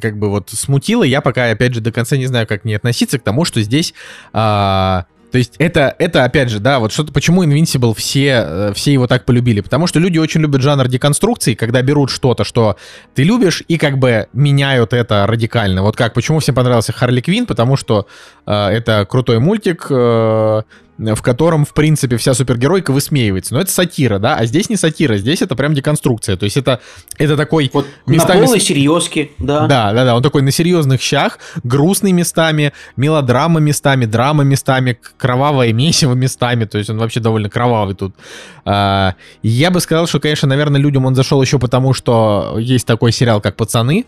Speaker 1: как бы вот смутила, я пока, опять же, до конца не знаю, как к ней относиться, к тому, что здесь, а, то есть это, это, опять же, да, вот что-то, почему Invincible все, э, все его так полюбили, потому что люди очень любят жанр деконструкции, когда берут что-то, что ты любишь, и как бы меняют это радикально. Вот как, почему всем понравился Харли Квин, потому что э, это крутой мультик, э, в котором, в принципе, вся супергеройка высмеивается. Но это сатира, да, а здесь не сатира, здесь это прям деконструкция. То есть это, это такой...
Speaker 2: Вот
Speaker 1: местами
Speaker 2: на полной серьезке, да.
Speaker 1: Да, да, да, он такой на серьезных щах, грустный местами, мелодрама местами, драма местами, кровавое месиво местами, то есть он вообще довольно кровавый тут. А, я бы сказал, что, конечно, наверное, людям он зашел еще потому, что есть такой сериал, как «Пацаны»,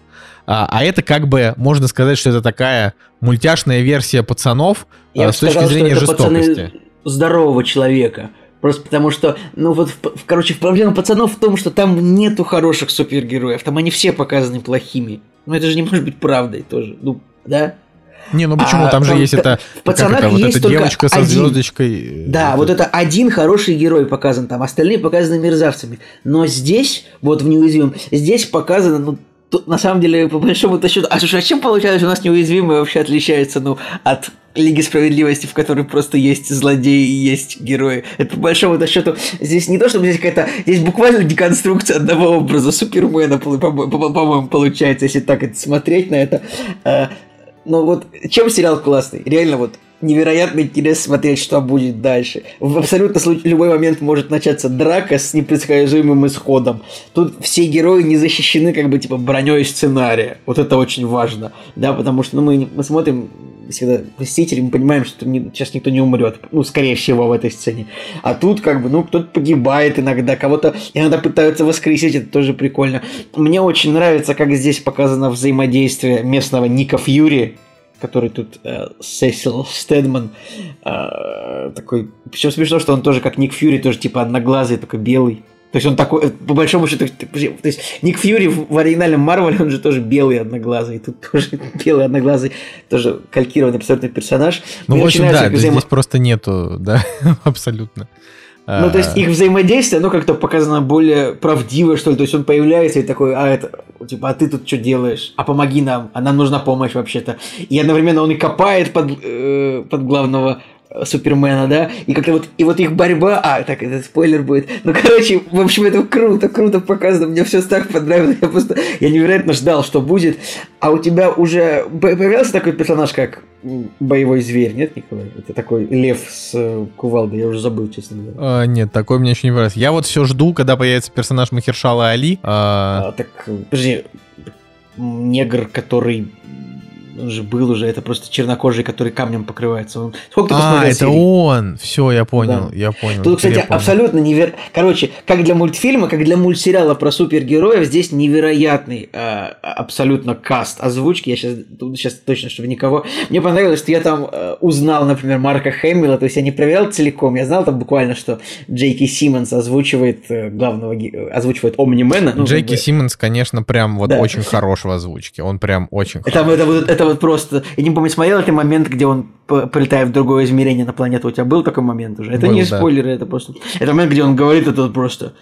Speaker 1: а, а это как бы, можно сказать, что это такая мультяшная версия «Пацанов»
Speaker 2: Я
Speaker 1: а, с точки
Speaker 2: сказал, что
Speaker 1: зрения жестокости.
Speaker 2: здорового человека. Просто потому что, ну вот, в- в- короче, проблема пацанов в том, что там нету хороших супергероев, там они все показаны плохими. Ну это же не может быть правдой тоже, ну, да?
Speaker 1: Не, ну почему?
Speaker 2: А,
Speaker 1: там же
Speaker 2: там
Speaker 1: есть это...
Speaker 2: в «Пацанах»
Speaker 1: это, вот
Speaker 2: есть
Speaker 1: эта
Speaker 2: только
Speaker 1: девочка со
Speaker 2: один.
Speaker 1: звездочкой.
Speaker 2: Да, вот это один хороший герой показан там, остальные показаны мерзавцами. Но здесь, вот в неуязвимом, здесь показано, ну, тут, на самом деле, по большому счету, а слушай, а чем получается, у нас неуязвимые вообще отличается, ну, от Лиги Справедливости, в которой просто есть злодеи и есть герои. Это по большому счету здесь не то, чтобы здесь какая-то... Здесь буквально деконструкция одного образа Супермена, по- по- по- по-моему, получается, если так это смотреть на это. Ну вот, чем сериал классный? Реально вот невероятно интересно смотреть, что будет дальше. В абсолютно любой момент может начаться драка с непредсказуемым исходом. Тут все герои не защищены как бы типа броней сценария. Вот это очень важно. Да, потому что ну, мы, мы смотрим всегда Мстители, мы понимаем, что не- сейчас никто не умрет. Ну, скорее всего, в этой сцене. А тут как бы, ну, кто-то погибает иногда, кого-то иногда пытаются воскресить, это тоже прикольно. Мне очень нравится, как здесь показано взаимодействие местного Ника Фьюри, который тут э, Сесил Стедман э, такой. Причем смешно, что он тоже как Ник Фьюри, тоже типа одноглазый, только белый. То есть он такой, э, по большому счету, то есть Ник Фьюри в оригинальном Марвеле, он же тоже белый одноглазый, тут [LAUGHS] тоже белый одноглазый, тоже калькированный абсолютно персонаж.
Speaker 1: Ну,
Speaker 2: Мне
Speaker 1: в общем, да,
Speaker 2: взаимо-
Speaker 1: здесь просто нету, [LAUGHS] да, абсолютно.
Speaker 2: Ну, то есть
Speaker 1: А,
Speaker 2: их взаимодействие, оно как-то показано более правдиво, что ли. То есть он появляется и такой, а это, типа, а ты тут что делаешь? А помоги нам, а нам нужна помощь вообще-то. И одновременно он и копает под, э, под главного Супермена, да, и как-то вот, и вот их борьба, а, так, это спойлер будет, ну, короче, в общем, это круто, круто показано, мне все так понравилось, я просто, я невероятно ждал, что будет, а у тебя уже появился такой персонаж, как боевой зверь, нет, Николай? Это такой лев с э, кувалдой, я уже забыл, честно говоря.
Speaker 1: А, нет, такой мне еще не нравится. Я вот все жду, когда появится персонаж Махершала Али.
Speaker 2: А... А, так, подожди, негр, который он же был уже, это просто чернокожий, который камнем покрывается. Он...
Speaker 1: Сколько ты а, это серий? он! Все, я понял, да. я понял.
Speaker 2: Тут, кстати, абсолютно невероятно. Короче, как для мультфильма, как для мультсериала про супергероев, здесь невероятный э, абсолютно каст озвучки. Я сейчас, сейчас точно, чтобы никого... Мне понравилось, что я там э, узнал, например, Марка Хэмилла, то есть я не проверял целиком, я знал там буквально, что Джейки Симмонс озвучивает э, главного, озвучивает Омнимена.
Speaker 1: Ну, Джейки как бы... Симмонс, конечно, прям вот да. очень хорош в озвучке, он прям очень хорош.
Speaker 2: Это, это, это вот просто... Я не помню, смотрел ты момент, где он прилетает в другое измерение на планету? У тебя был такой момент уже? Это Был, не да. спойлеры, это просто... Это момент, где он говорит это вот просто...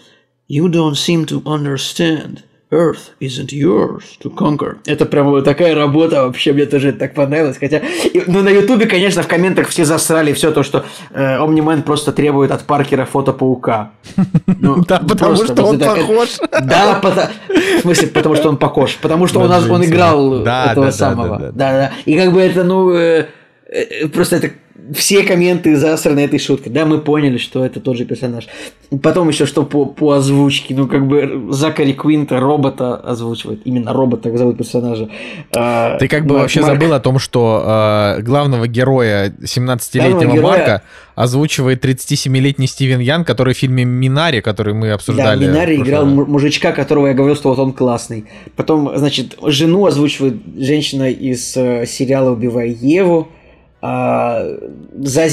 Speaker 2: You don't seem to understand. Earth isn't yours to conquer. Это прям вот такая работа, вообще мне тоже так понравилось. Хотя, ну, на Ютубе, конечно, в комментах все засрали все то, что э, Omni-Man просто требует от Паркера фото паука. [LAUGHS]
Speaker 1: Ну, да, потому что он похож. [LAUGHS]
Speaker 2: Да, в смысле, потому что он похож. Потому что он, он играл этого самого. Да, да. И как бы это, ну, э, э, просто это все комменты засраны этой шуткой. Да, мы поняли, что это тот же персонаж. Потом еще что по, по озвучке. Ну, как бы Закари Квинта робота озвучивает. Именно робот так зовут персонажа.
Speaker 1: А, Ты как бы Марк, вообще забыл о том, что э, главного героя 17-летнего героя... Марка озвучивает 37-летний Стивен Ян, который в фильме «Минари», который мы обсуждали.
Speaker 2: Да, Минари играл мужичка, которого я говорил, что вот он классный. Потом, значит, жену озвучивает женщина из э, сериала «Убивая Еву». А,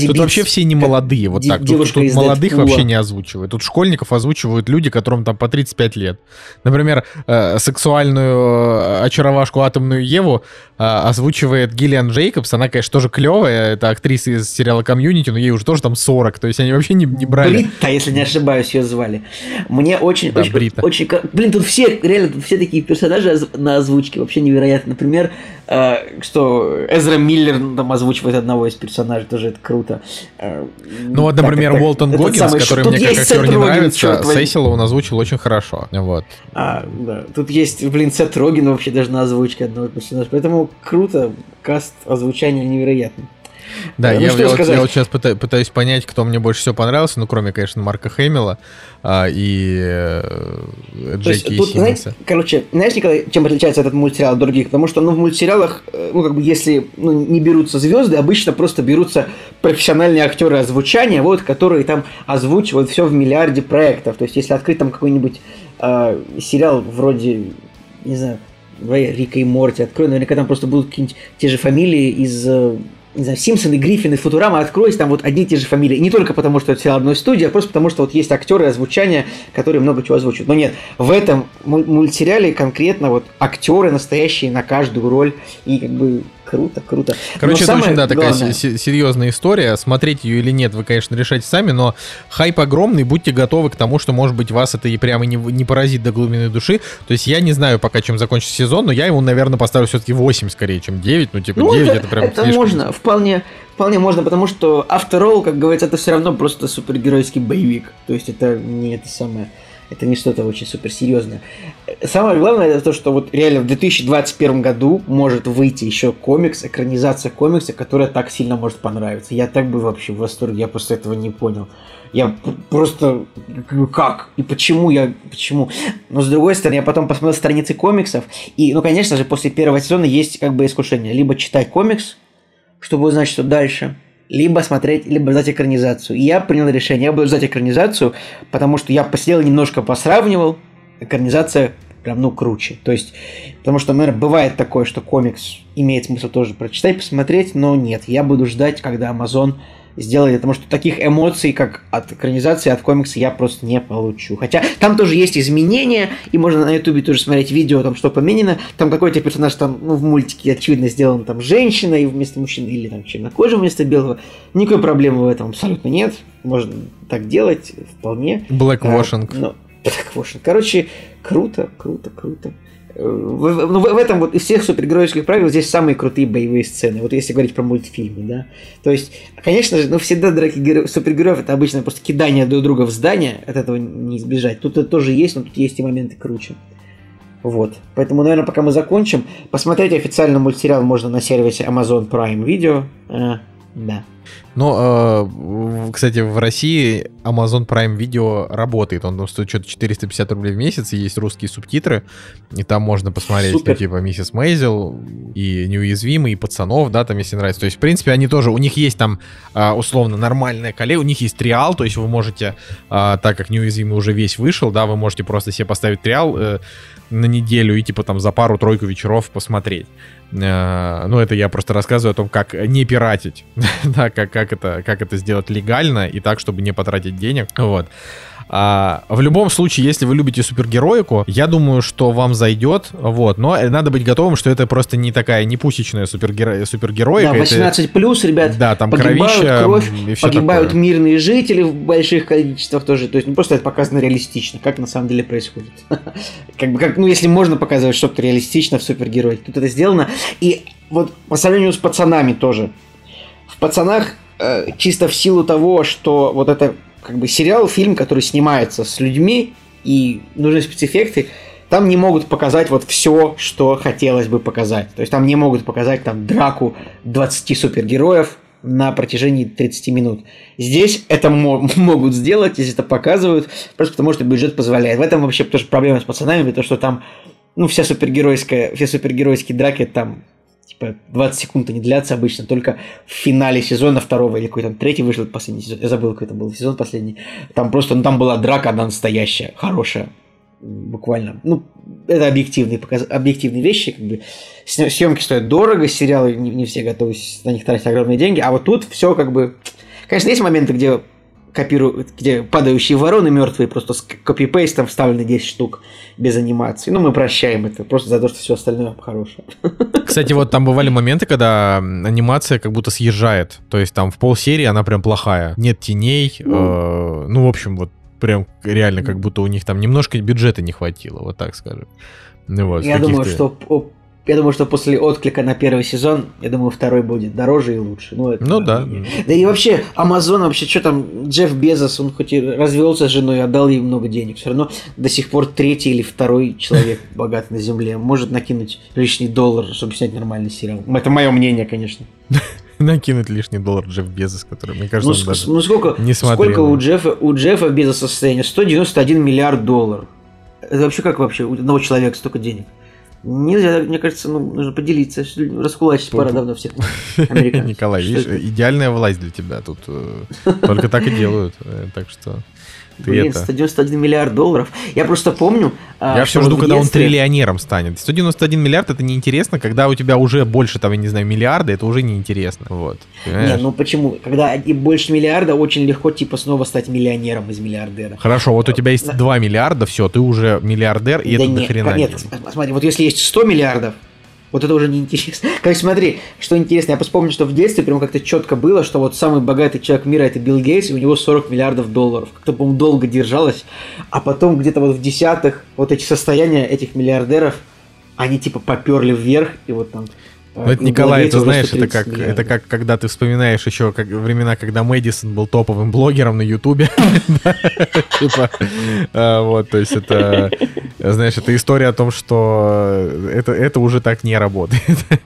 Speaker 1: Тут вообще все не молодые, вот так. Тут, тут молодых Дэдпула. вообще не озвучивают. Тут школьников озвучивают люди, которым там по 35 лет. Например, э, сексуальную э, очаровашку атомную Еву озвучивает Гиллиан Джейкобс. Она, конечно, тоже клевая. Это актриса из сериала Комьюнити, но ей уже тоже там 40. То есть они вообще не, не брали.
Speaker 2: Брита, если не ошибаюсь, ее звали. Мне очень, да, очень, Брита. очень... Блин, тут все, реально, тут все такие персонажи на озвучке. Вообще невероятно. Например, э, что Эзра Миллер там озвучивает одного из персонажей, тоже это круто.
Speaker 1: Э, ну вот, например, так, Уолтон это, Гоггинс, самый, который мне как актер не нравится, Сесила он озвучил очень хорошо. Вот.
Speaker 2: А, да. Тут есть, блин, Сет Роген вообще даже на озвучке одного персонажа. Поэтому круто, каст озвучания невероятный.
Speaker 1: Да, ну, я, я, вот, я вот сейчас пытаюсь, пытаюсь понять, кто мне больше всего понравился, ну, кроме, конечно, Марка Хэмилла а, и э, Джеки тут,
Speaker 2: знаете, Короче, знаешь, Николай, чем отличается этот мультсериал от других? Потому что, ну, в мультсериалах, э, ну, как бы, если ну, не берутся звезды, обычно просто берутся профессиональные актеры озвучания, вот, которые там озвучивают все в миллиарде проектов. То есть, если открыть там какой-нибудь э, сериал вроде, не знаю, Рика и Морти, открой, наверняка там просто будут какие-нибудь те же фамилии из э, не знаю, Симпсоны, Гриффины, Футурама, откройте, там вот одни и те же фамилии. И не только потому, что это все одной студии, а просто потому, что вот есть актеры озвучания, которые много чего озвучивают. Но нет, в этом мультсериале конкретно вот актеры настоящие на каждую роль. И как бы Круто, круто.
Speaker 1: Короче, но это очень, да, такая главное... серьезная история. Смотреть ее или нет, вы, конечно, решайте сами, но хайп огромный, будьте готовы к тому, что, может быть, вас это и прямо не, не поразит до глубины души. То есть я не знаю пока, чем закончится сезон, но я ему, наверное, поставлю все-таки 8 скорее, чем 9. Ну, типа, ну, 9 это, это прям
Speaker 2: Это слишком. можно, вполне, вполне можно, потому что After All, как говорится, это все равно просто супергеройский боевик. То есть это не это самое это не что-то очень суперсерьезное. Самое главное это то, что вот реально в 2021 году может выйти еще комикс, экранизация комикса, которая так сильно может понравиться. Я так бы вообще в восторге, я просто этого не понял. Я просто как и почему я почему. Но с другой стороны, я потом посмотрел страницы комиксов и, ну, конечно же, после первого сезона есть как бы искушение либо читать комикс, чтобы узнать, что дальше, либо смотреть, либо ждать экранизацию. И я принял решение, я буду ждать экранизацию, потому что я посидел немножко посравнивал, экранизация прям, ну, круче. То есть, потому что, наверное, бывает такое, что комикс имеет смысл тоже прочитать, посмотреть, но нет, я буду ждать, когда Amazon сделали, потому что таких эмоций, как от экранизации, от комикса, я просто не получу. Хотя там тоже есть изменения, и можно на ютубе тоже смотреть видео, там что поменено. Там какой-то персонаж там, ну, в мультике, очевидно, сделан там женщина и вместо мужчины, или там чернокожий вместо белого. Никакой проблемы в этом абсолютно нет. Можно так делать вполне.
Speaker 1: Blackwashing.
Speaker 2: А, но, [LAUGHS] Blackwashing. Короче, круто, круто, круто. В, ну, в, этом вот из всех супергеройских правил здесь самые крутые боевые сцены. Вот если говорить про мультфильмы, да. То есть, конечно же, ну всегда драки геро- супергероев это обычно просто кидание друг друга в здание, от этого не избежать. Тут это тоже есть, но тут есть и моменты круче. Вот. Поэтому, наверное, пока мы закончим, посмотреть официальный мультсериал можно на сервисе Amazon Prime Video. А, да.
Speaker 1: Но, э, кстати, в России Amazon Prime Video работает. Он стоит что-то 450 рублей в месяц, и есть русские субтитры, и там можно посмотреть,
Speaker 2: Супер.
Speaker 1: ну, типа, Миссис Мейзел, и Неуязвимый, и Пацанов, да, там, если нравится. То есть, в принципе, они тоже, у них есть там, а, условно, нормальная коллега, у них есть триал, то есть вы можете, а, так как Неуязвимый уже весь вышел, да, вы можете просто себе поставить триал э, на неделю и, типа, там, за пару-тройку вечеров посмотреть. Э, Ну, это я просто рассказываю о том, как не пиратить, [LAUGHS] да, как, как, это, как это сделать легально и так, чтобы не потратить денег. Вот. А, в любом случае, если вы любите супергероику, я думаю, что вам зайдет, вот, но надо быть готовым, что это просто не такая не пусечная супергеро... супергероика.
Speaker 2: Да,
Speaker 1: это-
Speaker 2: 18 плюс, ребят.
Speaker 1: да, там
Speaker 2: погибают
Speaker 1: кровища
Speaker 2: кровь,
Speaker 1: и все
Speaker 2: погибают
Speaker 1: такое.
Speaker 2: мирные жители в больших количествах тоже. То есть, ну просто это показано реалистично, как на самом деле происходит. [LAUGHS] Как бы, как, ну, если можно показывать что-то реалистично в супергерое, тут это сделано. И вот по сравнению с пацанами тоже. В пацанах э, чисто в силу того, что вот это как бы сериал, фильм, который снимается с людьми и нужны спецэффекты, там не могут показать вот все, что хотелось бы показать. То есть там не могут показать там драку 20 супергероев на протяжении 30 минут. Здесь это мо- [LAUGHS] могут сделать, здесь это показывают, просто потому что бюджет позволяет. В этом вообще тоже проблема с пацанами, потому что там, ну, вся супергеройская, все супергеройские драки там типа 20 секунд они длятся обычно, только в финале сезона второго или какой там третий вышел последний сезон, я забыл, какой это был сезон последний, там просто, ну там была драка, она настоящая, хорошая, буквально. Ну, это объективные, показ... объективные вещи, как бы. Съемки стоят дорого, сериалы не, не все готовы на них тратить огромные деньги, а вот тут все как бы... Конечно, есть моменты, где копируют, где падающие вороны мертвые, просто с копипейстом вставлены 10 штук без анимации. Ну, мы прощаем это, просто за то, что все остальное хорошее.
Speaker 1: Кстати, вот там бывали моменты, когда анимация как будто съезжает. То есть там в полсерии она прям плохая. Нет теней.
Speaker 2: Ну.
Speaker 1: э, ну, в общем, вот прям реально как будто у них там немножко бюджета не хватило, вот так скажем. Ну, вот,
Speaker 2: Я думаю, что я думаю, что после отклика на первый сезон, я думаю, второй будет дороже и лучше. Ну, это
Speaker 1: Ну да.
Speaker 2: мнение. Да и вообще, Amazon вообще, что там, Джефф Безос, он хоть и развелся с женой, отдал ей много денег, все равно до сих пор третий или второй человек [LAUGHS] богатый на земле может накинуть лишний доллар, чтобы снять нормальный сериал. Это мое мнение, конечно. [LAUGHS]
Speaker 1: накинуть лишний доллар Джефф Безос, который, мне кажется,
Speaker 2: Ну,
Speaker 1: он даже...
Speaker 2: ну, сколько,
Speaker 1: не смотрел.
Speaker 2: сколько у Джеффа, у Джеффа Безоса состояние? 191 миллиард долларов. Это вообще как вообще у одного человека столько денег? Нельзя, мне кажется, ну, нужно поделиться. Раскулачить пора давно всех [LAUGHS] американцев.
Speaker 1: Николай, видишь, идеальная власть для тебя тут. э, Только так и делают. э, Так что ты
Speaker 2: Блин,
Speaker 1: это...
Speaker 2: 191 миллиард долларов. Я просто помню... а,
Speaker 1: Я все жду, когда он
Speaker 2: детстве-
Speaker 1: триллионером станет. 191 миллиард это неинтересно, когда у тебя уже больше, там, я не знаю, миллиарда, это уже неинтересно. Вот.
Speaker 2: Не,
Speaker 1: понимаешь?
Speaker 2: ну почему? Когда и больше миллиарда, очень легко, типа, снова стать миллионером из миллиардера.
Speaker 1: Хорошо, вот у тебя есть
Speaker 2: Да.
Speaker 1: 2 миллиарда, все, ты уже миллиардер, и
Speaker 2: Да
Speaker 1: это
Speaker 2: нет,
Speaker 1: дохрена.
Speaker 2: нет,
Speaker 1: денег.
Speaker 2: смотри, вот если есть 100 миллиардов, вот это уже неинтересно. [LAUGHS] Как смотри, что интересно, я помню, что в детстве прям как-то четко было, что вот самый богатый человек мира это Билл Гейтс, и у него 40 миллиардов долларов. Как-то, по-моему, долго держалось, а потом где-то вот в десятых вот эти состояния этих миллиардеров, они типа поперли вверх, и вот там... э,
Speaker 1: Ну, это, Николай,
Speaker 2: уже
Speaker 1: знаешь, это
Speaker 2: 130
Speaker 1: как, это
Speaker 2: миллиардов.
Speaker 1: как когда ты вспоминаешь еще как времена, когда Мэдисон был топовым блогером на Ютубе. [LAUGHS] Типа, э, вот, то есть это, знаешь, это история о том, что это, это уже так не работает. [LAUGHS]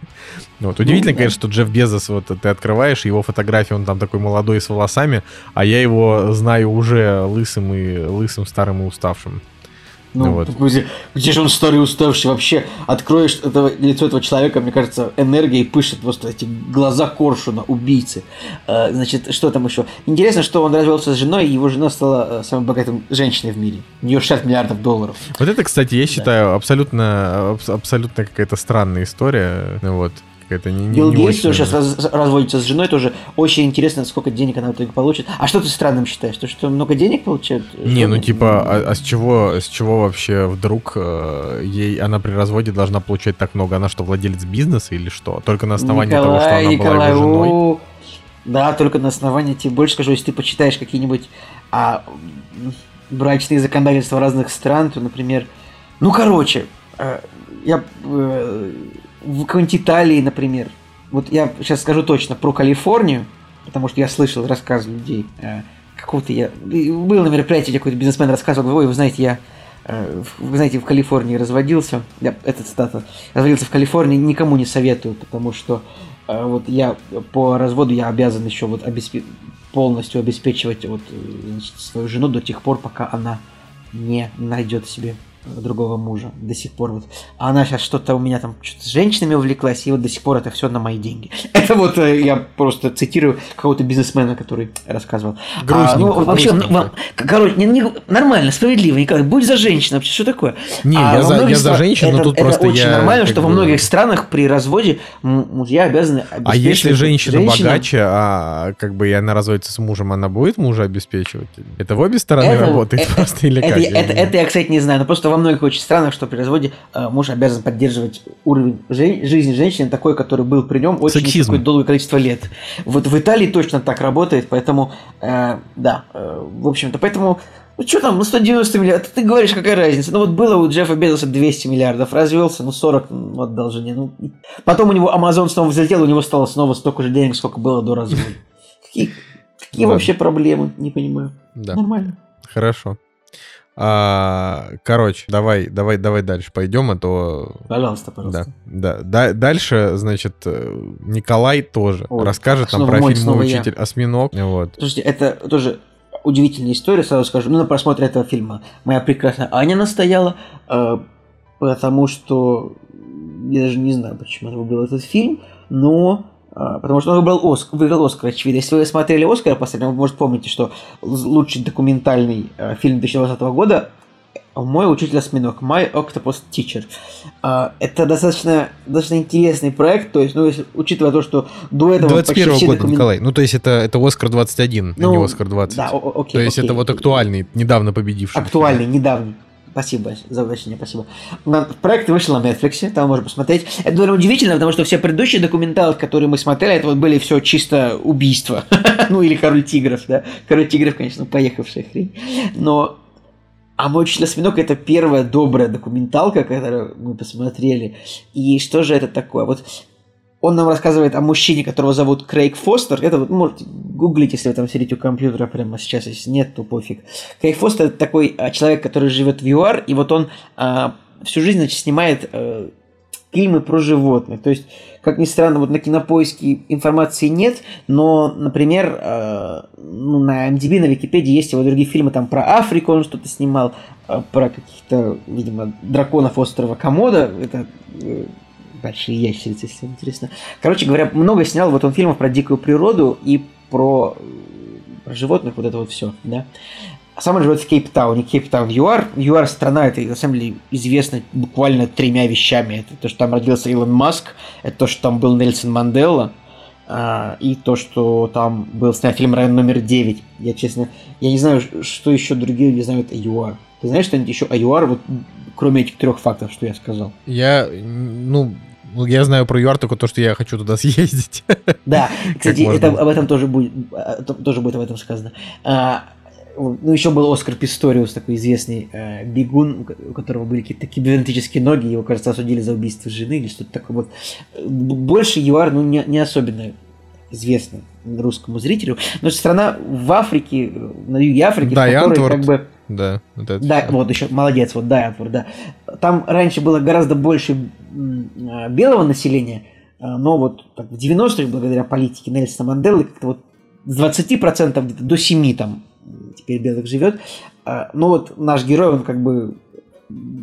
Speaker 1: Вот. Удивительно,
Speaker 2: да.
Speaker 1: конечно, что Джефф Безос, вот ты открываешь его фотографию, он там такой молодой с волосами, а я его знаю уже лысым и лысым, старым и уставшим.
Speaker 2: Ну,
Speaker 1: вот.
Speaker 2: где, где же он старый уставший вообще? Откроешь этого, лицо этого человека, мне кажется, энергией пышет просто эти глаза коршуна, убийцы. Э, значит, что там еще? Интересно, что он развелся с женой, и его жена стала э, самой богатой женщиной в мире. У нее 60 миллиардов долларов.
Speaker 1: Вот это, кстати, я считаю абсолютно, абс- абсолютно какая-то странная история. Вот. Какая-то не, не,
Speaker 2: Билл
Speaker 1: не
Speaker 2: Гейтс
Speaker 1: очень,
Speaker 2: сейчас раз- разводится с женой, тоже очень интересно, сколько денег она в итоге получит. А что ты странным считаешь? То, что много денег получает?
Speaker 1: Не, ну
Speaker 2: жены?
Speaker 1: типа, а, а с чего, с чего вообще вдруг э, ей она при разводе должна получать так много? Она что, владелец бизнеса или что? Только на основании того, что она была его женой?
Speaker 2: Да, только на основании, тебе больше скажу, если ты почитаешь какие-нибудь а, брачные законодательства разных стран, то, например, ну, короче, э, я э, в какой-нибудь Италии, например, вот я сейчас скажу точно про Калифорнию, потому что я слышал рассказы людей. Э, какого-то я... Был на мероприятии, где какой-то бизнесмен рассказывал, ой, вы знаете, я э, вы знаете, в Калифорнии разводился, я, это цитата, разводился в Калифорнии, никому не советую, потому что э, вот я по разводу я обязан еще вот обеспе... полностью обеспечивать вот значит, свою жену до тех пор, пока она не найдет себе другого мужа до сих пор вот. А она сейчас что-то у меня там что-то с женщинами увлеклась, и вот до сих пор это все на мои деньги. [LAUGHS] Это вот э, я просто цитирую какого-то бизнесмена, который рассказывал.
Speaker 1: Грустненько,
Speaker 2: а, ну, вообще,
Speaker 1: грустненько.
Speaker 2: вам, короче, не, не- нормально, справедливо, Николай, будь за женщину вообще, что такое?
Speaker 1: Не,
Speaker 2: А
Speaker 1: я
Speaker 2: во
Speaker 1: за- я за
Speaker 2: стра-
Speaker 1: женщин, но
Speaker 2: это-
Speaker 1: тут
Speaker 2: это
Speaker 1: просто
Speaker 2: очень
Speaker 1: я
Speaker 2: нормально, что во
Speaker 1: бы-
Speaker 2: многих странах при разводе мужья обязаны
Speaker 1: А если женщина
Speaker 2: женщинам-
Speaker 1: богаче, а как бы и она разводится с мужем, она будет мужа обеспечивать? Это в обе стороны
Speaker 2: Это-
Speaker 1: работает
Speaker 2: э- [LAUGHS]
Speaker 1: просто или
Speaker 2: это,
Speaker 1: как?
Speaker 2: это, это я, кстати, не знаю, но просто во многих очень странах, что при разводе э, муж обязан поддерживать уровень жен- жизни женщины такой, который был при нем очень
Speaker 1: Сексизм.
Speaker 2: такое долгое количество лет. Вот в Италии точно так работает, поэтому, э, да, э, в общем-то, поэтому, ну что там, ну 190 миллиардов, ты говоришь, какая разница? Ну вот было у Джеффа Безоса 200 миллиардов, развелся, ну 40 ну, отдал жене, ну, потом у него Amazon снова взлетел, у него стало снова столько же денег, сколько было до развода. [LAUGHS] Какие, какие вообще проблемы? Не понимаю.
Speaker 1: Да,
Speaker 2: Нормально.
Speaker 1: хорошо. А, короче, давай, давай, давай дальше пойдем, а то
Speaker 2: Пожалуйста,
Speaker 1: Да,
Speaker 2: пожалуйста.
Speaker 1: да. Да- Дальше, значит, э, Николай тоже
Speaker 2: Ой,
Speaker 1: расскажет нам
Speaker 2: снова
Speaker 1: про
Speaker 2: мой,
Speaker 1: фильм
Speaker 2: я.
Speaker 1: «Учитель Осьминог». Вот.
Speaker 2: Слушайте, это тоже удивительная история, сразу скажу. Ну, на просмотре этого фильма моя прекрасная Аня настояла, э, потому что я даже не знаю, почему она выбрала этот фильм, но потому что он выбрал Оск, выиграл Оскар, очевидно. Если вы смотрели Оскар последнего, вы, может, помните, что лучший документальный э, фильм 2020 года мой учитель осьминог, My Octopus Teacher. А, Это достаточно, достаточно интересный проект, то есть, ну, если, учитывая то, что до этого почти
Speaker 1: 21
Speaker 2: все
Speaker 1: года,
Speaker 2: докумен-
Speaker 1: Николай. Ну, то есть это, это «Оскар 21», а не
Speaker 2: Ну,
Speaker 1: «Оскар 20».
Speaker 2: Да, о- окей,
Speaker 1: то есть
Speaker 2: окей.
Speaker 1: это вот актуальный, недавно победивший.
Speaker 2: Актуальный, недавний. Спасибо за уточнение, спасибо. Проект вышел на Netflix, там можно посмотреть. Это довольно удивительно, потому что все предыдущие документалы, которые мы смотрели, это вот были все чисто убийства. [LAUGHS] ну или Король Тигров, да. Король Тигров, конечно, поехавшая хрень. Но а мой учитель осьминог это первая добрая документалка, которую мы посмотрели. И что же это такое? Вот он нам рассказывает о мужчине, которого зовут Крейг Фостер. Это вот можете гуглить, если вы там сидите у компьютера прямо сейчас. Если нет, то пофиг. Крейг Фостер это такой а, человек, который живет в ЮАР, и вот он а, всю жизнь значит, снимает э, фильмы про животных. То есть, как ни странно, вот на кинопоиске информации нет, но, например, э, ну, на MDB, на Википедии есть его другие фильмы, там про Африку он что-то снимал, э, про каких-то, видимо, драконов острова Комода. Это э, большие ящерицы, если интересно. Короче говоря, много снял вот он фильмов про дикую природу и про, э, про животных, вот это вот все, да. Сам он живет в Кейптауне, Кейптаун ЮАР. ЮАР страна, это на самом деле известна буквально тремя вещами. Это то, что там родился Илон Маск, это то, что там был Нельсон Мандела, а, и то, что там был снят фильм «Район номер 9». Я, честно, я не знаю, что еще другие люди знают о ЮАР. Ты знаешь что-нибудь еще о ЮАР, вот, кроме этих трех фактов, что я сказал?
Speaker 1: Я, ну, я знаю про ЮАР только то, что я хочу туда [LAUGHS] съездить.
Speaker 2: Да, кстати, это, об этом тоже будет, то- тоже будет об этом сказано. А, ну, еще был Оскар Писториус, такой известный э, бегун, у ко- у которого были какие-то кибернетические ноги, его, кажется, осудили за убийство жены или что-то такое. Вот. Больше ЮАР, ну, не, не особенно известно русскому зрителю, но страна в Африке, э, на юге Африки,
Speaker 1: Да,
Speaker 2: в которой как бы...
Speaker 1: Да, вот это
Speaker 2: Да, вот еще, молодец, вот да, да. Там раньше было гораздо больше а, белого населения, а, но вот так, в 90-х, благодаря политике Нельсона Манделы, как-то вот с 20% где-то до 7 там теперь белых живет. А, Но вот наш герой, он как бы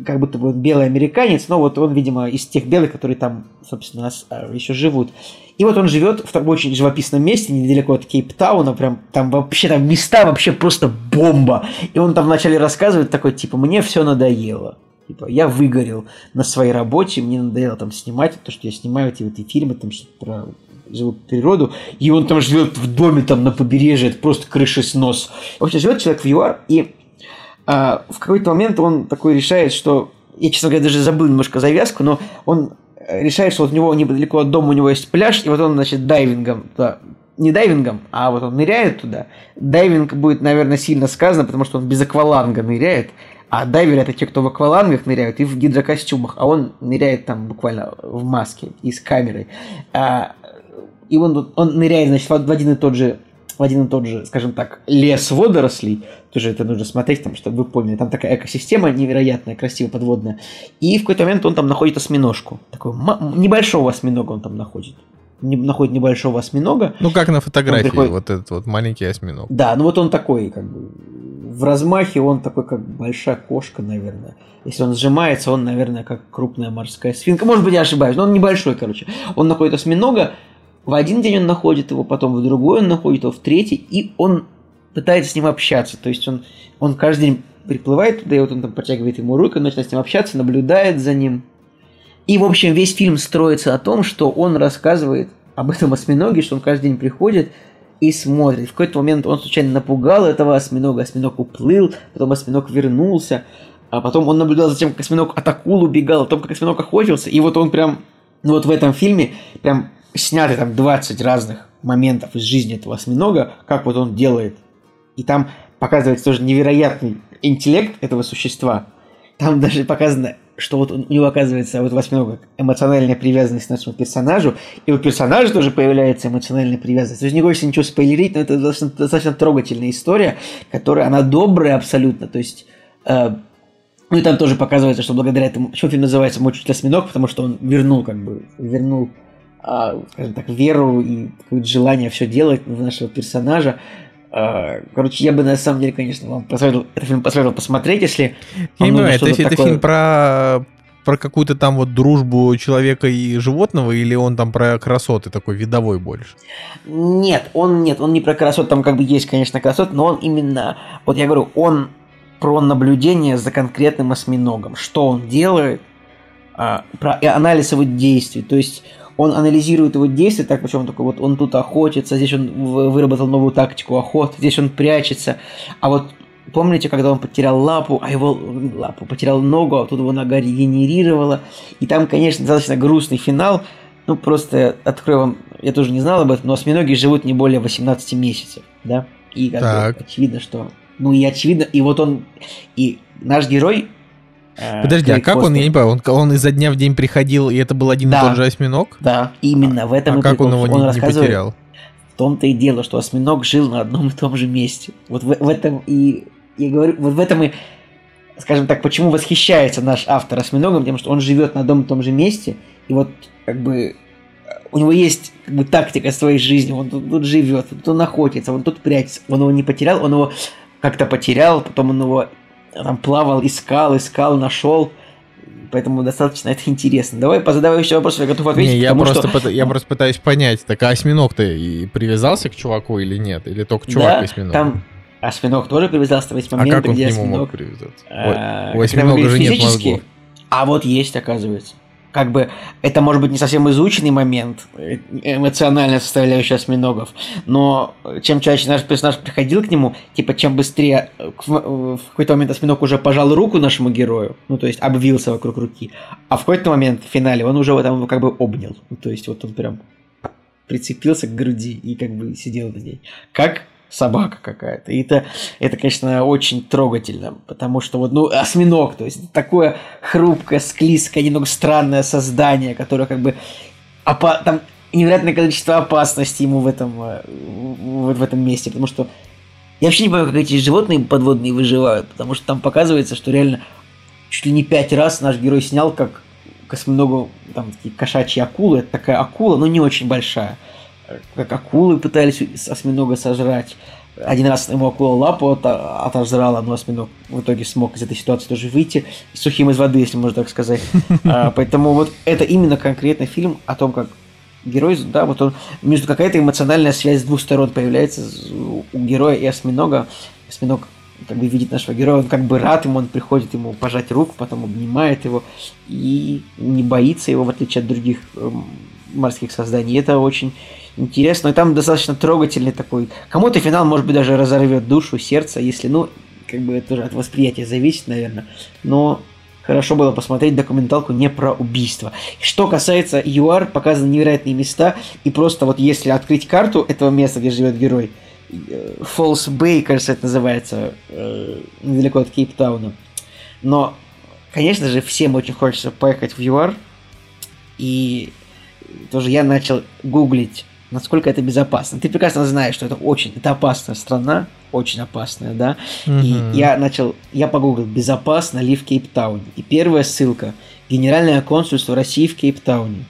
Speaker 2: как будто бы белый американец, но вот он, видимо, из тех белых, которые там, собственно, еще живут. И вот он живет в таком очень живописном месте, недалеко от Кейптауна, прям там вообще там места вообще просто бомба. И он там вначале рассказывает такой, типа, мне все надоело. Типа, я выгорел на своей работе, мне надоело там снимать, то, что я снимаю эти вот и фильмы, там что-то про живую природу, и он там живет в доме там на побережье, это просто крыши снос. В общем, живет человек в ЮАР, и а, в какой-то момент он такой решает, что я, честно говоря, даже забыл немножко завязку, но он э, решает, что вот у него недалеко от дома у него есть пляж, и вот он, значит, дайвингом туда не дайвингом, а вот он ныряет туда. Дайвинг будет, наверное, сильно сказано, потому что он без акваланга ныряет. А дайверы это те, кто в аквалангах ныряют и в гидрокостюмах, а он ныряет там буквально в маске и с камерой. А, и он, он ныряет, значит, в один и тот же в один и тот же, скажем так, лес водорослей, тоже это нужно смотреть, там, чтобы вы поняли, там такая экосистема невероятная, красиво подводная, и в какой-то момент он там находит осьминожку, такой небольшого осьминога он там находит, не, находит небольшого осьминога.
Speaker 1: Ну, как на фотографии, приходит... вот этот вот маленький осьминог.
Speaker 2: Да, ну вот он такой, как бы, в размахе он такой, как большая кошка, наверное. Если он сжимается, он, наверное, как крупная морская свинка. Может быть, я ошибаюсь, но он небольшой, короче. Он находит осьминога, в один день он находит его, потом в другой он находит его, в третий, и он пытается с ним общаться. То есть он, он каждый день приплывает туда, и вот он там протягивает ему руку, начинает с ним общаться, наблюдает за ним. И, в общем, весь фильм строится о том, что он рассказывает об этом осьминоге, что он каждый день приходит и смотрит. В какой-то момент он случайно напугал этого осьминога, осьминог уплыл, потом осьминог вернулся, а потом он наблюдал за тем, как осьминог от акул убегал, о том, как осьминог охотился, и вот он прям, ну вот в этом фильме прям сняты там 20 разных моментов из жизни этого осьминога, как вот он делает. И там показывается тоже невероятный интеллект этого существа. Там даже показано, что вот у него оказывается вот у осьминога эмоциональная привязанность к нашему персонажу, и у персонажа тоже появляется эмоциональная привязанность. То есть не хочется ничего спойлерить, но это достаточно, достаточно трогательная история, которая, она добрая абсолютно, то есть э, ну и там тоже показывается, что благодаря этому, почему фильм называется «Мой учитель осьминог», потому что он вернул, как бы, вернул а, скажем так, веру и какое-то желание все делать в нашего персонажа. А, короче, я бы на самом деле, конечно, вам посоветовал, этот фильм посоветовал посмотреть, если...
Speaker 1: Я не понимаю, это, это фильм про про какую-то там вот дружбу человека и животного, или он там про красоты такой видовой больше?
Speaker 2: Нет, он нет, он не про красот, там как бы есть, конечно, красот, но он именно, вот я говорю, он про наблюдение за конкретным осьминогом, что он делает, а, про анализ его действий, то есть он анализирует его действия, так причем такой вот он тут охотится, здесь он выработал новую тактику охоты, здесь он прячется. А вот помните, когда он потерял лапу, а его лапу потерял ногу, а тут его нога регенерировала. И там, конечно, достаточно грустный финал. Ну, просто открою вам, я тоже не знал об этом, но осьминоги живут не более 18 месяцев, да? И как так. бы очевидно, что... Ну и очевидно, и вот он, и наш герой
Speaker 1: Подожди, а как он, я не понимаю, он, он изо дня в день приходил, и это был один да, и тот же осьминог?
Speaker 2: Да, именно в этом
Speaker 1: а и как он его он не, не потерял?
Speaker 2: В том-то и дело, что осьминог жил на одном и том же месте. Вот в, в этом и я говорю, вот в этом и, скажем так, почему восхищается наш автор осьминогом, потому что он живет на одном и том же месте, и вот как бы у него есть как бы тактика своей жизни, он тут, тут живет, тут он находится, он тут прячется, он его не потерял, он его как-то потерял, потом он его там плавал, искал, искал, нашел. Поэтому достаточно это интересно. Давай позадавай еще вопросы, я готов ответить.
Speaker 1: Не, я, просто, что... я просто пытаюсь понять, так а осьминог-то и привязался к чуваку или нет? Или только чувак да, осьминог?
Speaker 2: Там осьминог тоже привязался в эти моменты,
Speaker 1: а как он
Speaker 2: где
Speaker 1: к нему
Speaker 2: осьминог...
Speaker 1: мог привязаться? А, у осьминога
Speaker 2: же нет мозгов. А вот есть, оказывается как бы это может быть не совсем изученный момент, э, эмоциональная составляющая осьминогов, но чем чаще наш персонаж приходил к нему, типа чем быстрее э, в какой-то момент осьминог уже пожал руку нашему герою, ну то есть обвился вокруг руки, а в какой-то момент в финале он уже там как бы обнял, ну, то есть вот он прям прицепился к груди и как бы сидел на ней. Как собака какая-то. И это, это, конечно, очень трогательно, потому что вот, ну, осьминог, то есть такое хрупкое, склизкое, немного странное создание, которое как бы опа- там невероятное количество опасности ему в этом, э, в, в этом месте, потому что я вообще не понимаю, как эти животные подводные выживают, потому что там показывается, что реально чуть ли не пять раз наш герой снял, как к осьминогу, там такие кошачьи акулы, это такая акула, но не очень большая, как акулы пытались осьминога сожрать. Один раз ему акула лапу от, отожрала, но осьминог в итоге смог из этой ситуации тоже выйти сухим из воды, если можно так сказать. [LAUGHS] А, поэтому вот это именно конкретный фильм о том, как герой, да, вот он, между какая-то эмоциональная связь с двух сторон появляется у героя и осьминога. Осьминог как бы видит нашего героя, он как бы рад ему, он приходит ему пожать руку, потом обнимает его и не боится его, в отличие от других эм, морских созданий. Это очень интересно. И там достаточно трогательный такой. Кому-то финал, может быть, даже разорвет душу, сердце, если, ну, как бы это уже от восприятия зависит, наверное. Но хорошо было посмотреть документалку не про убийство. Что касается ЮАР, показаны невероятные места, и просто вот если открыть карту этого места, где живет герой, Фолс Бэй, кажется, это называется, э, недалеко от Кейптауна, Но, конечно же, всем очень хочется поехать в ЮАР. И тоже я начал гуглить, насколько это безопасно. Ты прекрасно знаешь, что это очень, это опасная страна, очень опасная, да.
Speaker 1: Мгм.
Speaker 2: И я начал, я погуглил, безопасно ли в Кейптауне. И первая ссылка, Генеральное консульство России в Кейптауне.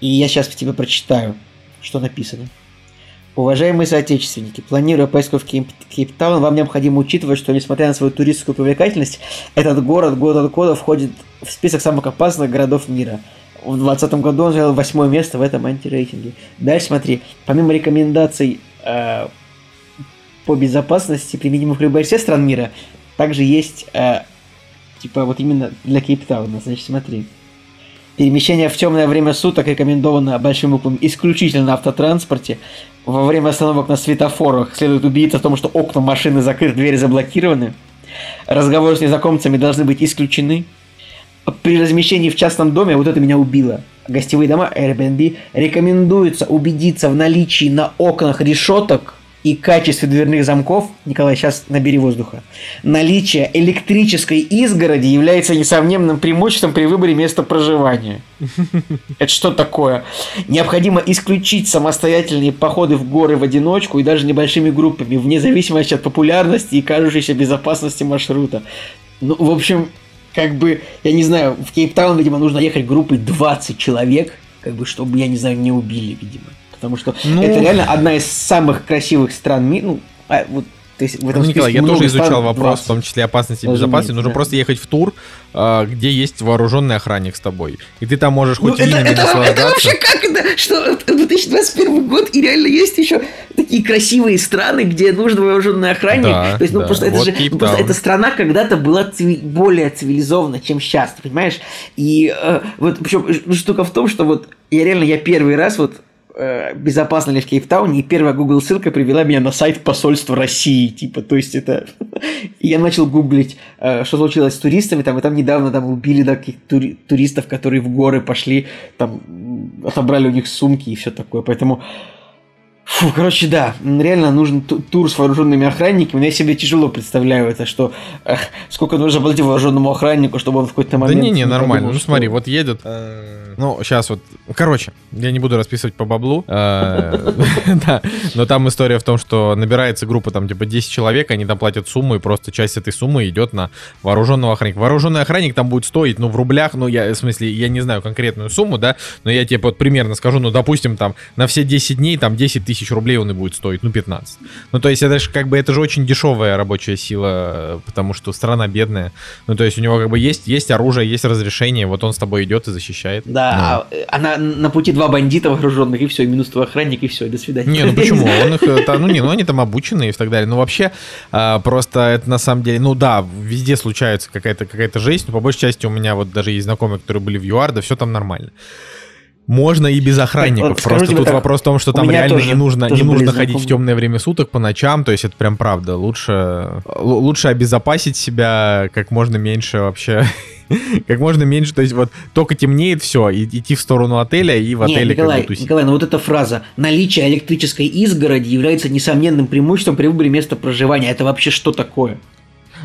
Speaker 2: И я сейчас тебе прочитаю, что написано. Уважаемые соотечественники, планируя поездку в Кейп- Кейптаун, вам необходимо учитывать, что несмотря на свою туристическую привлекательность, этот город год от года входит в список самых опасных городов мира. В 2020 году он занял восьмое место в этом антирейтинге. Дальше смотри, помимо рекомендаций э, по безопасности, применимых в любой стран мира, также есть, э, типа, вот именно для Кейптауна. Значит, смотри. Перемещение в темное время суток рекомендовано большим буквами исключительно на автотранспорте. Во время остановок на светофорах следует убедиться в том, что окна машины закрыты, двери заблокированы. Разговоры с незнакомцами должны быть исключены. При размещении в частном доме, вот это меня убило, гостевые дома Airbnb, рекомендуется убедиться в наличии на окнах решеток и качестве дверных замков, Николай, сейчас набери воздуха, наличие электрической изгороди является несомненным преимуществом при выборе места проживания. Это что такое? Необходимо исключить самостоятельные походы в горы в одиночку и даже небольшими группами, вне зависимости от популярности и кажущейся безопасности маршрута. Ну, в общем, как бы, я не знаю, в Кейптаун, видимо, нужно ехать группой 20 человек, как бы, чтобы, я не знаю, не убили, видимо. Потому что
Speaker 1: Ну.
Speaker 2: это реально одна из самых красивых стран мира. Ну, а, вот, то есть в этом
Speaker 1: Ну, Николай, я тоже изучал вопрос,
Speaker 2: 20.
Speaker 1: в том числе опасности и безопасности. Нужно
Speaker 2: да.
Speaker 1: просто ехать в тур, а, где есть вооруженный охранник с тобой. И ты там можешь
Speaker 2: Ну,
Speaker 1: хоть
Speaker 2: это,
Speaker 1: винами
Speaker 2: это, это
Speaker 1: наслаждаться.
Speaker 2: вообще как это? Что это 2021 год, и реально есть еще такие красивые страны, где нужен вооруженный охранник.
Speaker 1: Да,
Speaker 2: То есть, ну,
Speaker 1: да.
Speaker 2: просто это
Speaker 1: Вот
Speaker 2: же
Speaker 1: Кейптаун.
Speaker 2: просто эта страна когда-то была цивили- более цивилизована, чем сейчас, ты понимаешь? И э, вот причем штука в том, что вот я реально я первый раз вот безопасно ли в Кейптауне, и первая Google ссылка привела меня на сайт посольства России, типа, то есть это... [LAUGHS] И я начал гуглить, э, что случилось с туристами, там, и там недавно там убили да, тури- туристов, которые в горы пошли, там, отобрали у них сумки и все такое, поэтому... Фу, короче, да, реально нужен ту- тур с вооруженными охранниками, но я себе тяжело представляю это, что эх, сколько нужно платить вооруженному охраннику, чтобы он в какой-то
Speaker 1: Да
Speaker 2: момент...
Speaker 1: не, не, нормально.
Speaker 2: подумал,
Speaker 1: Ну
Speaker 2: что-
Speaker 1: смотри, вот едет. э, Ну, сейчас вот. Короче, я не буду расписывать по баблу. э, [LAUGHS] Да. Но там история в том, что набирается группа там типа 10 человек, они там платят сумму, и просто часть этой суммы идет на вооруженного охранника. Вооруженный охранник там будет стоить, ну, в рублях, ну, я, в смысле, я не знаю конкретную сумму, да, но я тебе вот примерно скажу, ну, допустим, там на все 10 дней там 10 тысяч рублей он и будет стоить, ну, 15. Ну, то есть это же как бы, это же очень дешевая рабочая сила, э, потому что страна бедная. Ну, то есть у него как бы есть, есть оружие, есть разрешение, вот он с тобой идет и защищает.
Speaker 2: Да, а, а на, на пути два бандита вооруженных, и все, и минус твой охранник, и все, и до свидания.
Speaker 1: Не, ну почему? [LAUGHS] Он их, э, ну не, ну они там обученные и так далее. Ну вообще, а, просто это на самом деле, ну да, везде случается какая-то какая жесть, но по большей части у меня вот даже есть знакомые, которые были в ЮАР, да все там нормально. Можно и без охранников.
Speaker 2: скажу
Speaker 1: Просто тут
Speaker 2: так,
Speaker 1: вопрос в том, что там реально не нужно, не нужно ходить в темное время суток по ночам. То есть это прям правда. Лучше, лучше обезопасить себя как можно меньше вообще. [LAUGHS] Как можно меньше, то есть вот только темнеет все, и идти в сторону отеля и в
Speaker 2: Не,
Speaker 1: отеле
Speaker 2: Николай,
Speaker 1: как бы.
Speaker 2: Николай, ну вот эта фраза «наличие электрической изгороди является несомненным преимуществом при выборе места проживания». Это вообще что такое?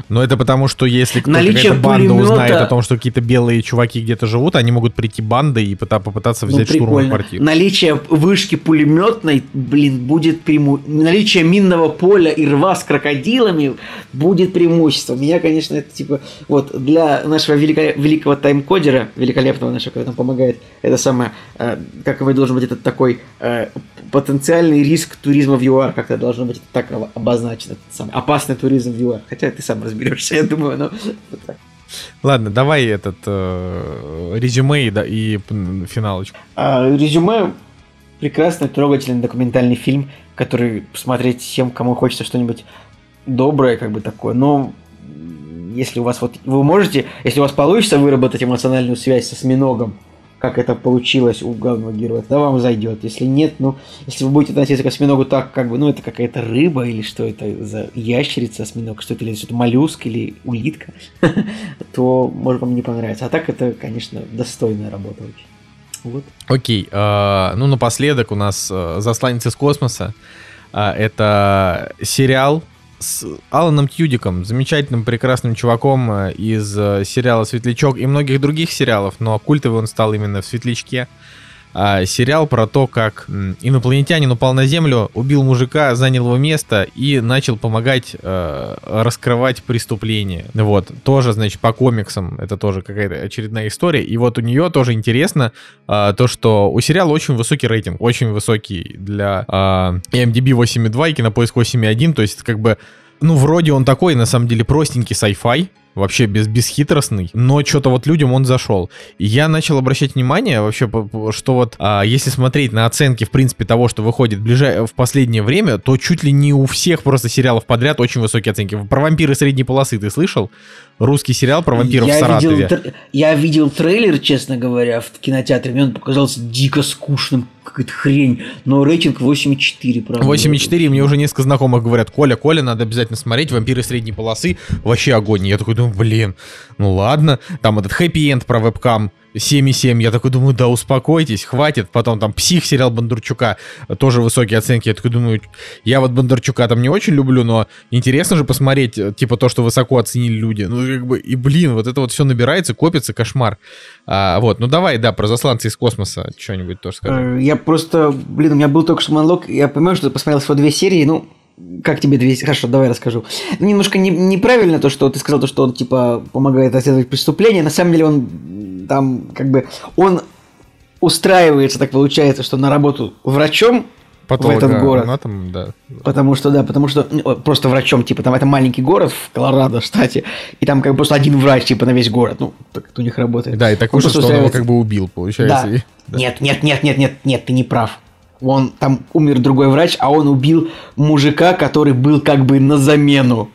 Speaker 1: Но это потому, что если
Speaker 2: Наличие
Speaker 1: какая-то банда
Speaker 2: пулемета-
Speaker 1: узнает о том, что какие-то белые чуваки где-то живут, они могут прийти бандой и пыта- попытаться
Speaker 2: Ну,
Speaker 1: взять штурмом
Speaker 2: прикольно.
Speaker 1: квартиру.
Speaker 2: Наличие вышки пулеметной, блин, будет преимуществом. Наличие минного поля и рва с крокодилами будет преимуществом. Меня, конечно, это типа... Вот, для нашего велика- великого тайм-кодера, великолепного нашего, который нам помогает, это самое, э, как его должен быть этот такой э, потенциальный риск туризма в ЮАР, как-то должно быть так обозначено. самый опасный туризм в ЮАР. Хотя ты сам разберешься, я думаю, но...
Speaker 1: Ладно, давай этот э, резюме и, да, и финалочку.
Speaker 2: А, резюме прекрасный, трогательный документальный фильм, который посмотреть всем, кому хочется что-нибудь доброе, как бы такое. Но если у вас вот вы можете, если у вас получится выработать эмоциональную связь со осьминогом, как это получилось у главного героя, тогда вам зайдет. Если нет, ну, если вы будете относиться к осьминогу так, как бы, ну, это какая-то рыба или что это за ящерица осьминог, что это, или что-то моллюск или улитка, [LAUGHS] то может вам не понравится. А так это, конечно, достойная работа очень. Вот.
Speaker 1: Окей, э, ну напоследок у нас э, «Засланец из космоса». Э, это сериал с Аланом Тьюдиком, замечательным, прекрасным чуваком э, из э, сериала «Светлячок» и многих других сериалов, но культовый он стал именно в «Светлячке». А, сериал про то, как инопланетянин упал на Землю, убил мужика, занял его место и начал помогать э, раскрывать преступления. Вот, тоже, значит, по комиксам, это тоже какая-то очередная история. И вот у нее тоже интересно э, то, что у сериала очень высокий рейтинг, очень высокий для э, MDB 8.2 и Кинопоиск 8.1, то есть как бы ну, вроде он такой, на самом деле, простенький sci-fi, вообще без, бесхитростный, но что-то вот людям он зашел. И я начал обращать внимание вообще, что вот а, если смотреть на оценки, в принципе, того, что выходит ближе, в последнее время, то чуть ли не у всех просто сериалов подряд очень высокие оценки. Про вампиры средней полосы ты слышал? Русский сериал про вампиров
Speaker 2: я
Speaker 1: в Саратове.
Speaker 2: Видел, я видел трейлер, честно говоря, в кинотеатре. Мне он показался дико скучным, какая-то хрень. Но рейтинг 8,4, правда.
Speaker 1: 8,4, мне уже несколько знакомых говорят, Коля, Коля, надо обязательно смотреть, вампиры средней полосы, вообще огонь. Я такой думаю, блин, ну ладно. Там этот хэппи-энд про вебкам, 7,7. Я такой думаю, да успокойтесь, хватит. Потом там «Псих» сериал Бондарчука, тоже высокие оценки. Я такой думаю, я вот Бондарчука там не очень люблю, но интересно же посмотреть, э, типа, то, что высоко оценили люди. Ну, как бы, и, блин, вот это вот все набирается, копится, кошмар. А, вот, ну давай, да, про засланца из космоса что-нибудь тоже скажи.
Speaker 2: Э, я просто, блин, у меня был только что монолог, я понимаю, что посмотрел всего две серии, ну, как тебе две... Хорошо, давай расскажу. Немножко не, неправильно то, что ты сказал, то, что он, типа, помогает расследовать преступления. На самом деле он там, как бы, он устраивается, так получается, что на работу врачом Патолога, в этот город. Там, да. Потому что, да, потому что ну, просто врачом, типа, там это маленький город в Колорадо, штате, и там как бы просто один врач, типа, на весь город, ну, так у них работает.
Speaker 1: Да, и так вышло, что он его как бы убил, получается. Да.
Speaker 2: И, да. Нет, нет, нет, нет, нет, нет, ты не прав он там умер другой врач, а он убил мужика, который был как бы на замену.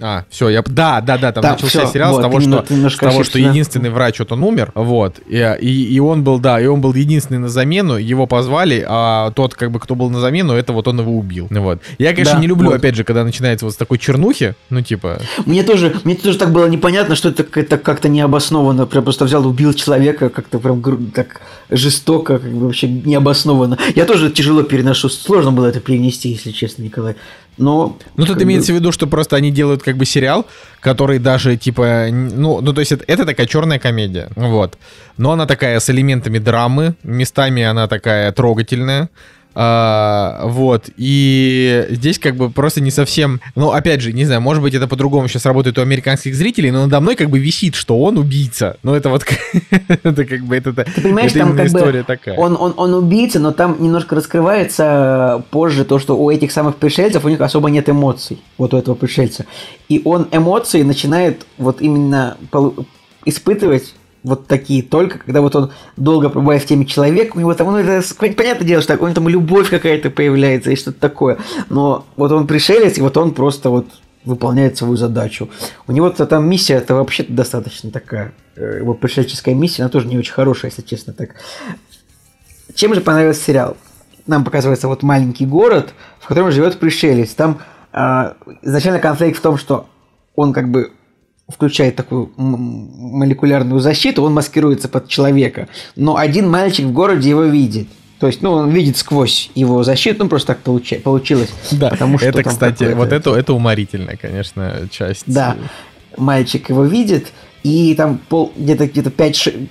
Speaker 1: А, все, я... Да, да, да, там да, начался все, сериал вот, с того, что, с того что единственный врач, вот он умер, вот, и, и, и он был, да, и он был единственный на замену, его позвали, а тот, как бы, кто был на замену, это вот он его убил, вот. Я, конечно, да, не люблю, вот. опять же, когда начинается вот с такой чернухи, ну, типа...
Speaker 2: Мне тоже, мне тоже так было непонятно, что это, это как-то необоснованно, прям просто взял, убил человека, как-то прям так жестоко, как бы вообще необоснованно. Я тоже тяжело переношу, сложно было это перенести, если честно, Николай. Но,
Speaker 1: ну, тут имеется бы... в виду, что просто они делают как бы сериал, который даже типа, ну, ну то есть это, это такая черная комедия, вот. Но она такая с элементами драмы, местами она такая трогательная. А, вот, и здесь как бы просто не совсем, ну, опять же, не знаю, может быть, это по-другому сейчас работает у американских зрителей, но надо мной как бы висит, что он убийца. Ну, это вот, [LAUGHS] это как бы, это,
Speaker 2: Ты понимаешь, там как история бы такая. Он, он, он убийца, но там немножко раскрывается позже то, что у этих самых пришельцев у них особо нет эмоций, вот у этого пришельца. И он эмоции начинает вот именно испытывать вот такие только, когда вот он долго пробывает в теме человека, у него там, ну, это понятное дело, что у него там любовь какая-то появляется и что-то такое, но вот он пришелец, и вот он просто вот выполняет свою задачу. У него-то там миссия, это вообще-то достаточно такая, э, его пришельческая миссия, она тоже не очень хорошая, если честно так. Чем же понравился сериал? Нам показывается вот маленький город, в котором живет пришелец. Там э, изначально конфликт в том, что он как бы включает такую молекулярную защиту, он маскируется под человека. Но один мальчик в городе его видит. То есть, ну, он видит сквозь его защиту, ну, просто так получи, получилось.
Speaker 1: Да, потому что это, кстати, вот это, это уморительная, конечно, часть.
Speaker 2: Да, мальчик его видит, и там пол, где-то где-то 5,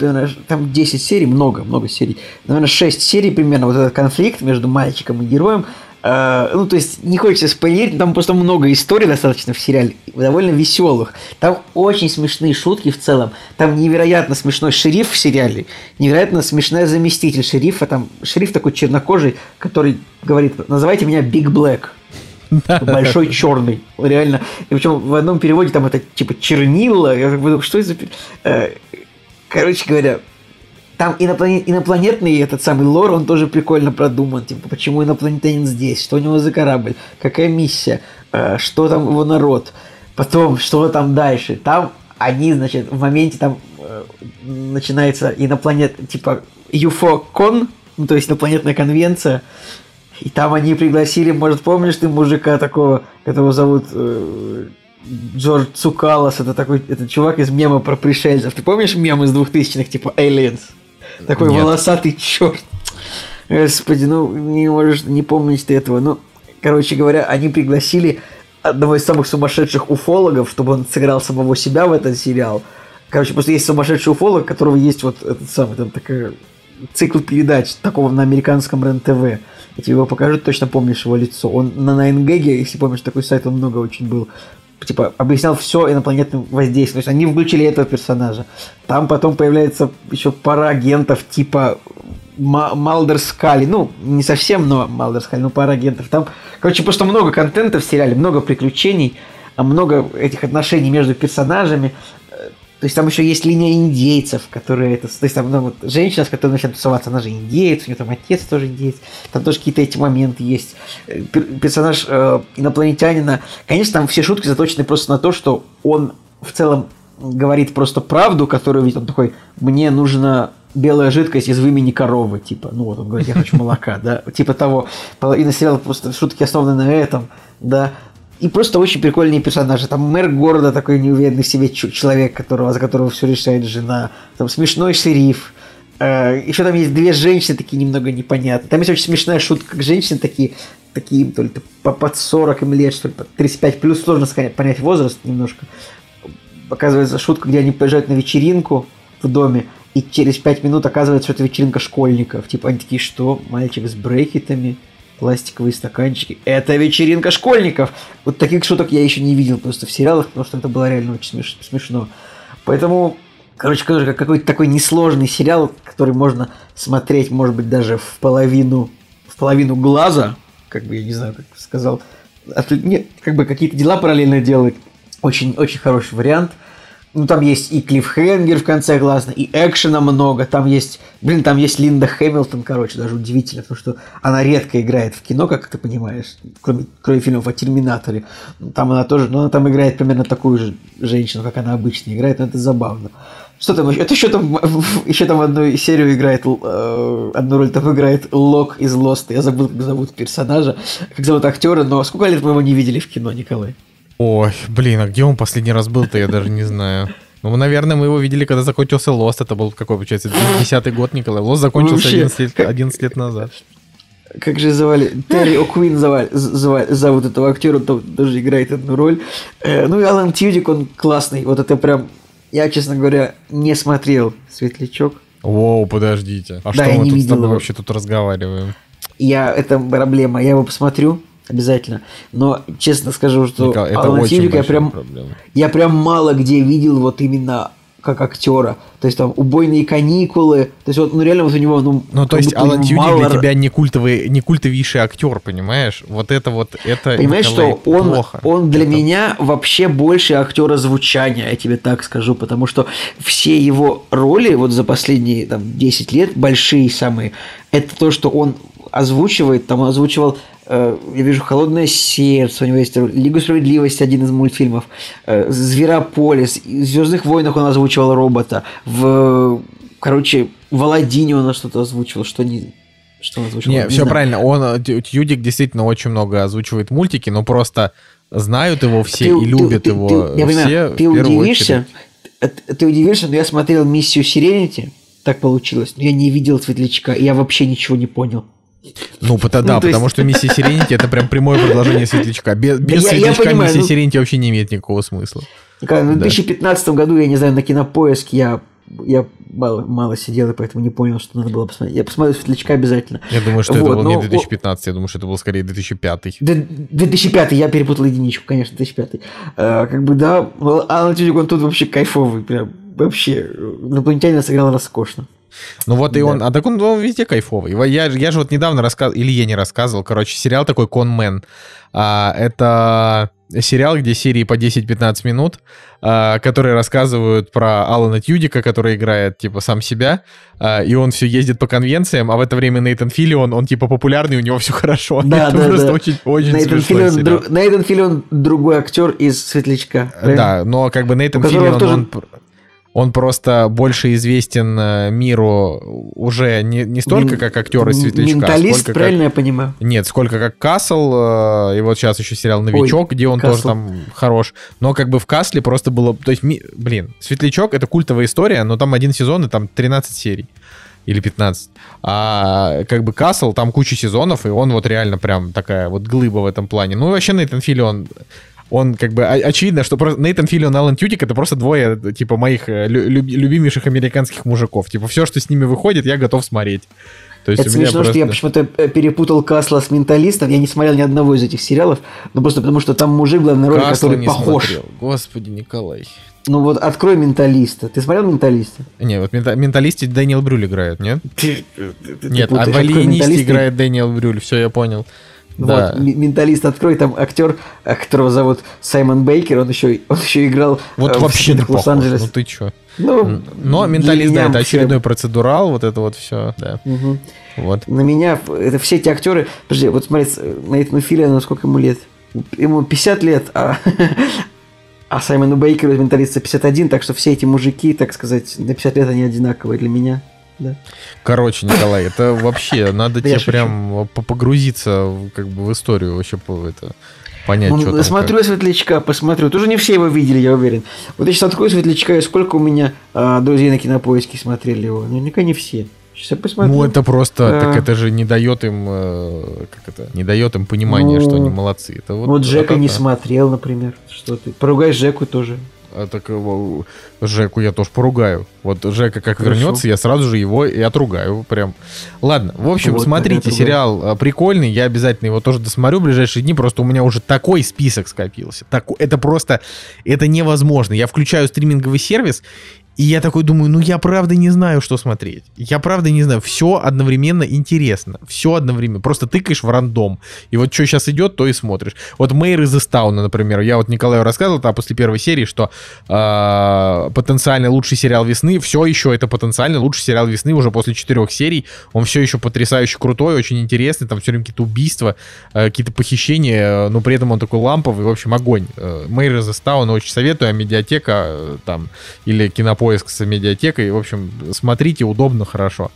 Speaker 2: там 10 серий, много, много серий. Наверное, 6 серий примерно, вот этот конфликт между мальчиком и героем, ну, то есть, не хочется спойлерить, там просто много историй достаточно в сериале, довольно веселых. Там очень смешные шутки в целом. Там невероятно смешной шериф в сериале, невероятно смешная заместитель шерифа. Там шериф такой чернокожий, который говорит, называйте меня Биг Блэк. Большой черный. Реально. И причем в одном переводе там это типа чернила. Я так думаю, что это за... Э, короче говоря, там инопланет, инопланетный этот самый лор, он тоже прикольно продуман. Типа, почему инопланетянин здесь, что у него за корабль, какая миссия, э, что там его народ, потом, что там дальше. Там они, значит, в моменте там э, начинается инопланет, типа, UFO-кон, ну, то есть инопланетная конвенция, и там они пригласили, может, помнишь ты мужика такого, которого зовут э, Джордж Цукалас, это такой, это чувак из мема про пришельцев. Ты помнишь мем из двухтысячных, типа Aliens? Такой Нет. волосатый черт. Господи, ну не можешь не помнить ты этого. Ну, короче говоря, они пригласили одного из самых сумасшедших уфологов, чтобы он сыграл самого себя в этот сериал. Короче, просто есть сумасшедший уфолог, у которого есть вот этот самый, там такая цикл передач такого на американском РЕН-ТВ. Я тебе его покажу, точно помнишь его лицо. Он на 9gag, если помнишь, такой сайт, он много очень был типа, объяснял все инопланетным воздействием. То есть они включили этого персонажа. Там потом появляется еще пара агентов типа Малдер Скали. Ну, не совсем, но Малдер Скали, ну, пара агентов. Там, короче, просто много контента в сериале, много приключений, а много этих отношений между персонажами. То есть там еще есть линия индейцев, которые это... То есть там ну, вот, женщина, с которой начинает тусоваться, она же индейец, у нее там отец тоже индейец. Там тоже какие-то эти моменты есть. Э, персонаж э, инопланетянина... Конечно, там все шутки заточены просто на то, что он в целом говорит просто правду, которую видит. Он такой, мне нужна белая жидкость из вымени коровы, типа, ну вот он говорит, я хочу молока, [LAUGHS] да, типа того. Половина сериала просто шутки основаны на этом, да. И просто очень прикольные персонажи. Там мэр города такой неуверенный в себе человек, которого, за которого все решает жена. Там смешной шериф. Э, еще там есть две женщины такие немного непонятные. Там есть очень смешная шутка, как женщины такие, такие то ли по под 40 им лет, что ли, под 35 плюс, сложно сказать, понять возраст немножко. Показывается шутка, где они приезжают на вечеринку в доме, и через 5 минут оказывается, что это вечеринка школьников. Типа они такие, что, мальчик с брекетами? Пластиковые стаканчики. Это вечеринка школьников. Вот таких шуток я еще не видел просто в сериалах, потому что это было реально очень смеш- смешно. Поэтому, короче, как какой-то такой несложный сериал, который можно смотреть, может быть, даже в половину, в половину глаза, как бы, я не знаю, как сказал, нет, как бы какие-то дела параллельно делать. Очень, очень хороший вариант – ну, там есть и клиффхенгер в конце классно, и экшена много. Там есть, блин, там есть Линда Хэмилтон, короче, даже удивительно, потому что она редко играет в кино, как ты понимаешь, кроме, кроме фильмов о Терминаторе. Там она тоже, ну, она там играет примерно такую же женщину, как она обычно играет, но это забавно. Что там еще? Это еще там, еще там одну серию играет, э, одну роль там играет Лок из Лоста. Я забыл, как зовут персонажа, как зовут актера, но сколько лет мы его не видели в кино, Николай?
Speaker 1: Ой, блин, а где он последний раз был-то, я даже не знаю. Ну, наверное, мы его видели, когда закончился Лост. Это был какой, получается, 10 год, Николай. Лост закончился 11 лет, 11 лет назад.
Speaker 2: Как же звали? Терри О'Квин звали, звали, зовут этого актера, он тоже играет одну роль. Э, ну и Алан Тьюдик, он классный. Вот это прям... Я, честно говоря, не смотрел «Светлячок».
Speaker 1: Воу, подождите. А да, что мы тут с тобой его. вообще тут разговариваем?
Speaker 2: Я, это проблема. Я его посмотрю, Обязательно. Но честно скажу, что
Speaker 1: Николай, это Алана Тьюрика
Speaker 2: я прям, я прям мало где видел вот именно как актера. То есть там убойные каникулы. То есть вот, ну реально вот у него, ну.
Speaker 1: Ну то есть Алан Тьюрик мало... для тебя не культовый, не культовейший актер, понимаешь? Вот это вот это.
Speaker 2: Понимаешь, Николай, что он, плохо. он для это... меня вообще больше актера звучания, я тебе так скажу, потому что все его роли вот за последние там 10 лет большие самые. Это то, что он озвучивает, там он озвучивал я вижу «Холодное сердце», у него есть «Лигу справедливости», один из мультфильмов, э, «Зверополис», в «Звездных войнах» он озвучивал робота, в, короче, в «Аладдине» он что-то озвучивал, что не... Что он озвучивал?
Speaker 1: Не, не все знаю. правильно, он, Тьюдик действительно очень много озвучивает мультики, но просто знают его все ты, и любят ты, его ты, я все понимаю,
Speaker 2: ты удивишься, очередь. ты удивишься, но я смотрел «Миссию Сиренити», так получилось, но я не видел Светлячка, и я вообще ничего не понял.
Speaker 1: Ну, да, ну, потому есть... что миссия Сиренити это прям прямое продолжение Светлячка. Без, без я, Светлячка я понимаю, миссия ну... Сиренити вообще не имеет никакого смысла.
Speaker 2: Николай, ну, в 2015 году, я не знаю, на кинопоиске я я мало, мало сидел, и поэтому не понял, что надо было посмотреть. Я посмотрю Светлячка обязательно.
Speaker 1: Я думаю, что вот, это был но... не 2015, я думаю, что это был скорее 2005.
Speaker 2: 2005, я перепутал единичку, конечно, 2005. А, как бы, да, Алан Тюдик, он тут вообще кайфовый, прям вообще. Инопланетянин сыграл роскошно.
Speaker 1: Ну вот да. и он, а так он, он везде кайфовый. Я, я же вот недавно рассказывал, или я не рассказывал, короче, сериал такой «Конмен». А, это сериал, где серии по 10-15 минут, а, которые рассказывают про Алана Тьюдика, который играет, типа, сам себя, а, и он все ездит по конвенциям, а в это время Нейтан Филлион, он, типа, популярный, у него все хорошо. [LAUGHS]
Speaker 2: Да, Это да, просто да. очень, очень Нейтан Филлион, дру... Нейтан Филлион другой актер из «Светлячка».
Speaker 1: Правильно? Да, но как бы Нейтан Филлион, тоже... он он просто больше известен э, миру уже не, не столько Мин, как актер из Светлячка.
Speaker 2: Менталист, сколько правильно как... я понимаю?
Speaker 1: Нет, сколько как Касл, э, и вот сейчас еще сериал «Новичок», Ой, где он Касл. тоже там хорош. Но как бы в Касле просто было... То есть, ми... блин, «Светлячок» — это культовая история, но там один сезон и там 13 серий или 15. А как бы Касл, там куча сезонов, и он вот реально прям такая вот глыба в этом плане. Ну и вообще Нейтан Филли, он он как бы... о- очевидно, что просто Нейтан Филлион и Алан Тютик это просто двое, типа, моих э, лю- люб- любимейших американских мужиков. Типа, все, что с ними выходит, я готов смотреть. То есть
Speaker 2: Это смешно, что я
Speaker 1: просто-
Speaker 2: почему-то э, перепутал Касла с менталистом. Я не смотрел ни одного из этих сериалов, но просто потому что там мужик в главной роли,
Speaker 1: Касла
Speaker 2: который
Speaker 1: не
Speaker 2: похож.
Speaker 1: смотрел. Господи, Николай.
Speaker 2: Ну вот открой менталиста. Ты смотрел менталиста?
Speaker 1: Не, вот мента- менталисте Дэниел Брюль играет, нет?
Speaker 2: Ты, ты
Speaker 1: Нет, а в играет Дэниел Брюль, все, я понял.
Speaker 2: Вот,
Speaker 1: Да.
Speaker 2: м- менталист открой, там актер, э, которого зовут Саймон Бейкер, он еще, он еще играл
Speaker 1: Вот
Speaker 2: э, в
Speaker 1: вообще не
Speaker 2: «Сумерках
Speaker 1: похож.
Speaker 2: Лос-Анджелес.
Speaker 1: Ну ты чё?
Speaker 2: Ну,
Speaker 1: Но менталист, да, это очередной процедурал, вот это вот все, да.
Speaker 2: Мгм.
Speaker 1: Вот.
Speaker 2: На меня, это все эти актеры, подожди, вот смотри, Нейтану Филлиану сколько ему лет? Ему 50 лет, а, [LAUGHS] а Саймону Бейкеру «Менталиста» 51, так что все эти мужики, так сказать, на 50 лет они одинаковые для меня. Да.
Speaker 1: Короче, Николай, это вообще надо [LAUGHS] тебе прям по- погрузиться как бы в историю вообще по это понять,
Speaker 2: Ну,
Speaker 1: что там.
Speaker 2: смотрю
Speaker 1: как.
Speaker 2: Светлячка, посмотрю. Тоже не все его видели, я уверен. Вот я сейчас открою Светлячка, и сколько у меня а, друзей на кинопоиске смотрели его. Наверняка не все. Сейчас я посмотрю.
Speaker 1: Ну это просто,
Speaker 2: Да.
Speaker 1: так это же не дает им, э, как это, не дает им понимания,
Speaker 2: Ну,
Speaker 1: что они молодцы. Это вот,
Speaker 2: Вот Жека
Speaker 1: это
Speaker 2: не смотрел, например. Что ты? Поругай Жеку тоже.
Speaker 1: А так Жеку я тоже поругаю. Вот Жека как
Speaker 2: Хорошо.
Speaker 1: вернется, я сразу же его и отругаю прям. Ладно, в общем,
Speaker 2: Вот,
Speaker 1: смотрите, сериал а, прикольный, я обязательно его тоже досмотрю в ближайшие дни, просто у меня уже такой список скопился. Так, это просто, это невозможно. Я включаю стриминговый сервис, и я такой думаю, ну я правда не знаю, что смотреть. Я правда не знаю. Все одновременно интересно. Все одновременно. Просто тыкаешь в рандом. И вот что сейчас идет, то и смотришь. Вот Мэйр из Истауна, например. Я вот Николаю рассказывал там после первой серии, что э, потенциально лучший сериал весны. Все еще это потенциально лучший сериал весны уже после четырех серий. Он все еще потрясающе крутой, очень интересный. Там все время какие-то убийства, э, какие-то похищения. э, Но при этом он такой ламповый. В общем, огонь. Э, Мэйр из Истауна очень советую. А медиатека э, там или кинопоиск с медиатекой. В общем, смотрите, удобно, хорошо.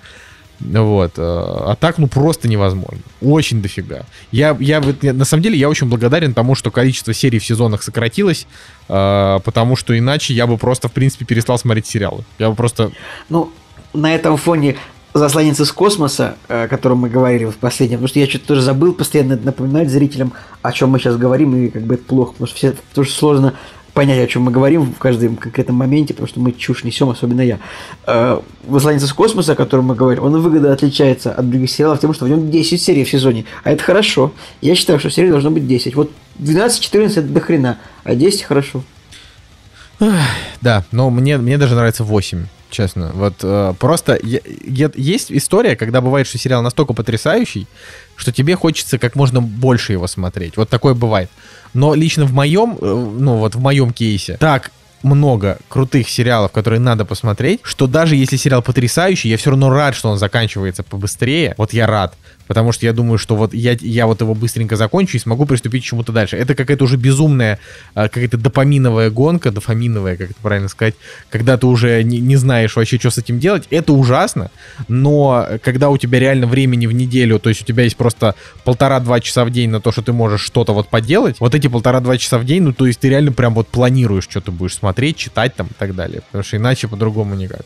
Speaker 1: Вот. э, А так, ну, просто невозможно. Очень дофига. Я, я- на самом деле, я очень благодарен тому, что количество серий в сезонах сократилось, э, потому что иначе я бы просто, в принципе, перестал смотреть сериалы. Я бы просто...
Speaker 2: Ну, на этом фоне засланец из космоса, э, о котором мы говорили в последнем, потому что я что-то тоже забыл постоянно напоминать зрителям, о чем мы сейчас говорим, и как бы это плохо, потому что все тоже сложно понять, о чем мы говорим в каждом конкретном моменте, потому что мы чушь несем, особенно я. Э, «Засланец из космоса», о котором мы говорим, он выгодно отличается от других сериалов тем, что в нем 10 серий в сезоне. А это хорошо. Я считаю, что серий должно быть 10. Вот 12-14 это до хрена, а 10 хорошо.
Speaker 1: Да, но мне, мне даже нравится 8, честно. Вот э, просто я- я- есть история, когда бывает, что сериал настолько потрясающий, что тебе хочется как можно больше его смотреть. Вот такое бывает. Но лично в моем, э, ну вот в моем кейсе, так много крутых сериалов, которые надо посмотреть, что даже если сериал потрясающий, я все равно рад, что он заканчивается побыстрее. Вот я рад. Потому что я думаю, что вот я, я вот его быстренько закончу и смогу приступить к чему-то дальше. Это какая-то уже безумная, а, какая-то допаминовая гонка, дофаминовая, как это правильно сказать, когда ты уже не, не знаешь вообще, что с этим делать. Это ужасно, но когда у тебя реально времени в неделю, то есть у тебя есть просто полтора-два часа в день на то, что ты можешь что-то вот поделать, вот эти полтора-два часа в день, ну то есть ты реально прям вот планируешь, что ты будешь смотреть, читать там и так далее. Потому что иначе по-другому никак.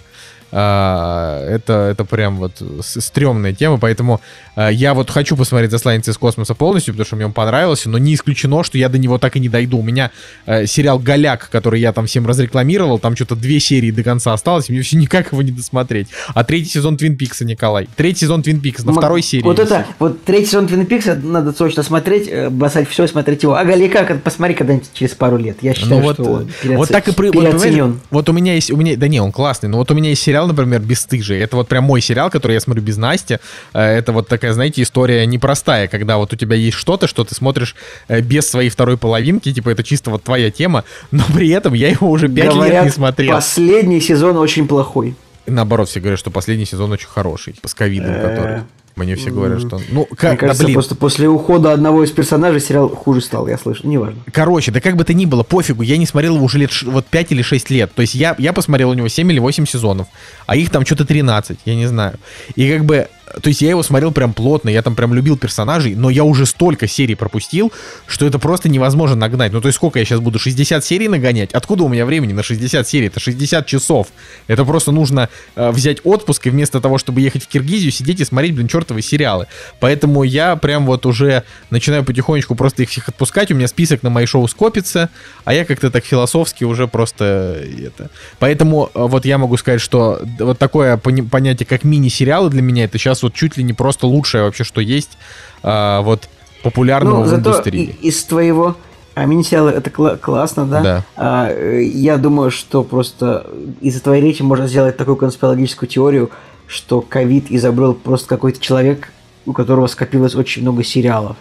Speaker 1: А, это, это прям вот стрёмная тема, поэтому а, я вот хочу посмотреть «Засланец из космоса» полностью, потому что мне он понравился, но не исключено, что я до него так и не дойду. У меня э, сериал «Голяк», который я там всем разрекламировал, там что-то две серии до конца осталось, мне все никак его не досмотреть. А третий сезон «Твин Пикса», Николай. Третий сезон «Твин Пикс» на
Speaker 2: М-
Speaker 1: второй серии.
Speaker 2: Вот это, вот третий сезон Твин Пикса надо точно смотреть, э, бросать все и смотреть его. А как посмотри когда-нибудь через пару лет. Я считаю,
Speaker 1: Ну вот,
Speaker 2: что он
Speaker 1: э,
Speaker 2: переоце-
Speaker 1: вот так и при- вот, вот у меня есть, у меня, да не, он классный, но вот у меня есть сериал, например, «Бесстыжие». Это вот прям мой сериал, который я смотрю без Насти. Э, Это вот такая, знаете, история непростая, когда вот у тебя есть что-то, что ты смотришь э, без своей второй половинки, типа это чисто вот твоя тема, но при этом я его уже пять лет не смотрел.
Speaker 2: последний сезон очень плохой.
Speaker 1: Наоборот, все говорят, что последний сезон очень хороший, с ковидом
Speaker 2: Э,
Speaker 1: который. Мне все говорят, что... Ну,
Speaker 2: Мне
Speaker 1: как, да
Speaker 2: кажется,
Speaker 1: блин,
Speaker 2: просто после ухода одного из персонажей сериал хуже стал, я слышу. Неважно.
Speaker 1: Короче, да как бы то ни было, пофигу, я не смотрел его уже лет ш- вот 5 или 6 лет. То есть я, я посмотрел у него 7 или 8 сезонов, а их там что-то 13, я не знаю. И как бы, то есть я его смотрел прям плотно, я там прям любил персонажей, но я уже столько серий пропустил, что это просто невозможно нагнать. Ну то есть сколько я сейчас буду, 60 серий нагонять? Откуда у меня времени на 60 серий? Это 60 часов. Это просто нужно э, взять отпуск и вместо того, чтобы ехать в Киргизию, сидеть и смотреть, блин, черт чертовы сериалы. Поэтому я прям вот уже начинаю потихонечку просто их всех отпускать. У меня список на мои шоу скопится, а я как-то так философски уже просто это. Поэтому э, вот я могу сказать, что вот такое пони- понятие, как мини-сериалы для меня, это сейчас вот чуть ли не просто лучшее вообще, что есть а, вот популярного
Speaker 2: Ну,
Speaker 1: в индустрии.
Speaker 2: и- из твоего... А мини-сериалы это кла- классно, да?
Speaker 1: Да.
Speaker 2: А, э, я думаю, что просто из-за твоей речи можно сделать такую конспирологическую теорию, что ковид изобрел просто какой-то человек, у которого скопилось очень много сериалов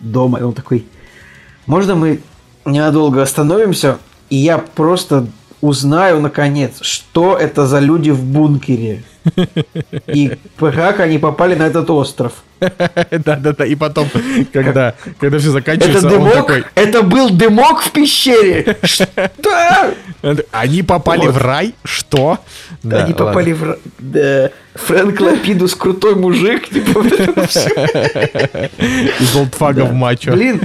Speaker 2: дома, и он такой, можно мы ненадолго остановимся, и я просто узнаю, наконец, что это за люди в бункере, и как они попали на этот остров. [LAUGHS]
Speaker 1: Да-да-да, и потом, когда, когда все
Speaker 2: Это
Speaker 1: заканчивается, он
Speaker 2: дымок?
Speaker 1: такой,
Speaker 2: Это был дымок в пещере? Что?
Speaker 1: они попали в рай? Что?
Speaker 2: Они попали в... ра- Да. Фрэнк Лапидус крутой мужик. Типа, это.
Speaker 1: Из олдфага в мачо.
Speaker 2: Блин,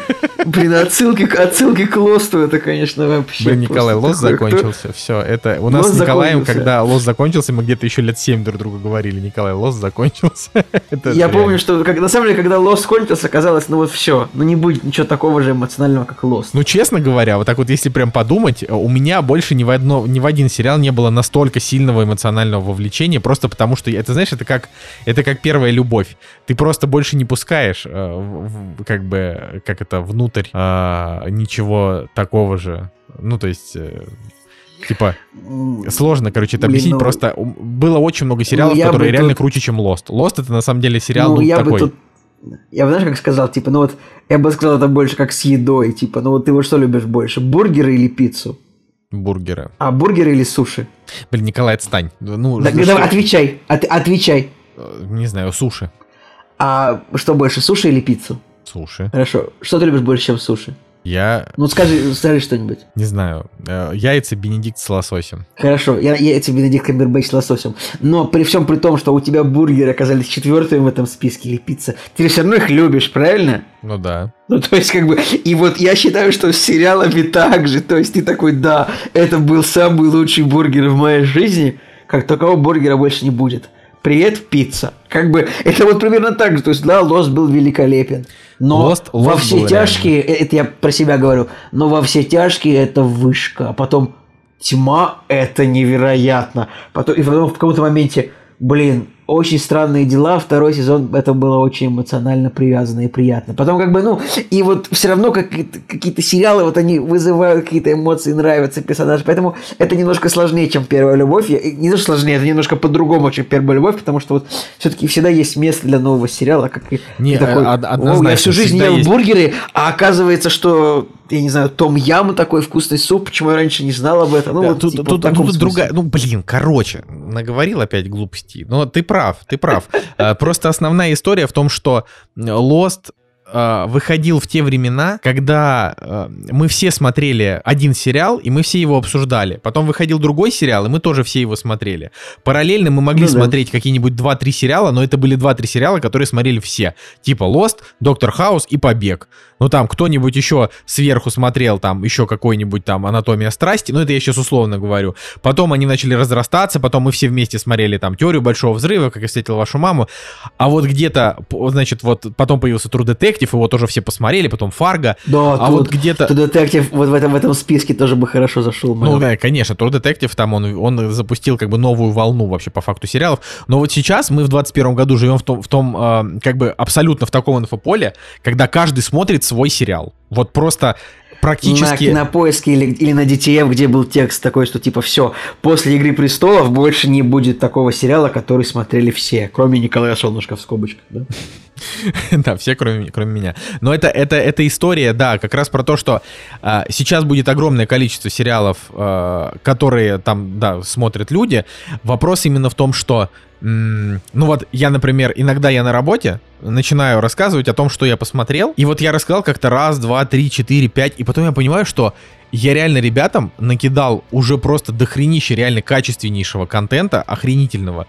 Speaker 2: блин, отсылки, отсылки к Лосту, это, конечно, вообще
Speaker 1: Блин, Николай, лос
Speaker 2: такое. Кто-
Speaker 1: закончился. Все, это у нас
Speaker 2: Лос
Speaker 1: с Николаем,
Speaker 2: закончился.
Speaker 1: когда лос закончился, мы где-то еще лет 7 друг другу говорили. Николай, лос закончился. [LAUGHS] Это
Speaker 2: Я
Speaker 1: реально.
Speaker 2: помню, что как, на самом деле, когда Лост кончился, казалось, ну вот все, ну не будет ничего такого же эмоционального, как Лост.
Speaker 1: Ну, честно говоря, вот так вот, если прям подумать, у меня больше ни в, одно, ни в один сериал не было настолько сильного эмоционального вовлечения, просто потому что, это, знаешь, это как, это как первая любовь. Ты просто больше не пускаешь, э, как бы, как это, внутрь а, ничего такого же. Ну, то есть... э, Типа, сложно, короче, это
Speaker 2: Блин,
Speaker 1: объяснить.
Speaker 2: ну-
Speaker 1: Просто было очень много сериалов,
Speaker 2: я
Speaker 1: которые реально
Speaker 2: тут-
Speaker 1: круче, чем Lost. Lost это на самом деле сериал
Speaker 2: ну,
Speaker 1: ну,
Speaker 2: я
Speaker 1: такой.
Speaker 2: бы тут... Я бы, знаешь, как сказал, типа, ну вот, я бы сказал это больше как с едой, типа, ну вот ты вот что любишь больше, бургеры или пиццу?
Speaker 1: Бургеры.
Speaker 2: А бургеры или суши?
Speaker 1: Блин, Николай, отстань. Ну,
Speaker 2: Да,
Speaker 1: ну,
Speaker 2: давай, отвечай, от- отвечай.
Speaker 1: э, Не знаю, суши.
Speaker 2: А что больше, суши или пиццу?
Speaker 1: Суши.
Speaker 2: Хорошо. Что ты любишь больше, чем суши?
Speaker 1: Я
Speaker 2: Ну скажи, скажи что-нибудь.
Speaker 1: не знаю. э, Яйца Бенедикт с лососем.
Speaker 2: Хорошо, я, я тебе Бенедикт Камбербэтч с лососем. Но при всем при том, что у тебя бургеры оказались четвертыми в этом списке или пицца, ты все равно их любишь, правильно?
Speaker 1: Ну да.
Speaker 2: Ну, то есть, как бы, и вот я считаю, что с сериалами так же. То есть, ты такой, да, это был самый лучший бургер в моей жизни, как такого бургера больше не будет. Привет, пицца. Как бы, это вот примерно так же. То есть, да, Лост был великолепен. Но
Speaker 1: Lost-
Speaker 2: во
Speaker 1: Lost
Speaker 2: все
Speaker 1: был
Speaker 2: тяжкие, э, это я про себя говорю, но во все тяжкие это вышка. А потом тьма это невероятно. Потом, и потом в каком-то моменте, блин, очень странные дела. Второй сезон это было очень эмоционально привязано и приятно. Потом как бы, ну, и вот все равно какие-то, какие-то сериалы, вот они вызывают какие-то эмоции, нравятся персонажи. Поэтому это немножко сложнее, чем первая любовь. Не то, что сложнее, это немножко по-другому, чем первая любовь, потому что вот все-таки всегда есть место для нового сериала, как и
Speaker 1: Не,
Speaker 2: такой,
Speaker 1: а- од-
Speaker 2: «О,
Speaker 1: однозначно,
Speaker 2: я всю жизнь ел
Speaker 1: есть.
Speaker 2: бургеры, а оказывается, что, я не знаю, Том Ям такой вкусный суп, почему я раньше не знал об этом. Ну,
Speaker 1: Да,
Speaker 2: вот,
Speaker 1: тут
Speaker 2: типа,
Speaker 1: тут- тут другая. Ну, блин, короче, наговорил опять глупостей. Но ты прав, ты прав. Э, [LAUGHS] Просто основная история в том, что Lost э, выходил в те времена, когда э, мы все смотрели один сериал, и мы все его обсуждали. Потом выходил другой сериал, и мы тоже все его смотрели. Параллельно мы могли
Speaker 2: Ну да.
Speaker 1: смотреть какие-нибудь 2-3 сериала, но это были 2-3 сериала, которые смотрели все. Типа Lost, Доктор Хаус и Побег. Ну там кто-нибудь еще сверху смотрел, там еще какой-нибудь там Анатомия страсти, ну это я сейчас условно говорю. Потом они начали разрастаться, потом мы все вместе смотрели там Теорию Большого Взрыва, как я встретил вашу маму. А вот где-то, значит, вот потом появился True Detective, его тоже все посмотрели, потом Фарго.
Speaker 2: Да,
Speaker 1: а
Speaker 2: тут-
Speaker 1: вот где-то...
Speaker 2: тут детектив вот в этом, в этом списке тоже бы хорошо зашел.
Speaker 1: Ну да, конечно, True Detective там он, он запустил как бы новую волну вообще по факту сериалов. Но вот сейчас мы в 21 году живем в том, в том э, как бы абсолютно в таком инфополе, когда каждый смотрит свой сериал. Вот просто
Speaker 2: На
Speaker 1: практически...
Speaker 2: кинопоиске или, или на DTF, где был текст такой, что типа все, после Игры престолов больше не будет такого сериала, который смотрели все, кроме Николая Солнышко в скобочках. Да? [LAUGHS]
Speaker 1: Да, все, кроме, кроме меня. Но это, это, это история, да, как раз про то, что а, сейчас будет огромное количество сериалов, а, которые там, да, смотрят люди. Вопрос именно в том, что, ну вот я, например, иногда я на работе начинаю рассказывать о том, что я посмотрел, и вот я рассказал как-то раз, два, три, четыре, пять, и потом я понимаю, что я реально ребятам накидал уже просто дохренище реально качественнейшего контента, охренительного,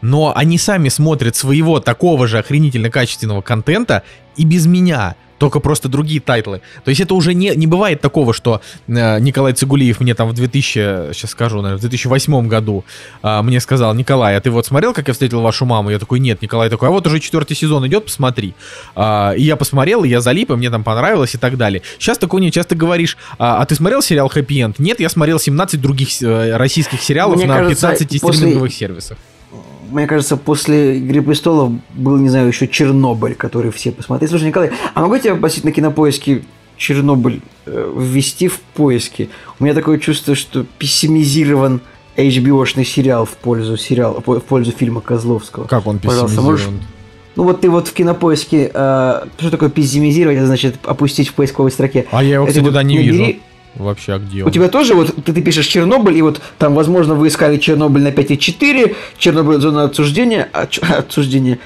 Speaker 1: но они сами смотрят своего такого же охренительно качественного контента и без меня. То только просто другие тайтлы. То есть это уже не, не бывает такого, что э, Николай Цигулиев мне там в 2000, сейчас скажу, наверное, в 2008 году э, мне сказал, Николай, а ты вот смотрел, как я встретил вашу маму? Я такой, нет. Николай такой, а вот уже четвертый сезон идет, посмотри. А, и я посмотрел, и я залип, и мне там понравилось и так далее. Сейчас такое не часто говоришь, а, а ты смотрел сериал Happy End? Нет, я смотрел 17 других э, российских сериалов
Speaker 2: Мне
Speaker 1: на
Speaker 2: кажется,
Speaker 1: 15
Speaker 2: после-
Speaker 1: стриминговых сервисах.
Speaker 2: Мне кажется, после «Игры престолов» был, не знаю, еще «Чернобыль», который все посмотрели. Слушай, Николай, а могу тебя попросить на кинопоиске «Чернобыль» э, ввести в поиски? У меня такое чувство, что пессимизирован HBO-шный сериал в пользу сериала, в пользу фильма Козловского.
Speaker 1: Как он
Speaker 2: Пожалуйста, можешь-
Speaker 1: пессимизирован?
Speaker 2: Ну вот ты вот в кинопоиске, э, что такое пессимизировать, это значит опустить в поисковой строке.
Speaker 1: А я его,
Speaker 2: Это
Speaker 1: кстати,
Speaker 2: вот
Speaker 1: да, не
Speaker 2: набери-
Speaker 1: вижу. Вообще, а где
Speaker 2: У
Speaker 1: он?
Speaker 2: тебя тоже вот ты, ты пишешь Чернобыль, и вот там, возможно, вы искали Чернобыль на 5.4, Чернобыль зона отсуждения, а, [LAUGHS] отсуждения.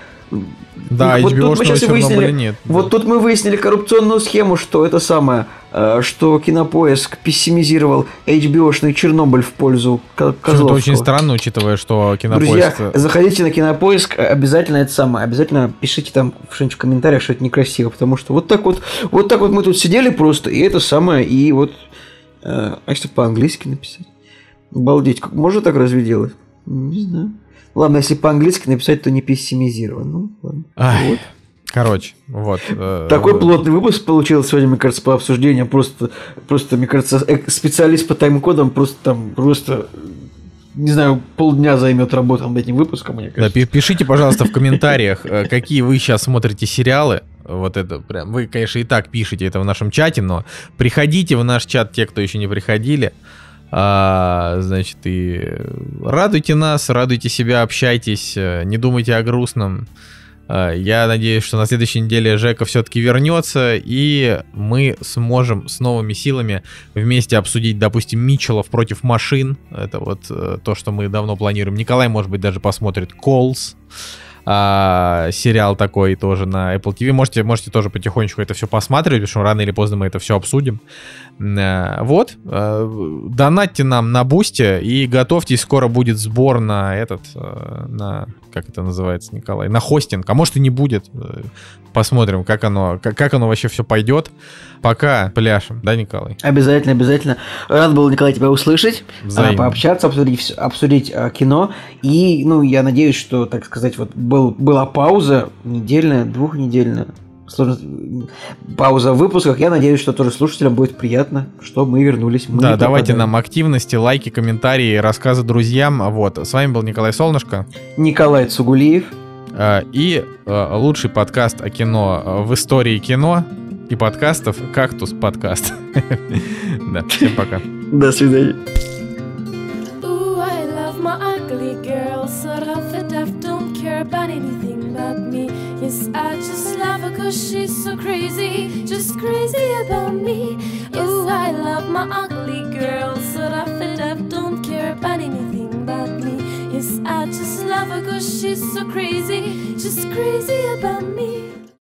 Speaker 1: Да,
Speaker 2: вот тут мы сейчас выяснили,
Speaker 1: нет.
Speaker 2: Вот тут мы выяснили коррупционную схему, что это самое, э, что Кинопоиск пессимизировал HBO-шный Чернобыль в пользу Ко-
Speaker 1: Причем Это
Speaker 2: Козловского.
Speaker 1: очень странно, учитывая, что
Speaker 2: Друзья,
Speaker 1: кинопоиск...
Speaker 2: заходите на Кинопоиск, э, обязательно это самое, обязательно пишите там что-нибудь в комментариях, что это некрасиво, потому что вот так вот, вот так вот мы тут сидели просто, и это самое, и вот, а если по-английски написать? Обалдеть, как можно так разве делать? Не знаю. Ладно, если по-английски написать, то не пессимизирован. Ну, ладно.
Speaker 1: Ай,
Speaker 2: Вот.
Speaker 1: Короче, вот. э,
Speaker 2: Такой плотный выпуск получился сегодня, мне кажется, по обсуждению. Просто, просто мне кажется, э- специалист по тайм-кодам просто там, просто, не знаю, полдня займет работа над этим выпуском, мне
Speaker 1: Да,
Speaker 2: кажется.
Speaker 1: пи- пишите, пожалуйста, в [LAUGHS] комментариях, э, какие вы сейчас смотрите сериалы. Вот это прям. Вы, конечно, и так пишете это в нашем чате, но приходите в наш чат, те, кто еще не приходили. А, значит, и радуйте нас, радуйте себя, общайтесь, э, не думайте о грустном. А, Я надеюсь, что на следующей неделе Жека все-таки вернется, и мы сможем с новыми силами вместе обсудить, допустим, Митчеллов против машин. Это вот э, то, что мы давно планируем. Николай, может быть, даже посмотрит Calls. А, сериал такой тоже на Apple TV. Можете, можете тоже потихонечку это все посматривать, потому что рано или поздно мы это все обсудим. Э, Вот. э, Донатьте нам на Бусте и готовьтесь, скоро будет сбор на этот, э, на, как это называется, Николай, на хостинг. А может и не будет. Посмотрим, как оно, как, как оно вообще все пойдет. Пока пляшем, да, Николай?
Speaker 2: Обязательно, обязательно. Рад был, Николай, тебя услышать, а,
Speaker 1: Взаимно.
Speaker 2: пообщаться, обсудить, обсудить а, кино. И, ну, я надеюсь, что, так сказать, вот был, была пауза недельная, двухнедельная. Сложно... Пауза в выпусках. Я надеюсь, что тоже слушателям будет приятно, что мы вернулись. Мы
Speaker 1: да, давайте нам активности, лайки, комментарии, рассказы друзьям. Вот. С вами был Николай Солнышко.
Speaker 2: Николай Цугулиев.
Speaker 1: э, И лучший подкаст о кино в истории кино и подкастов «Кактус подкаст». Да, всем пока.
Speaker 2: До свидания.
Speaker 4: About. Yes, I just love her cause she's so crazy, just crazy about me. Ooh, I love my ugly girl, sort of it deaf, don't care about anything but me. Yes, I just love her cause she's so crazy, just crazy about me.